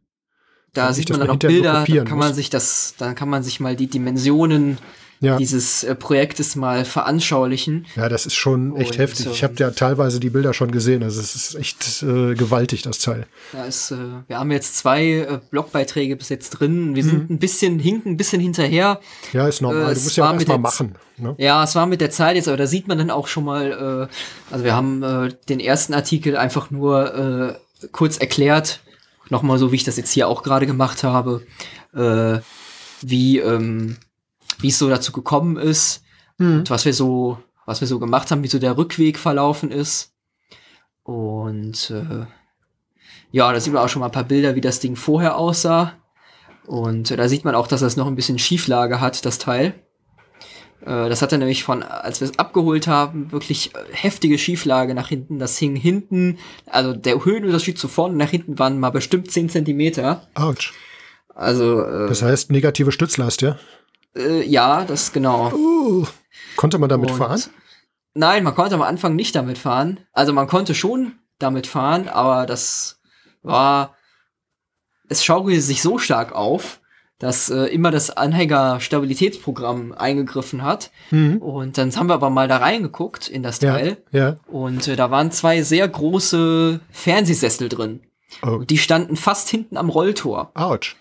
Da sieht man dann auch Bilder, da kann man muss. sich das, dann kann man sich mal die Dimensionen ja, dieses äh, Projektes mal veranschaulichen. ja, das ist schon echt Und, heftig. Ich habe ähm, ja teilweise die Bilder schon gesehen. Also es ist echt äh, gewaltig, das Teil. Da ist, äh, wir haben jetzt zwei äh, Blogbeiträge bis jetzt drin. Wir Mhm. sind ein bisschen hinken, ein bisschen hinterher. Ja, ist normal. Äh, du musst ja auch erstmal machen. Ne? Ja, es war mit der Zeit jetzt, aber da sieht man dann auch schon mal, äh, also wir haben äh, den ersten Artikel einfach nur äh, kurz erklärt, nochmal so, wie ich das jetzt hier auch gerade gemacht habe, äh, wie ähm, wie es so dazu gekommen ist Mhm. und was wir so, was wir so gemacht haben, wie so der Rückweg verlaufen ist. Und äh, ja, da sieht man auch schon mal ein paar Bilder, wie das Ding vorher aussah. Und äh, da sieht man auch, dass das noch ein bisschen Schieflage hat, das Teil. Äh, das hatte nämlich von, als wir es abgeholt haben, wirklich äh, heftige Schieflage nach hinten. Das hing hinten, also der Höhenunterschied zu vorne und nach hinten waren mal bestimmt 10 Zentimeter. Autsch. Also, äh, Das heißt negative Stützlast, ja? Äh, ja, das genau. Uh, konnte man damit Und- fahren? Nein, man konnte am Anfang nicht damit fahren. Also man konnte schon damit fahren, aber das war, es schaukelte sich so stark auf, dass äh, immer das Anhängerstabilitätsprogramm eingegriffen hat. Mhm. Und dann haben wir aber mal da reingeguckt in das Ja, Teil. ja. Und äh, da waren zwei sehr große Fernsehsessel drin. Oh, Und die standen fast hinten am Rolltor. ouch.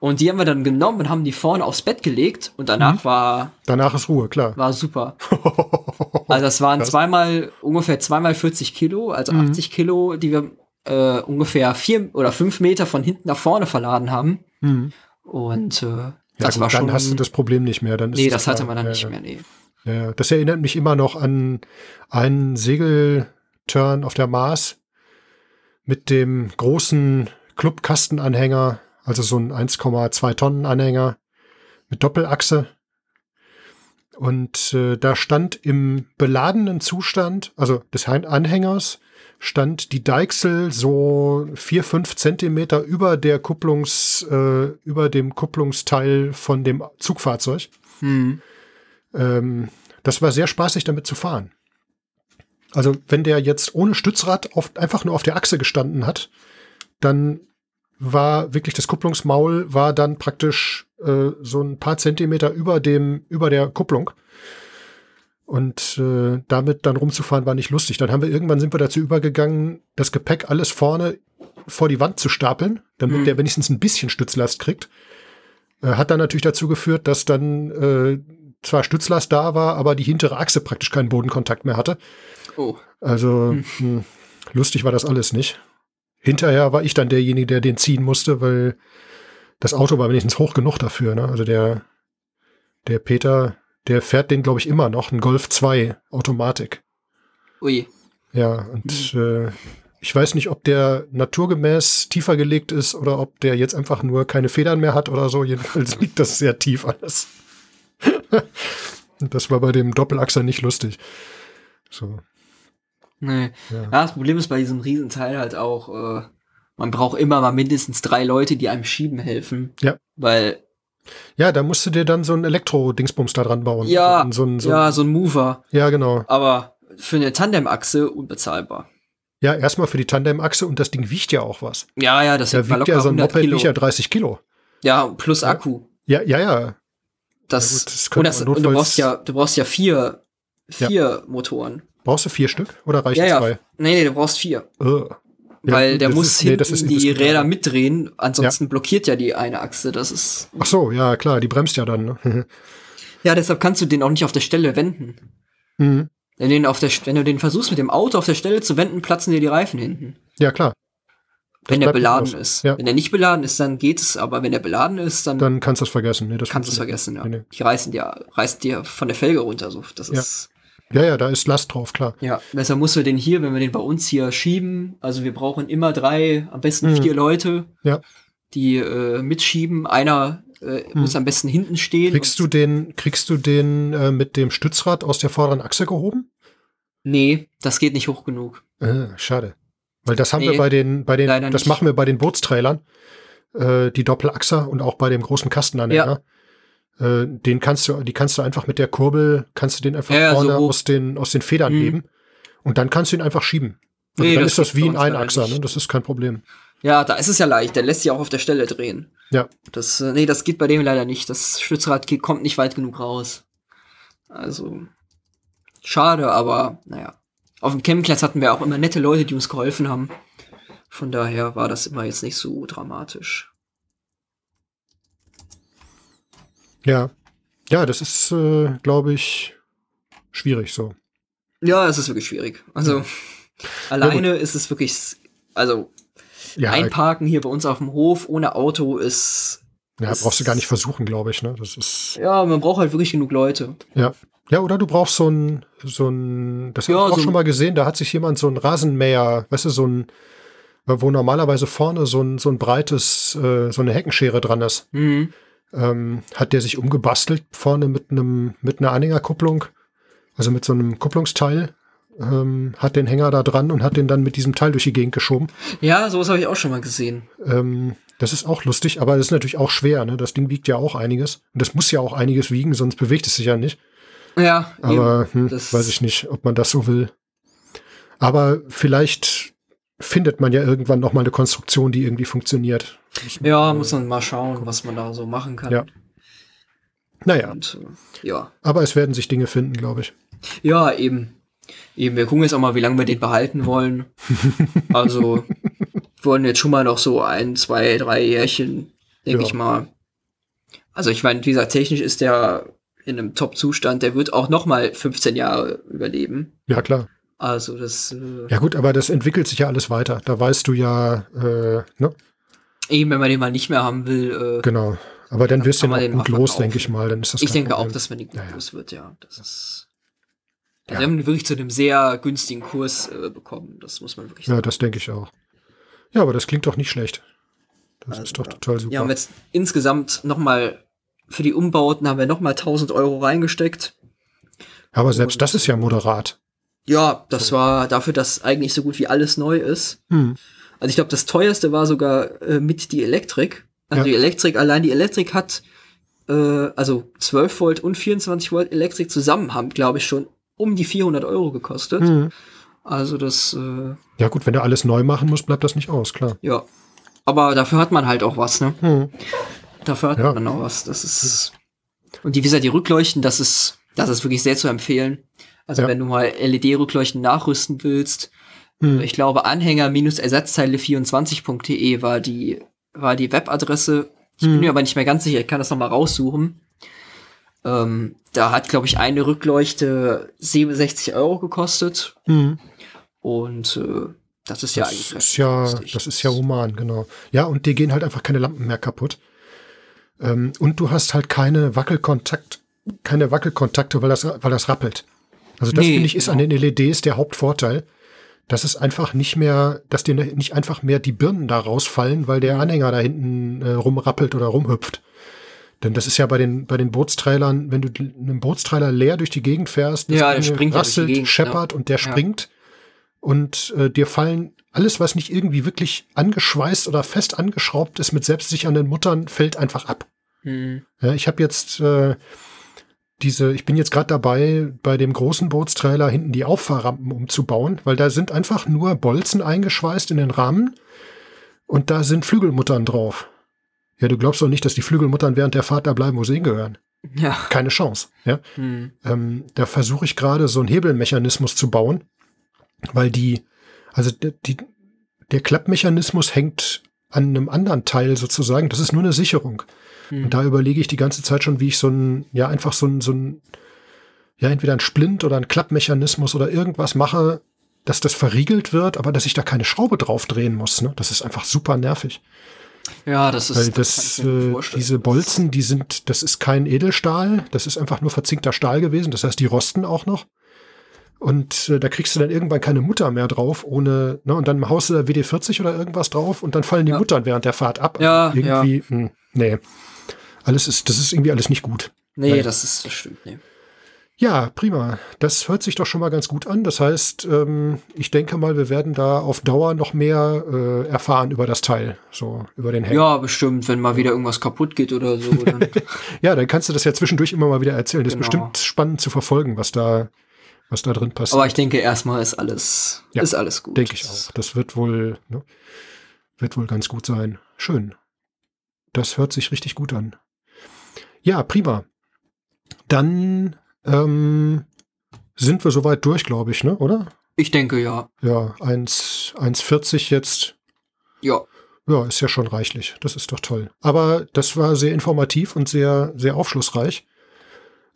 Und die haben wir dann genommen und haben die vorne aufs Bett gelegt. Und danach war, Danach ist Ruhe, klar. war super. Also das waren Krass. zweimal, ungefähr zweimal 40 Kilo, also Mhm. 80 Kilo, die wir äh, ungefähr vier oder fünf Meter von hinten nach vorne verladen haben. Mhm. Und äh, Ja, das gut, war schon. dann hast du das Problem nicht mehr. Dann ist nee, es das hatte man dann ja, nicht ja. mehr, nee. Ja. das erinnert mich immer noch an einen Segelturn auf der Mars mit dem großen Clubkastenanhänger, also so ein 1,2 Tonnen Anhänger mit Doppelachse. Und äh, da stand im beladenen Zustand, also des Anhängers, stand die Deichsel so vier, fünf Zentimeter über der Kupplungs, äh, über dem Kupplungsteil von dem Zugfahrzeug. Hm. Ähm, das war sehr spaßig, damit zu fahren. Also, wenn der jetzt ohne Stützrad auf, einfach nur auf der Achse gestanden hat, dann war wirklich das Kupplungsmaul war dann praktisch äh, so ein paar Zentimeter über dem über der Kupplung und äh, damit dann rumzufahren war nicht lustig. Dann haben wir irgendwann sind wir dazu übergegangen, das Gepäck alles vorne vor die Wand zu stapeln, damit Mhm. der wenigstens ein bisschen Stützlast kriegt. Äh, hat dann natürlich dazu geführt, dass dann äh, zwar Stützlast da war, aber die hintere Achse praktisch keinen Bodenkontakt mehr hatte. Oh. Also mh, lustig war das alles nicht. Hinterher war ich dann derjenige, der den ziehen musste, weil das Auto war wenigstens hoch genug dafür. Ne? Also der, der Peter, der fährt den, glaube ich, immer noch, ein Golf 2 Automatik. Ui. Ja, und äh, ich weiß nicht, ob der naturgemäß tiefer gelegt ist oder ob der jetzt einfach nur keine Federn mehr hat oder so. Jedenfalls liegt das sehr tief alles. Das war bei dem Doppelachser nicht lustig. So, Nee. ja. Ja, das Problem ist bei diesem Riesenteil halt auch, äh, man braucht immer mal mindestens drei Leute, die einem schieben helfen. Ja. Weil Ja, da musst du dir dann so ein Elektro-Dingsbums da dran bauen. Ja, so ein, so ja, so ein Mover. ja, genau. Aber für eine Tandemachse unbezahlbar. Ja, erstmal für die Tandemachse und das Ding wiegt ja auch was. Ja, ja, das Da wiegt ja so ein 100 Moped Kilo. wiegt ja 30 Kilo. Ja, plus Ja. Akku. Ja, ja, ja. Das, Ja gut, das und, das, und du brauchst ja, du brauchst ja vier, vier Motoren. Brauchst du vier Stück oder reicht Ja, ja. zwei? Nee, nee, du brauchst vier. Ja, weil gut, der muss ist- nee, hinten ist die. Räder mitdrehen, ansonsten blockiert ja die eine Achse. Das ist. Ach so, ja, klar, die bremst ja dann. Ne? Ja, deshalb kannst du den auch nicht auf der Stelle wenden. mhm. Wenn du, den auf der, wenn du den versuchst, mit dem Auto auf der Stelle zu wenden, platzen dir die Reifen hinten. Ja, klar. Das wenn der beladen ist. Ja. Wenn der nicht beladen ist, dann geht es, aber wenn der beladen ist, dann, Dann kannst du es vergessen. Nee, das kannst du es vergessen, ja. nicht. Nee, Die reißen dir, reißen dir von der Felge runter. So. Das Ja. ist. Ja, ja, da ist Last drauf, klar. Ja, deshalb musst du den hier, wenn wir den bei uns hier schieben, also wir brauchen immer drei, am besten Mhm. vier Leute, Ja. die äh, mitschieben. Einer äh, muss am besten hinten stehen. Mhm. Kriegst du den, kriegst du den äh, mit dem Stützrad aus der vorderen Achse gehoben? Nee, das geht nicht hoch genug. Äh, schade. Weil das haben Nee, wir bei den, bei den, das nicht. machen wir bei den Bootstrailern, äh, die Doppelachser und auch bei dem großen Kastenanhänger. Äh, den kannst du, die kannst du einfach mit der Kurbel, kannst du den einfach Ja, so vorne hoch. aus den, aus den Federn Mhm. heben. Und dann kannst du ihn einfach schieben. Also Nee, dann das ist das wie ein Einachser, ne? Das ist kein Problem. Ja, da ist es ja leicht. Der lässt sich auch auf der Stelle drehen. Ja. Das, äh, nee, das geht bei dem leider nicht. Das Stützrad geht, kommt nicht weit genug raus. Also, schade, aber naja. Auf dem Campingplatz hatten wir auch immer nette Leute, die uns geholfen haben. Von daher war das immer jetzt nicht so dramatisch. Ja. Ja, das ist, äh, glaube ich, schwierig so. Ja, es ist wirklich schwierig. Also, alleine ist es wirklich, also, Ja, einparken hier bei uns auf dem Hof ohne Auto ist, ja das- brauchst du gar nicht versuchen, glaube ich. Ne? Das ist, ja, man braucht halt wirklich genug Leute. ja. Ja, oder du brauchst so ein, so ein, das habe Ja, ich auch so schon mal gesehen, da hat sich jemand so ein Rasenmäher, weißt du, so ein, wo normalerweise vorne so ein, so ein breites, äh, so eine Heckenschere dran ist. Mhm. Ähm, hat der sich umgebastelt vorne mit einem mit einer Anhängerkupplung, also mit so einem Kupplungsteil, ähm, hat den Hänger da dran und hat den dann mit diesem Teil durch die Gegend geschoben. Ja, sowas habe ich auch schon mal gesehen. Ähm, das ist auch lustig, aber das ist natürlich auch schwer. Ne? Das Ding wiegt ja auch einiges und das muss ja auch einiges wiegen, sonst bewegt es sich ja nicht. Ja, Aber eben. hm, Das- weiß ich nicht, ob man das so will. Aber vielleicht findet man ja irgendwann noch mal eine Konstruktion, die irgendwie funktioniert. Ja, muss man mal schauen, was man da so machen kann. Ja. Naja, Und, äh, ja. aber es werden sich Dinge finden, glaube ich. Ja, eben. Eben, wir gucken jetzt auch mal, wie lange wir den behalten wollen. Also, wollen jetzt schon mal noch so ein, zwei, drei Jährchen, denke Ja. ich mal. Also, ich meine, wie gesagt, technisch ist der in einem Top-Zustand. Der wird auch noch mal 15 Jahre überleben. Ja, klar. Also, das, äh, Ja gut, aber das entwickelt sich ja alles weiter. Da weißt du ja, äh, ne? eben, wenn man den mal nicht mehr haben will, äh, Genau. Aber dann wirst du den gut mal los, denke ich mal. Dann ist das ich denke Problem. auch, dass man den gut Ja, ja. los wird, ja. Das ist. Ja. Wir haben wirklich zu einem sehr günstigen Kurs äh, bekommen. Das muss man wirklich Ja, sagen. das denke ich auch. Ja, aber das klingt doch nicht schlecht. Das Also, ist doch ja. total super. Ja, und jetzt insgesamt nochmal für die Umbauten haben wir nochmal 1000 Euro reingesteckt. aber selbst das ist ja moderat. Ja, das war dafür, dass eigentlich so gut wie alles neu ist. Hm. Also ich glaube, das teuerste war sogar äh, mit die Elektrik. Also Ja. die Elektrik, allein die Elektrik hat, äh, also 12 Volt und 24 Volt Elektrik zusammen haben, glaube ich, schon um die 400 Euro gekostet. Hm. Also das, äh, Ja gut, wenn du alles neu machen musst, bleibt das nicht aus, klar. ja. Aber dafür hat man halt auch was, ne? Hm. Dafür hat Ja. man auch was. Das ist. Und die, wie gesagt, die Rückleuchten, das ist, das ist wirklich sehr zu empfehlen. Also Ja. wenn du mal LED-Rückleuchten nachrüsten willst, Hm. ich glaube Anhänger-Ersatzteile24.de war die, war die Webadresse. Ich bin Hm. mir aber nicht mehr ganz sicher, ich kann das noch mal raussuchen. Ähm, da hat, glaube ich, eine Rückleuchte 67 Euro gekostet. Hm. Und äh, das ist ja Das eigentlich ist ja, günstig. das ist ja human, genau. Ja, und dir gehen halt einfach keine Lampen mehr kaputt. Ähm, und du hast halt keine Wackelkontakt, keine Wackelkontakte, weil das, weil das rappelt. Also das Nee, finde ich ist an genau. den LEDs der Hauptvorteil, dass es einfach nicht mehr, dass dir nicht einfach mehr die Birnen da rausfallen, weil der Anhänger da hinten äh, rumrappelt oder rumhüpft. Denn das ist ja bei den, bei den Bootstrailern, wenn du einen Bootstrailer leer durch die Gegend fährst, das Ja, der springt ja rasselt, Gegend, scheppert und der Ja. springt und äh, dir fallen alles, was nicht irgendwie wirklich angeschweißt oder fest angeschraubt ist mit selbstsichernden Muttern, fällt einfach ab. Hm. Ja, ich habe jetzt äh, diese, ich bin jetzt gerade dabei, bei dem großen Bootstrailer hinten die Auffahrrampen umzubauen, weil da sind einfach nur Bolzen eingeschweißt in den Rahmen und da sind Flügelmuttern drauf. Ja, du glaubst doch nicht, dass die Flügelmuttern während der Fahrt da bleiben, wo sie hingehören. Ja. Keine Chance. Ja? Hm. Ähm, da versuche ich gerade so einen Hebelmechanismus zu bauen, weil die, also die, der Klappmechanismus hängt an einem anderen Teil sozusagen. Das ist nur eine Sicherung. Hm. Und da überlege ich die ganze Zeit schon, wie ich so ein, ja, einfach so ein, so ein, ja, entweder ein Splint oder ein Klappmechanismus oder irgendwas mache, dass das verriegelt wird, aber dass ich da keine Schraube drauf drehen muss. Ne? Das ist einfach super nervig. Ja, das ist Weil das das, äh, diese Bolzen, die sind, das ist kein Edelstahl, das ist einfach nur verzinkter Stahl gewesen. Das heißt, die rosten auch noch. Und äh, da kriegst du dann irgendwann keine Mutter mehr drauf, ohne, ne, und dann haust du da WD-40 oder irgendwas drauf und dann fallen die Ja. Muttern während der Fahrt ab. Ja, irgendwie, Hm, nee. Alles ist, das ist irgendwie alles nicht gut. Nee, Nein. das ist das stimmt. Nee. Ja, prima. Das hört sich doch schon mal ganz gut an. Das heißt, ähm, ich denke mal, wir werden da auf Dauer noch mehr äh, erfahren über das Teil, so über den Hack. Ja, bestimmt, wenn mal wieder irgendwas kaputt geht oder so. Dann, Ja, dann kannst du das ja zwischendurch immer mal wieder erzählen. Das ist Genau. bestimmt spannend zu verfolgen, was da, was da drin passiert. aber ich denke, erstmal ist alles, Ja, ist alles gut. Denke ich auch. Das wird wohl, ne, wird wohl ganz gut sein. Schön. Das hört sich richtig gut an. Ja, prima. Dann ähm, sind wir soweit durch, glaube ich, ne? Oder? Ich denke, ja. Ja, 1 1,40 jetzt. Ja. Ja, ist ja schon reichlich. Das ist doch toll. Aber das war sehr informativ und sehr, sehr aufschlussreich.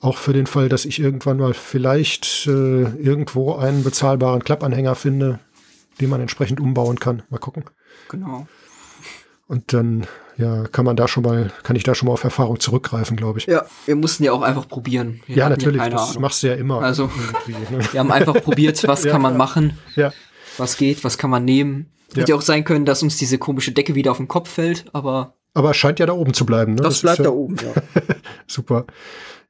Auch für den Fall, dass ich irgendwann mal vielleicht äh, irgendwo einen bezahlbaren Klappanhänger finde, den man entsprechend umbauen kann. Mal gucken. Genau. Und dann, ja, kann man da schon mal, kann ich da schon mal auf Erfahrung zurückgreifen, glaube ich. Ja, wir mussten ja auch einfach probieren. Wir Ja, natürlich, keine das Ahnung. machst du ja immer. Also- ne? Wir haben einfach probiert, was Ja, kann man ja. machen, Ja, was geht, was kann man nehmen. Hätte Ja. ja auch sein können, dass uns diese komische Decke wieder auf den Kopf fällt, aber aber es scheint ja da oben zu bleiben. Ne? das, ist bleibt ja, da oben. Ja. Super.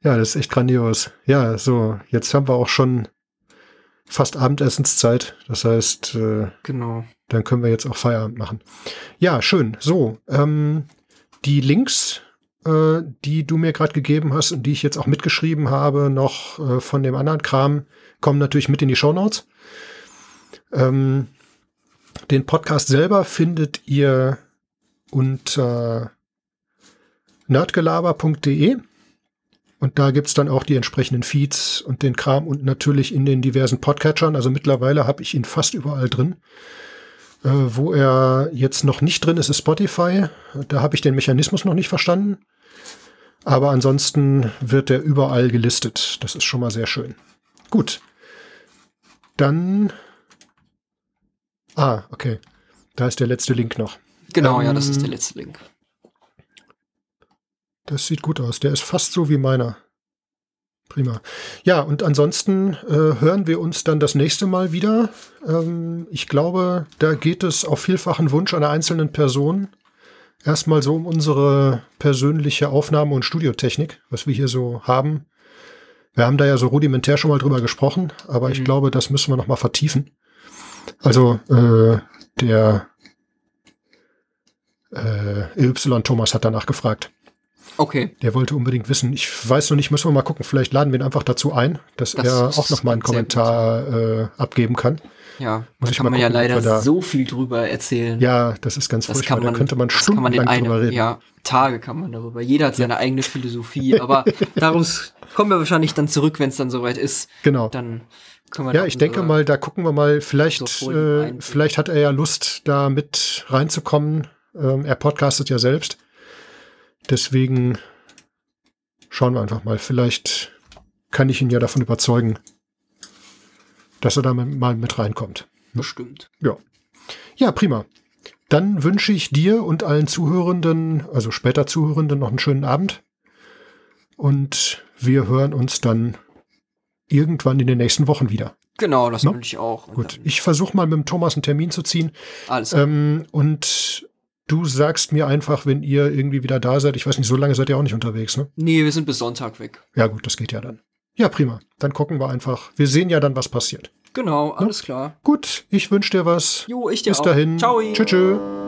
Ja, das ist echt grandios. Ja, so, jetzt haben wir auch schon fast Abendessenszeit. Das heißt, äh, Genau. Dann können wir jetzt auch Feierabend machen. Ja, schön. So, ähm, die Links, äh, die du mir gerade gegeben hast und die ich jetzt auch mitgeschrieben habe, noch äh, von dem anderen Kram, kommen natürlich mit in die Shownotes. Ähm, den Podcast selber findet ihr unter nerdgelaber.de und da gibt's dann auch die entsprechenden Feeds und den Kram und natürlich in den diversen Podcatchern. Also mittlerweile habe ich ihn fast überall drin. Äh, wo er jetzt noch nicht drin ist, ist Spotify. Da habe ich den Mechanismus noch nicht verstanden. Aber ansonsten wird er überall gelistet. Das ist schon mal sehr schön. Gut. Dann. Ah, okay. Da ist der letzte Link noch. Genau, ja, das Ähm, ist der letzte Link. Das sieht gut aus. Der ist fast so wie meiner. Prima. Ja, und ansonsten äh, hören wir uns dann das nächste Mal wieder. Ähm, ich glaube, da geht es auf vielfachen Wunsch einer einzelnen Person erstmal so um unsere persönliche Aufnahme- und Studiotechnik, was wir hier so haben. Wir haben da ja so rudimentär schon mal drüber gesprochen, aber ich Mhm. glaube, das müssen wir noch mal vertiefen. Also äh, der äh, Y Thomas hat danach gefragt. Okay. Der wollte unbedingt wissen. Ich weiß noch nicht, müssen wir mal gucken. Vielleicht laden wir ihn einfach dazu ein, dass Das er auch noch mal einen Kommentar äh, abgeben kann. Ja, Muss da ich kann mal man ja gucken, ob leider da- so viel drüber erzählen. Ja, das ist ganz das furchtbar. man, da könnte man das kann man in stundenlang drüber einem, reden. ja, Tage kann man darüber. Jeder hat seine eigene Philosophie, aber daraus kommen wir wahrscheinlich dann zurück, wenn es dann soweit ist. Genau. Dann können wir Ja, ich denke mal, da gucken wir mal, vielleicht, so äh, vielleicht hat er ja Lust, da mit reinzukommen. Ähm, er podcastet ja selbst. Deswegen schauen wir einfach mal. Vielleicht kann ich ihn ja davon überzeugen, dass er da mal mit reinkommt. bestimmt. Ja. Ja, prima. Dann wünsche ich dir und allen Zuhörenden, also später Zuhörenden, noch einen schönen Abend. Und wir hören uns dann irgendwann in den nächsten Wochen wieder. Genau, das No? wünsche ich auch. Und Gut, ich versuche mal mit dem Thomas einen Termin zu ziehen. Alles klar. Ähm, und du sagst mir einfach, wenn ihr irgendwie wieder da seid. Ich weiß nicht, so lange seid ihr auch nicht unterwegs, ne? Nee, wir sind bis Sonntag weg. Ja, gut, das geht ja dann. Ja, prima. Dann gucken wir einfach. Wir sehen ja dann, was passiert. Genau, alles klar. Gut, ich wünsche dir was. Jo, ich dir Bis auch. dahin. Ciao. Tschüss.